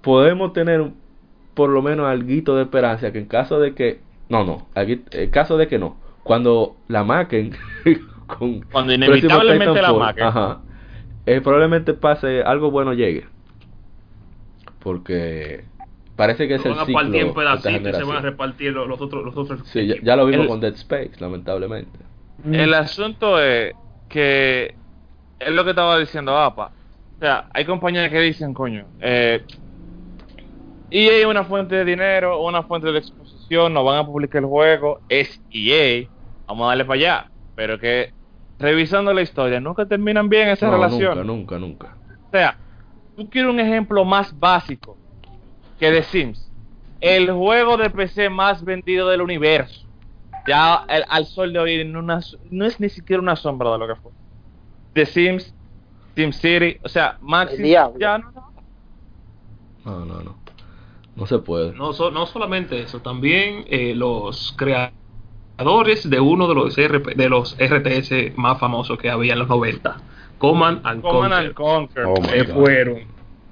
podemos tener por lo menos algo de esperanza que en caso de que, no, no, en caso de que no, cuando la maquen con Cuando inevitablemente la maquen. ajá, eh, probablemente pase algo bueno llegue. Porque parece que es Se el van a ciclo partir en pedacitos y se van a repartir los, los otros. Los otros Sí, ya, ya lo vimos El- con Dead Space, lamentablemente. Mm. El asunto es que es lo que estaba diciendo APA. O sea, hay compañías que dicen, coño, eh, EA es una fuente de dinero, una fuente de exposición, nos van a publicar el juego, es EA, vamos a darle para allá. Pero que revisando la historia, nunca terminan bien esas No, relaciones. Nunca, nunca, nunca. O sea, tú quieres un ejemplo más básico que The Sims. El juego de PC más vendido del universo. Ya el- al sol de hoy no, una- no es ni siquiera una sombra de lo que fue. The Sims, SimCity, o sea, Maxi ya no. No, no, no. No se puede. No, so- no solamente eso, también eh, los creadores de uno de los RP de los RTS más famosos que había en los 90, Command and Command and Conquer, Oh God. fueron.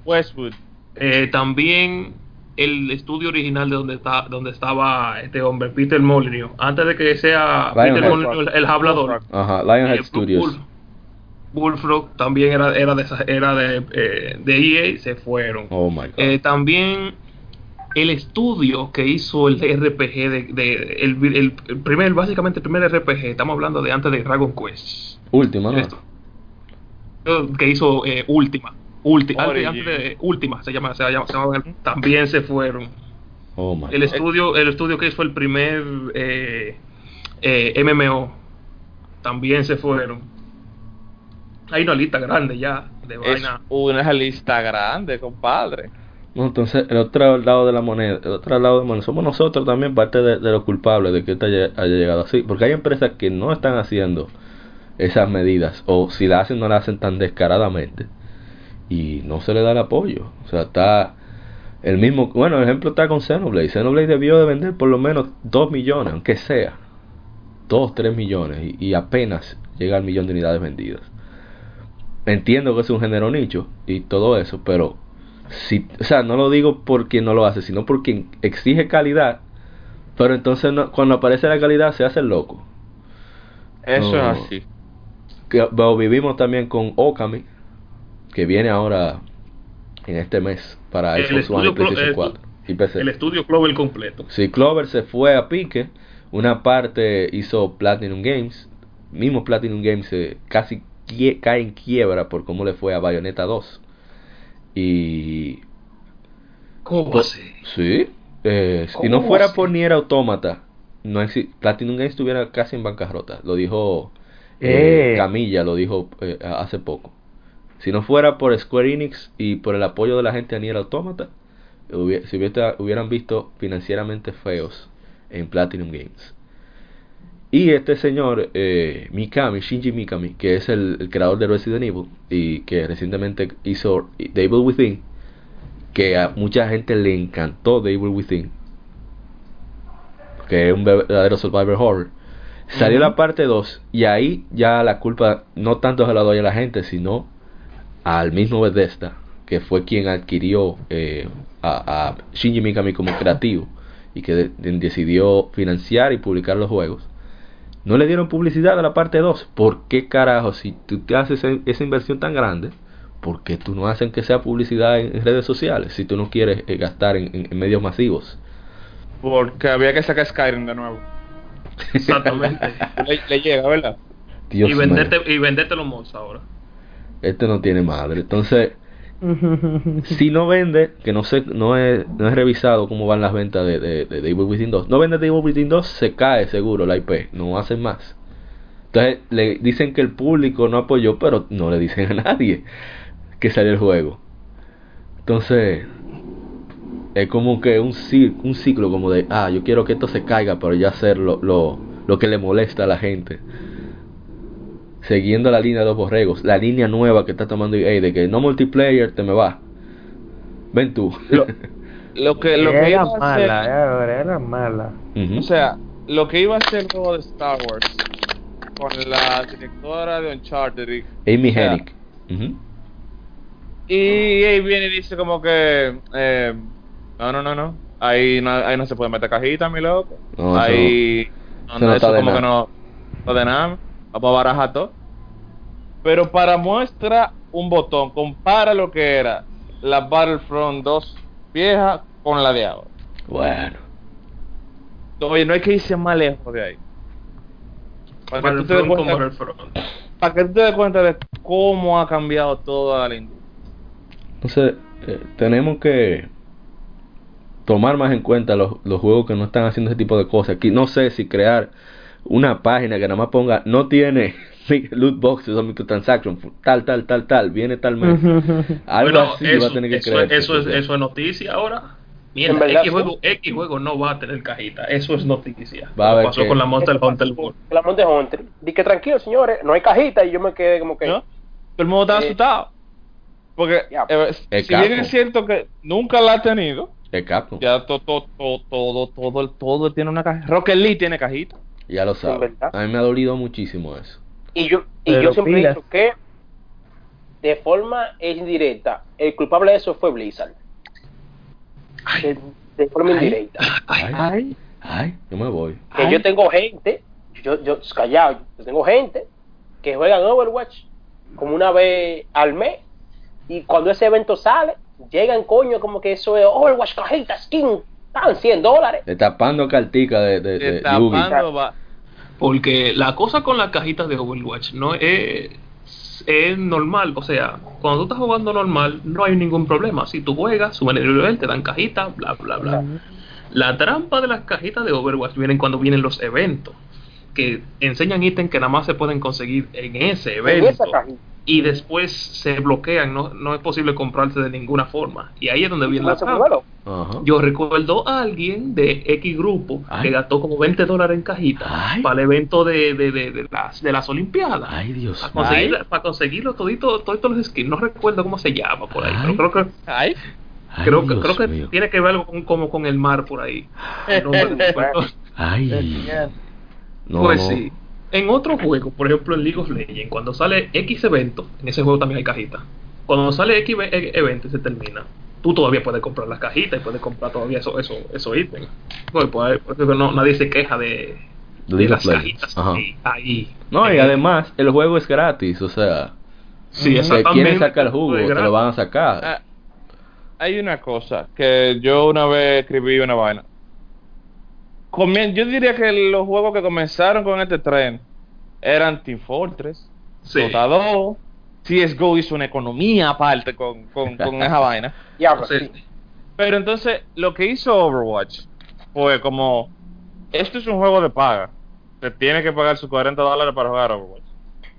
Westwood. Eh, también el estudio original de donde está donde estaba este hombre Peter Molyneux antes de que sea Lionhead. Peter Molyneux el, el hablador Ajá, Lionhead eh, Studios. Bull- Bullfrog también era era de esa- era de, eh, de EA se fueron Oh my god. Eh, también el estudio que hizo el RPG de, de- el, el- el primer básicamente el primer RPG estamos hablando de antes de Dragon Quest Última, ¿no? que hizo eh, Ultima Ulti- antes, Origin. antes de Ultima se llama, se llama, se llama- también se fueron Oh my el god. estudio el estudio que hizo el primer eh, eh, MMO también se fueron hay una lista grande ya de Es vaina una lista grande, compadre. No, entonces, el otro lado de la moneda, el otro lado de la moneda, somos nosotros también parte de, de los culpables de que esto haya, haya llegado así. Porque hay empresas que no están haciendo esas medidas, o si la hacen, no la hacen tan descaradamente, y no se le da el apoyo. O sea, está el mismo, bueno, el ejemplo está con Xenoblade. Xenoblade debió de vender por lo menos 2 millones, aunque sea 2, 3 millones, y, y apenas llega al millón de unidades vendidas. Entiendo que es un género nicho y todo eso, pero si, o sea, no lo digo por quien no lo hace, sino por quien exige calidad, pero entonces no- cuando aparece la calidad se hace el loco. Eso No. es así. Que, vivimos también con Okami, que viene ahora en este mes para El Xbox One y PlayStation el- 4 y PC. el estudio Clover completo Si Clover se fue a pique, una parte hizo Platinum Games, mismo Platinum Games eh, casi quie- cae en quiebra por cómo le fue a Bayonetta 2. Y ¿Cómo pues, ser? sí, eh, si ¿Cómo no fuera así? por Nier Automata, no Platinum Games estuviera casi en bancarrota. Lo dijo eh, Eh. Camilla, lo dijo eh, hace poco. Si no fuera por Square Enix y por el apoyo de la gente a Nier Automata, hubiera, hubiera- hubieran visto financieramente feos en Platinum Games. Y este señor, eh, Mikami, Shinji Mikami, que es el, el creador de Resident Evil y que recientemente hizo The Evil Within, que a mucha gente le encantó The Evil Within, que es un verdadero survivor horror, Salió la parte 2 y ahí ya la culpa no tanto se la doy a la gente, sino al mismo Bethesda, que fue quien adquirió eh, a, a Shinji Mikami como creativo y que de- de- decidió financiar y publicar los juegos. No le dieron publicidad a la parte 2. ¿Por qué carajo? Si tú te haces esa, esa inversión tan grande, ¿por qué tú no hacen que sea publicidad en, en redes sociales si tú no quieres eh, gastar en, en- en medios masivos? Porque había que sacar Skyrim de nuevo. Exactamente. Le, le llega, ¿verdad? Dios y venderte, y venderte los mods ahora. Este no tiene madre. Entonces, si no vende, que no sé, no he, no he revisado cómo van las ventas de, de, de Devil Within 2. No vende Devil Within 2, se cae seguro la IP, no hacen más. Entonces le dicen que el público no apoyó, pero no le dicen a nadie que salió el juego. Entonces, es como que un, un ciclo como de, ah, yo quiero que esto se caiga, pero ya hacer lo, lo, lo que le molesta a la gente siguiendo la línea de los borregos, la línea nueva que está tomando EA de que no multiplayer te me va. Ven tú. Lo, lo que, lo que iba a mala, hacer, era, era mala. Ujú. o sea, lo que iba a hacer el juego de Star Wars con la directora de Uncharted Amy o sea, Hennig. Y ahí viene y dice como que eh, no, no, no, no, ahí no, ahí no se puede meter cajita, mi loco. No, eso ahí eso no, no eso como que no, no de nada, vamos a barajar todo. Pero para muestra un botón, compara lo que era la Battlefront 2 vieja con la de ahora. Bueno. Oye, no hay que irse más lejos de ahí. Para que, tú te cuenta, para que tú te des cuenta de cómo ha cambiado toda la industria. Entonces, eh, tenemos que tomar más en cuenta los, los juegos que no están haciendo ese tipo de cosas. Aquí no sé si crear una página que nada más ponga, no tiene loot boxes o microtransactions, tal, tal, tal, tal, viene tal mes. Algo Bueno, así eso, va a tener que eso, creer. eso es, eso es noticia ahora. Verdad, X juego, X juego no va a tener cajita. Eso es noticia. Va a Como haber pasó que- con la Monster Hunter World. La Monte Hunter. Di que tranquilo, señores, no hay cajita y yo me quedé como que. ¿no? Todo el mundo está Eh, asustado. Porque, ya. eh, si bien es cierto que nunca la ha tenido, De Capcom. ya to- to- to- todo, todo, todo tiene una cajita. Rocket League tiene cajita. Ya lo sabes. A mí me ha dolido muchísimo eso. Y yo, y Pero yo siempre he dicho que de forma indirecta, el culpable de eso fue Blizzard. De, de forma indirecta. Ay, Ay, ay, yo me voy. Que yo tengo gente, yo, yo callado, yo tengo gente que juegan Overwatch como una vez al mes y cuando ese evento sale, llegan coño como que eso es Overwatch cajita, skin, están 100 dólares. De tapando cartica de, de, de, Yugi. tapando va- Porque la cosa con las cajitas de Overwatch no es, es normal. O sea, cuando tú estás jugando normal, no hay ningún problema. Si tú juegas, suben el nivel, te dan cajitas, bla, bla, bla. La trampa de las cajitas de Overwatch vienen cuando vienen los eventos. Que enseñan ítems que nada más se pueden conseguir en ese En evento. esa cajita. Y después se bloquean, no, no es posible comprarse de ninguna forma. Y ahí es donde viene la trampa. Yo recuerdo a alguien de X grupo Ay. que gastó como 20 dólares en cajitas Ay. para el evento de, de, de, de las, de las Olimpiadas. Ay, Dios Para, mío. conseguir, para conseguirlo todito, toditos los skins. No recuerdo cómo se llama por ahí, Ay. pero creo que, Ay, Ay, creo que, creo que mío. tiene que ver algo con, como con el mar por ahí. No. Ay. No, pues no. sí. En otro juego, por ejemplo en League of Legends, cuando sale X evento, en ese juego también hay cajitas. Cuando sale X e- evento y se termina, tú todavía puedes comprar las cajitas y puedes comprar todavía esos eso, eso ítems. Pues, pues, por eso que no, nadie se queja de, las cajitas ahí. ahí. No, y Eh, además, el juego es gratis, o sea, sí, si exactamente. quieren sacar el jugo, te lo van a sacar. Ah, hay una cosa que yo una vez escribí una vaina. Comien- yo diría que los juegos que comenzaron con este tren eran Team Fortress, Sí. Dota 2, CSGO hizo una economía aparte con, con, con esa vaina. Sí. Pero entonces lo que hizo Overwatch fue como, esto es un juego de paga. Se tiene que pagar sus 40 dólares para jugar Overwatch.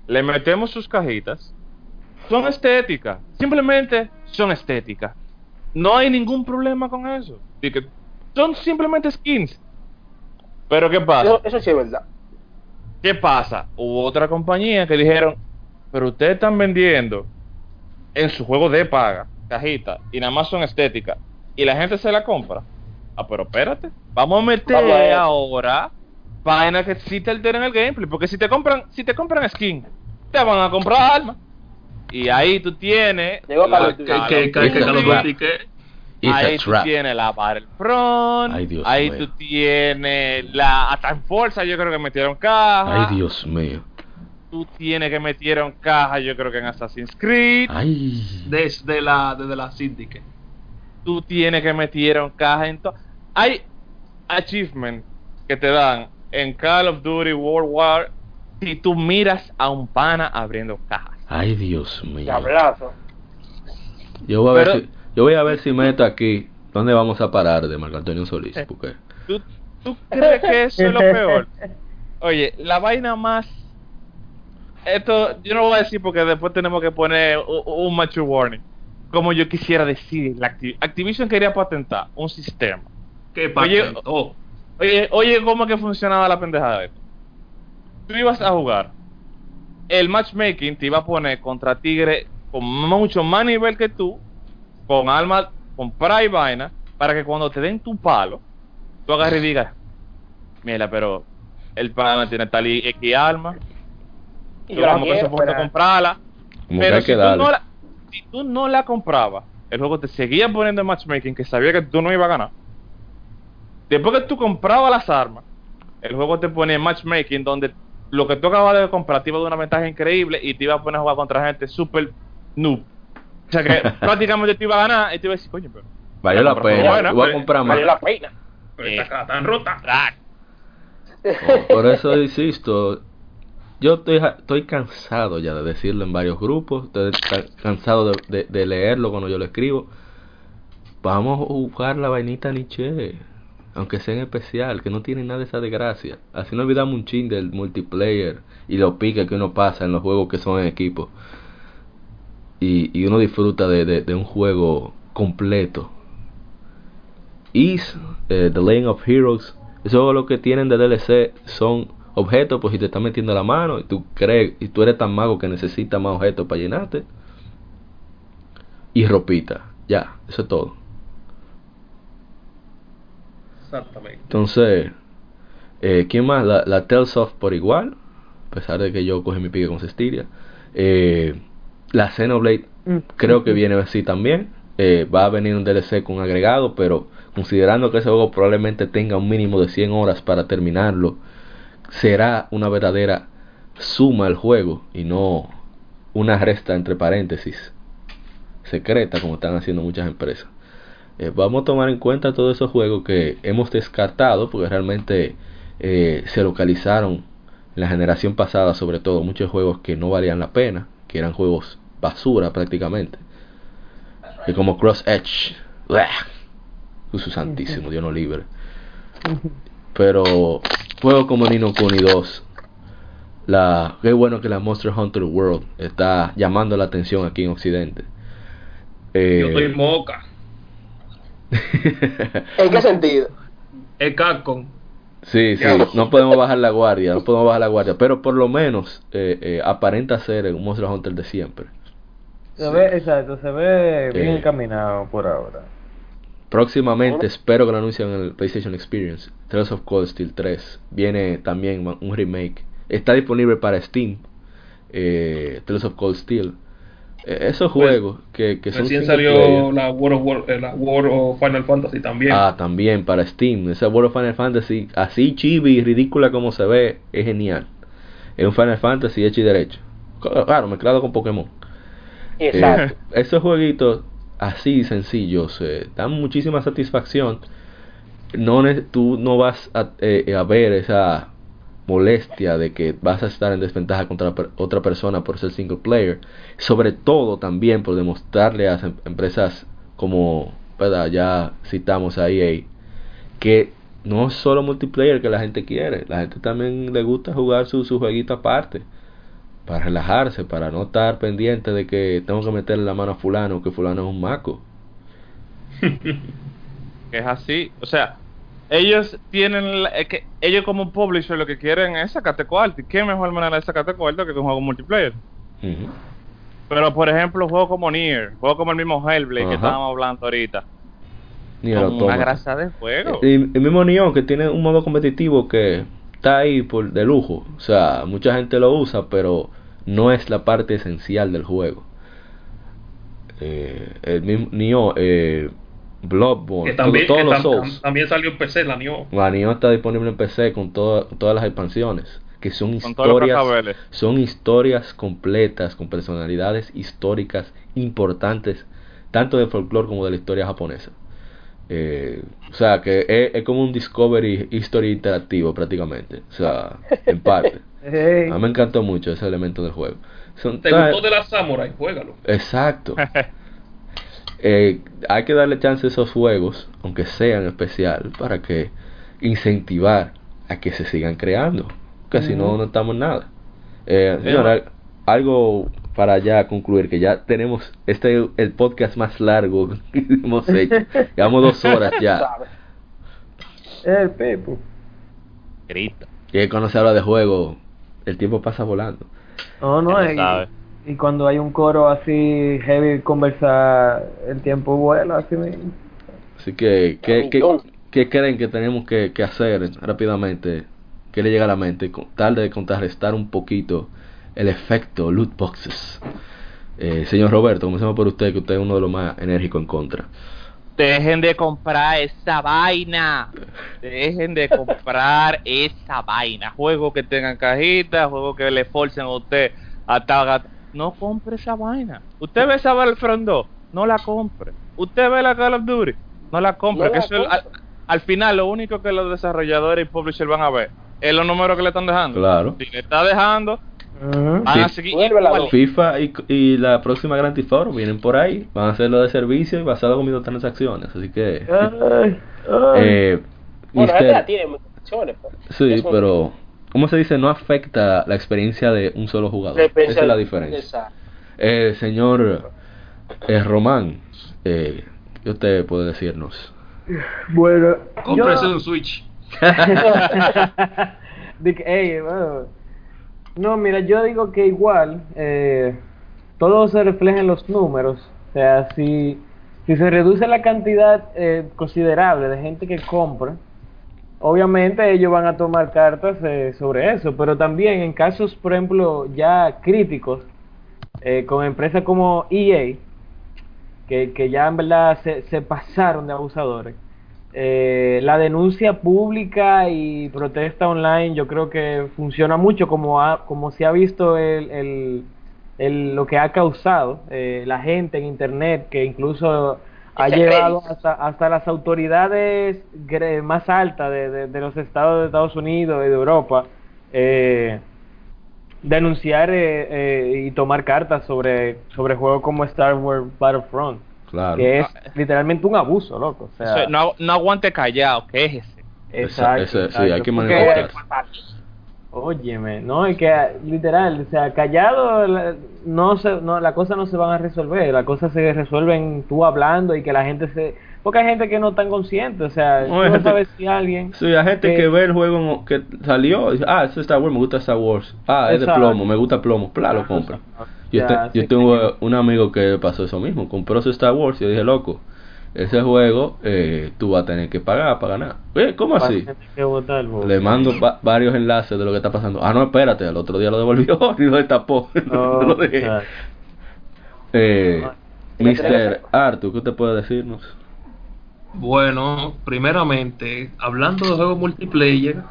Le metemos sus cajitas. Son estéticas. Simplemente son estéticas. No hay ningún problema con eso. Son simplemente skins. Pero ¿qué pasa? Eso, eso sí es verdad. ¿Qué pasa? Hubo otra compañía que dijeron, pero ustedes están vendiendo en su juego de paga, cajita, y nada más son estéticas, y la gente se la compra. Ah, pero espérate, vamos a meter Vamos a ahora vaina que sí te alteran el gameplay. Porque si te compran, si te compran skin, te van a comprar armas. Y ahí tú tienes. Llegó la Que, que, It's a ahí tú trap. tienes la Battlefront. Ay, Dios ahí mío. tú tienes la. Hasta en Forza, yo creo que metieron caja. Ay, Dios mío. Tú tienes que metieron caja, yo creo que en Assassin's Creed. Ay. desde la, desde la Syndicate. tú tienes que metieron caja en todo. Hay achievement que te dan en Call of Duty World War si tú miras a un pana abriendo cajas. Ay, Dios mío. Diablazo. Yo voy a ver si, yo voy a ver si meto aquí dónde vamos a parar de Marco Antonio Solís, porque ¿Tú, tú crees que eso es lo peor? Oye, la vaina más... Esto yo no voy a decir porque después tenemos que poner u- u- un mature warning. Como yo quisiera decir, la Activ- Activision quería patentar un sistema Oye, patentó. Oye, oye, ¿cómo que funcionaba la pendejada de esto? Tú ibas a jugar. El matchmaking te iba a poner contra tigre con mucho más nivel que tú, con armas, con pra y vaina, para que cuando te den tu palo, tú agarres y digas, mira, pero el pana tiene tal y X arma, Y yo la como que quiero, pero- comprarla. como Pero si que tú, no la, si tú no la comprabas, el juego te seguía poniendo en matchmaking que sabía que tú no ibas a ganar. Después que tú comprabas las armas, el juego te ponía en matchmaking donde lo que tú acabas de comprar te iba a dar una ventaja increíble y te iba a poner a jugar contra gente super noob. O sea que prácticamente te iba a ganar y te iba a decir, coño, pero. Valió la pena. voy a pero- comprar más. Valió la pena. Pero esta cara tan rota. Por eso insisto, yo estoy, estoy cansado ya de decirlo en varios grupos, estoy ca- cansado de, de- de leerlo cuando yo lo escribo. Vamos a jugar la vainita Nietzsche, aunque sea en especial, que no tiene nada de esa desgracia. Así no olvidamos un chin del multiplayer y los piques que uno pasa en los juegos que son en equipo. Y, y uno disfruta de, de- de un juego completo. Is, eh, The Lane of Heroes, eso lo que tienen de DLC son objetos, pues si te están metiendo la mano y tú crees, y tú eres tan mago que necesitas más objetos para llenarte. Y ropita, ya, eso es todo. Exactamente. Entonces, eh, ¿quién más? La, la Telsoft por igual, a pesar de que yo cogí mi pique con Cestiria. Eh, la Xenoblade creo que viene así también. Eh, va a venir un DLC con agregado, pero considerando que ese juego probablemente tenga un mínimo de 100 horas para terminarlo, será una verdadera suma el juego y no una resta entre paréntesis secreta como están haciendo muchas empresas. Eh, vamos a tomar en cuenta todos esos juegos que hemos descartado porque realmente eh, se localizaron en la generación pasada, sobre todo muchos juegos que no valían la pena, que eran juegos basura prácticamente. Y como Cross Edge. Jesús santísimo, Dios no libre. Pero juegos como Nino Kuni 2, la, qué bueno que la Monster Hunter World está llamando la atención aquí en Occidente. Eh, Yo estoy moca. ¿En qué sentido? El Capcom. Sí, sí, no podemos bajar la guardia, no podemos bajar la guardia, pero por lo menos eh, eh, aparenta ser un Monster Hunter de siempre. Se ve, exacto, se ve bien Eh. encaminado por ahora. Próximamente espero que lo anuncien en el PlayStation Experience. Tales of Cold Steel 3 viene también un remake. Está disponible para Steam. Eh, Tales of Cold Steel. Eh, esos Pues, juegos que, que son Recién salió player. la World, of War- eh, la World of Final Fantasy también. Ah, también para Steam. Esa World of Final Fantasy, así chibi y ridícula como se ve, es genial. Es un Final Fantasy hecho y derecho. Claro, mezclado con Pokémon. Exacto. Eh, esos jueguitos así sencillos eh, dan muchísima satisfacción. No tú no vas a, eh, a ver esa molestia de que vas a estar en desventaja contra otra persona por ser single player. Sobre todo también por demostrarle a las em- empresas como ¿verdad? ya citamos a EA que no es solo multiplayer que la gente quiere. La gente también le gusta jugar su, su jueguito aparte para relajarse, para no estar pendiente de que tengo que meterle la mano a fulano, que fulano es un maco. es así. O sea, ellos tienen. es que ellos como publisher lo que quieren es sacarte cuarto. ¿Y qué mejor manera de sacarte cuarto que con un juego multiplayer? Pero por ejemplo, juegos como Nier, juegos como el mismo Hellblade que estábamos hablando ahorita. Ni el Son una grasa de juego. Y el mismo Neon que tiene un modo competitivo que está ahí por de lujo. O sea, mucha gente lo usa, pero no es la parte esencial del juego. Eh, el mismo Nioh, eh, Bloodborne, Que también, todos que los tam- Souls. también salió en PC, la Nioh. La Nioh está disponible en PC con toda- todas las expansiones, que son Con historias, son historias completas con personalidades históricas importantes, tanto del folclore como de la historia japonesa. Eh, o sea, que es, es como un Discovery History interactivo prácticamente, o sea, en parte. Hey. A mí me encantó mucho ese elemento del juego. Son ¿Te gustó de la Samurai? Juégalo. Exacto. Eh, hay que darle chance a esos juegos, aunque sean especial, para que incentivar a que se sigan creando. Que si no, no estamos en nada. Eh, señora, algo para ya concluir, que ya tenemos este el podcast más largo que hemos hecho. Llevamos dos horas ya. ¿sabes? El Pepo. Grita. Y cuando se habla de juego, el tiempo pasa volando. No, no, y, cuando hay un coro así heavy conversar, el tiempo vuela así mismo. Así que, ¿qué, qué, qué creen que tenemos que, que hacer rápidamente? ¿Qué le llega a la mente? Con tal de contrarrestar un poquito el efecto loot boxes. Eh, señor Roberto, comencemos por usted, que usted es uno de los más enérgicos en contra. Dejen de comprar esa vaina. Dejen de comprar esa vaina. Juegos que tengan cajitas, juegos que le forcen a usted a tal- No compre esa vaina. Usted ve esa Battlefront 2, no la compre. Usted ve la Call of Duty, no la compre. No que la eso es- al, compre. al final lo único que los desarrolladores y publishers van a ver es los números que le están dejando. Claro. Si le está dejando, Van a seguir igual. FIFA y, y la próxima Grand Theft Auto vienen por ahí, van a hacerlo de servicio y basado en microtransacciones. Así que, Ay, ay. eh, Bueno, Mister- esta tiene pues. sí, Eso- pero, ¿cómo se dice? No afecta la experiencia de un solo jugador. Esa es la diferencia. Exacto. Eh, señor eh, Román, eh, ¿qué usted puede decirnos? Bueno, Cómprese yo- un Switch. de que, ey, bueno, no, mira, yo digo que igual eh, todo se refleja en los números. O sea, si, si se reduce la cantidad eh, considerable de gente que compra, obviamente ellos van a tomar cartas eh, sobre eso. Pero también en casos, por ejemplo, ya críticos, eh, con empresas como EA, que, que ya en verdad se, se pasaron de abusadores. Eh, la denuncia pública y protesta online yo creo que funciona mucho como, ha- como se ha visto el, el- el- lo que ha causado eh, la gente en internet que incluso ha Ese llevado hasta, hasta las autoridades más altas de, de- de los estados de Estados Unidos y de Europa eh, denunciar eh, eh, y tomar cartas sobre, sobre juegos como Star Wars Battlefront Claro. que es literalmente un abuso, loco. O sea, no, no aguante callado, quéjese. Esa- ese- sí, hay que porque- manifestarse. Óyeme, no, es que literal, o sea, callado, la- no se, no, la cosa no se van a resolver, la cosa se resuelven tú hablando y que la gente se, porque hay gente que no tan consciente, o sea, No, no sabes si alguien, Sí, hay gente que- que ve el juego que salió y dice, ah, eso es Star Wars, me gusta Star Wars. Ah, es de plomo, me gusta plomo. Pla, lo compra. Yo, Ya, te- yo tengo un amigo que pasó eso mismo, compró su Star Wars y yo dije, loco, ese juego eh, tú vas a tener que pagar para ganar. Eh, ¿Cómo así? Le mando va- varios enlaces de lo que está pasando. Ah, no, espérate, al otro día lo devolvió y lo destapó. Oh, lo dejé. Eh, Mr. Arthur, ¿qué usted puede decirnos? Bueno, primeramente, hablando de juegos multiplayer,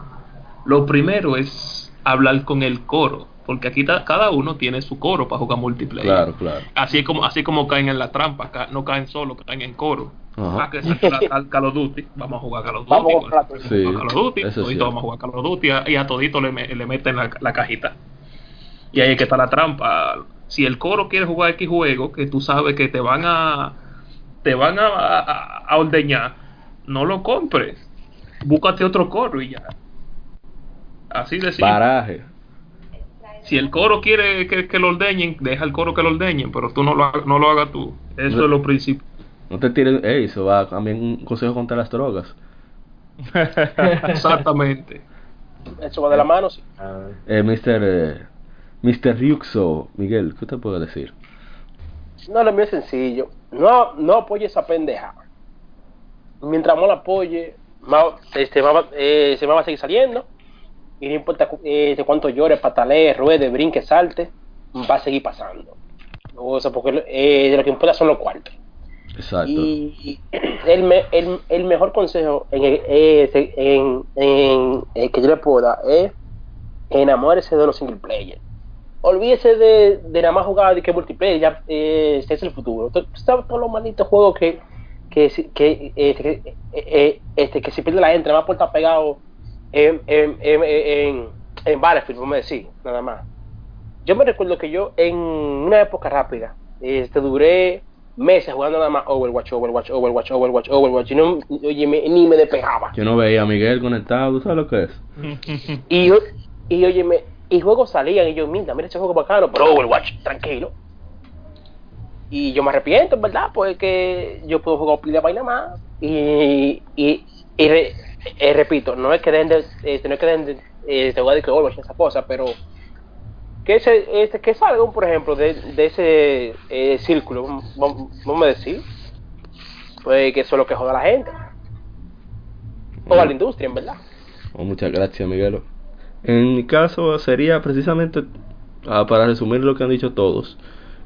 lo primero es hablar con el coro, porque aquí ta- cada uno tiene su coro para jugar multiplayer. Claro, claro. Así como así como caen en la trampa, ca- no caen solo, caen en coro. Ajá. Ah, que se trata al Call of Duty, vamos a jugar Call of Duty. Vamos a comprar. vamos a Sí, jugar Call of Duty, es todito vamos a jugar Call of Duty y a todito le, le meten la, la cajita. Y ahí es que está la trampa. Si el coro quiere jugar X juego, que tú sabes que te van a te van a, a, a ordeñar, no lo compres. Búscate otro coro y ya. Así de simple. Paraje. Si el coro quiere que, que lo ordeñen, deja el coro que lo ordeñen, pero tú no lo, no lo hagas tú. Eso es lo principal. No te tires. Eso va también un consejo contra las drogas. Exactamente. Eso va de la mano, sí. ah, Eh, Mr. Eh, Mr. Ryuxo, Miguel, ¿qué usted puede decir? No, lo mío es sencillo. No, no apoye esa pendeja. Mientras más la apoye, más, este, más va- eh, se me va a seguir saliendo. Y no importa eh, de cuánto llore, patalee, ruede, brinque, salte, va a seguir pasando. O sea, porque eh, de lo que importa son los cuartos. Exacto. Y el, el, el mejor consejo en, el- es- en, en- en que yo le puedo dar es enamórese de los single player. Olvídese de, de nada más jugar de que multiplayer, ya eh, este es el futuro. Sabes todos los malditos juegos que que, si- que, este, que, eh, eh, este, que si pierde la gente, nada más por estar pegado en, en, en, en, en Battlefield, vamos a decir, nada más. Yo me recuerdo que yo en una época rápida, este, duré meses jugando nada más Overwatch, Overwatch, Overwatch, Overwatch, Overwatch, y no, oye, me- ni me despejaba. Yo no veía a Miguel conectado, ¿tú sabes lo que es? Y, yo- y oye, me- y juegos salían, y yo, mira, mira ese juego bacano, pero Overwatch, tranquilo. Y yo me arrepiento, en verdad, porque yo puedo jugar pila de vaina más. Y, y, y re- eh, repito, no es que den de, este, no es que den de, eh, decir que Overwatch esa cosa, pero que ese, este, que salga, por ejemplo, de, de ese eh, círculo, vamos vamos a decir, pues que eso es lo que joda a la gente. O a la industria, en verdad. Oh, muchas gracias, Miguelo. En mi caso sería precisamente, ah, para resumir lo que han dicho todos,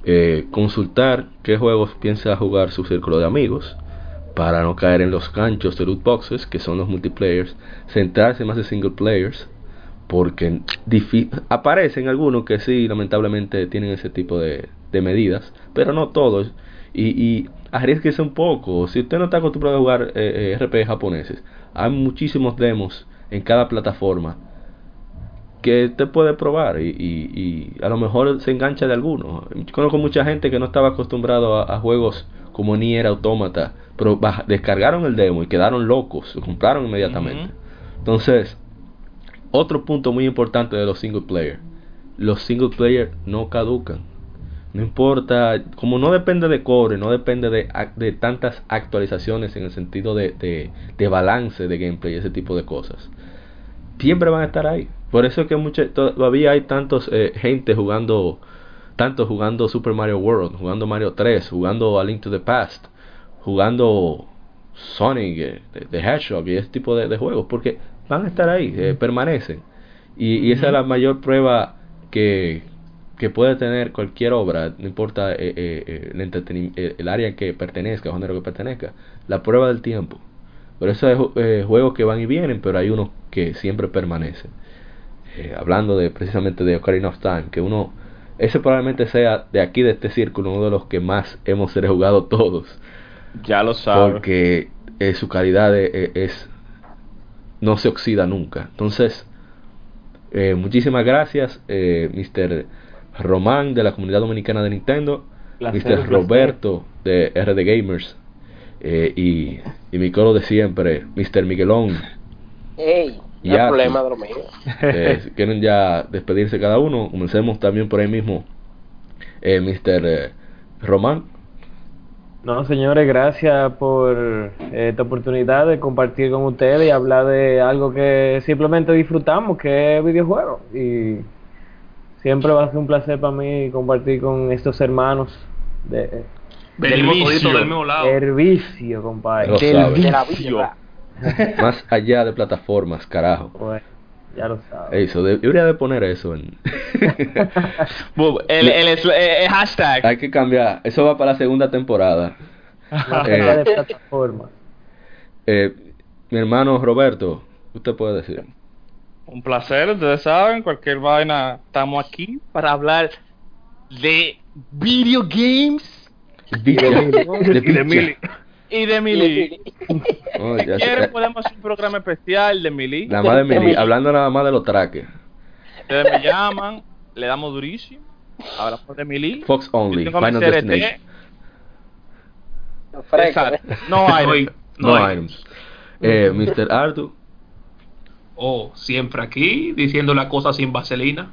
eh, consultar qué juegos piensa jugar su círculo de amigos para no caer en los ganchos de loot boxes, que son los multiplayers, centrarse más en single players, porque aparecen algunos que sí, lamentablemente tienen ese tipo de, medidas, pero no todos. Y, y arriesguese un poco. Si usted no está acostumbrado a jugar eh, eh, RPG japoneses, hay muchísimos demos en cada plataforma que usted puede probar y, y- y a lo mejor se engancha de alguno. Conozco mucha gente que no estaba acostumbrado a juegos como Nier Automata, pero descargaron el demo y quedaron locos, lo compraron inmediatamente. Entonces, otro punto muy importante de los single player, los single player no caducan. No importa, como no depende de cobre, no depende de, tantas actualizaciones en el sentido de, de, de balance de gameplay y ese tipo de cosas. Siempre van a estar ahí. Por eso es que mucha, todavía hay tantos eh, gente jugando, tanto jugando Super Mario World, jugando Mario 3, jugando A Link to the Past, jugando Sonic, eh, the, the Hedgehog y ese tipo de, de juegos, porque van a estar ahí, eh, permanecen. Y, y esa es la mayor prueba que, que puede tener cualquier obra, no importa eh, eh, eh, el, eh, el área que pertenezca, el género que pertenezca, la prueba del tiempo. Por eso hay ju- eh, juegos que van y vienen, pero hay unos que siempre permanecen. Eh, hablando de precisamente de Ocarina of Time, que uno, ese probablemente sea de aquí de este círculo uno de los que más hemos jugado todos Ya lo sabes. porque eh, su calidad e- e- es no se oxida nunca entonces eh, muchísimas gracias eh, Mr. Román de la comunidad dominicana de Nintendo Placer, Mr. placer. Roberto de RD Gamers eh, y, y mi coro de siempre Mr. Miguelón Ey, no Ya, hay problema de lo mío. Eh, si quieren ya despedirse cada uno comencemos también por ahí mismo eh, Mr. eh, Román No, señores, gracias por eh, esta oportunidad de compartir con ustedes y hablar de algo que simplemente disfrutamos, que es videojuegos. Y siempre va a ser un placer para mí compartir con estos hermanos de Del vicio. del mismo lado. compadre. Del sabe. De la vicio. más allá de plataformas carajo Bueno, ya lo sabes. Eso, de- debería de poner eso en... El, el, el- el hashtag. Hay que cambiar, eso va para la segunda temporada. Más Eh, allá de plataformas. Eh, mi hermano Roberto, usted puede decir. Un placer, ustedes saben, cualquier vaina, estamos aquí para hablar de video games Bicha, de Y de. Y de Mili. Oh, Si quieren, podemos hacer un programa especial de Mili. Nada más de Mili, hablando nada más de los traques. Ustedes me llaman, le damos durísimo. Hablamos de Mili. Fox Only, Final. Destination. No hay. Hoy- No, hay. items. Eh, Mr. Artu, Oh, siempre aquí, diciendo las cosas sin vaselina.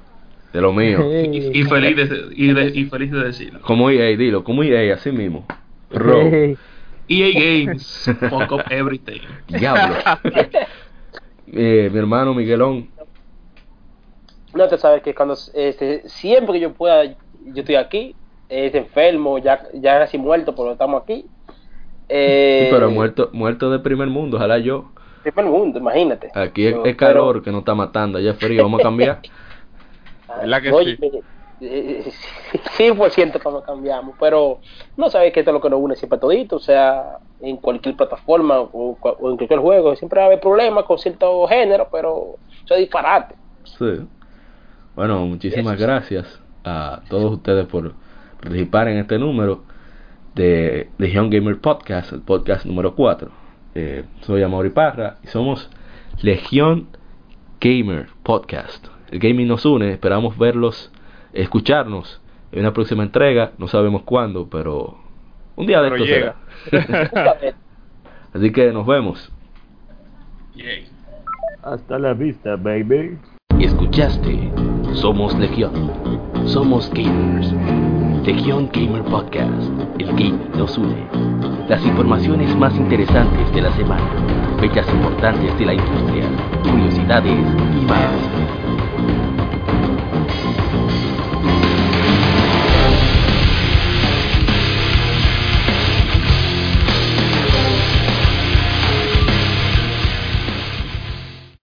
de lo mío. Y, y feliz de, y, de- y feliz de decirlo. Como EA, dilo, como EA, así mismo. Ro, EA Games, fuck up everything. diablo. Eh, mi hermano Miguelón, No te sabes que cuando este, siempre que yo pueda, yo estoy aquí, es enfermo, ya, ya casi muerto, pero estamos aquí. Eh, Sí, pero muerto, muerto de primer mundo, ojalá yo. primer mundo, imagínate. Aquí es, Pero- es calor que nos está matando, allá es frío, vamos a cambiar. ¿Verdad que Oye, sí? Eh, 100% como cambiamos, pero no sabes que esto es lo que nos une siempre todito, o sea, en cualquier plataforma o, en cualquier juego, siempre va a haber problemas con cierto género, pero eso es disparate. Sí. Bueno, muchísimas gracias a todos ustedes por participar en este número de Legion Gamer Podcast, el podcast número 4. Eh, soy Amaury Parra y somos Legion Gamer Podcast. El gaming nos une, esperamos verlos, escucharnos en una próxima entrega, no sabemos cuándo, pero un día de Pero esto llega. será. Así que nos vemos. Yay. Hasta la vista, baby. Escuchaste Somos Legión. Somos gamers. Legión Gamer Podcast. El gaming nos une. Las informaciones más interesantes de la semana. Fechas importantes de la industria. Curiosidades y más.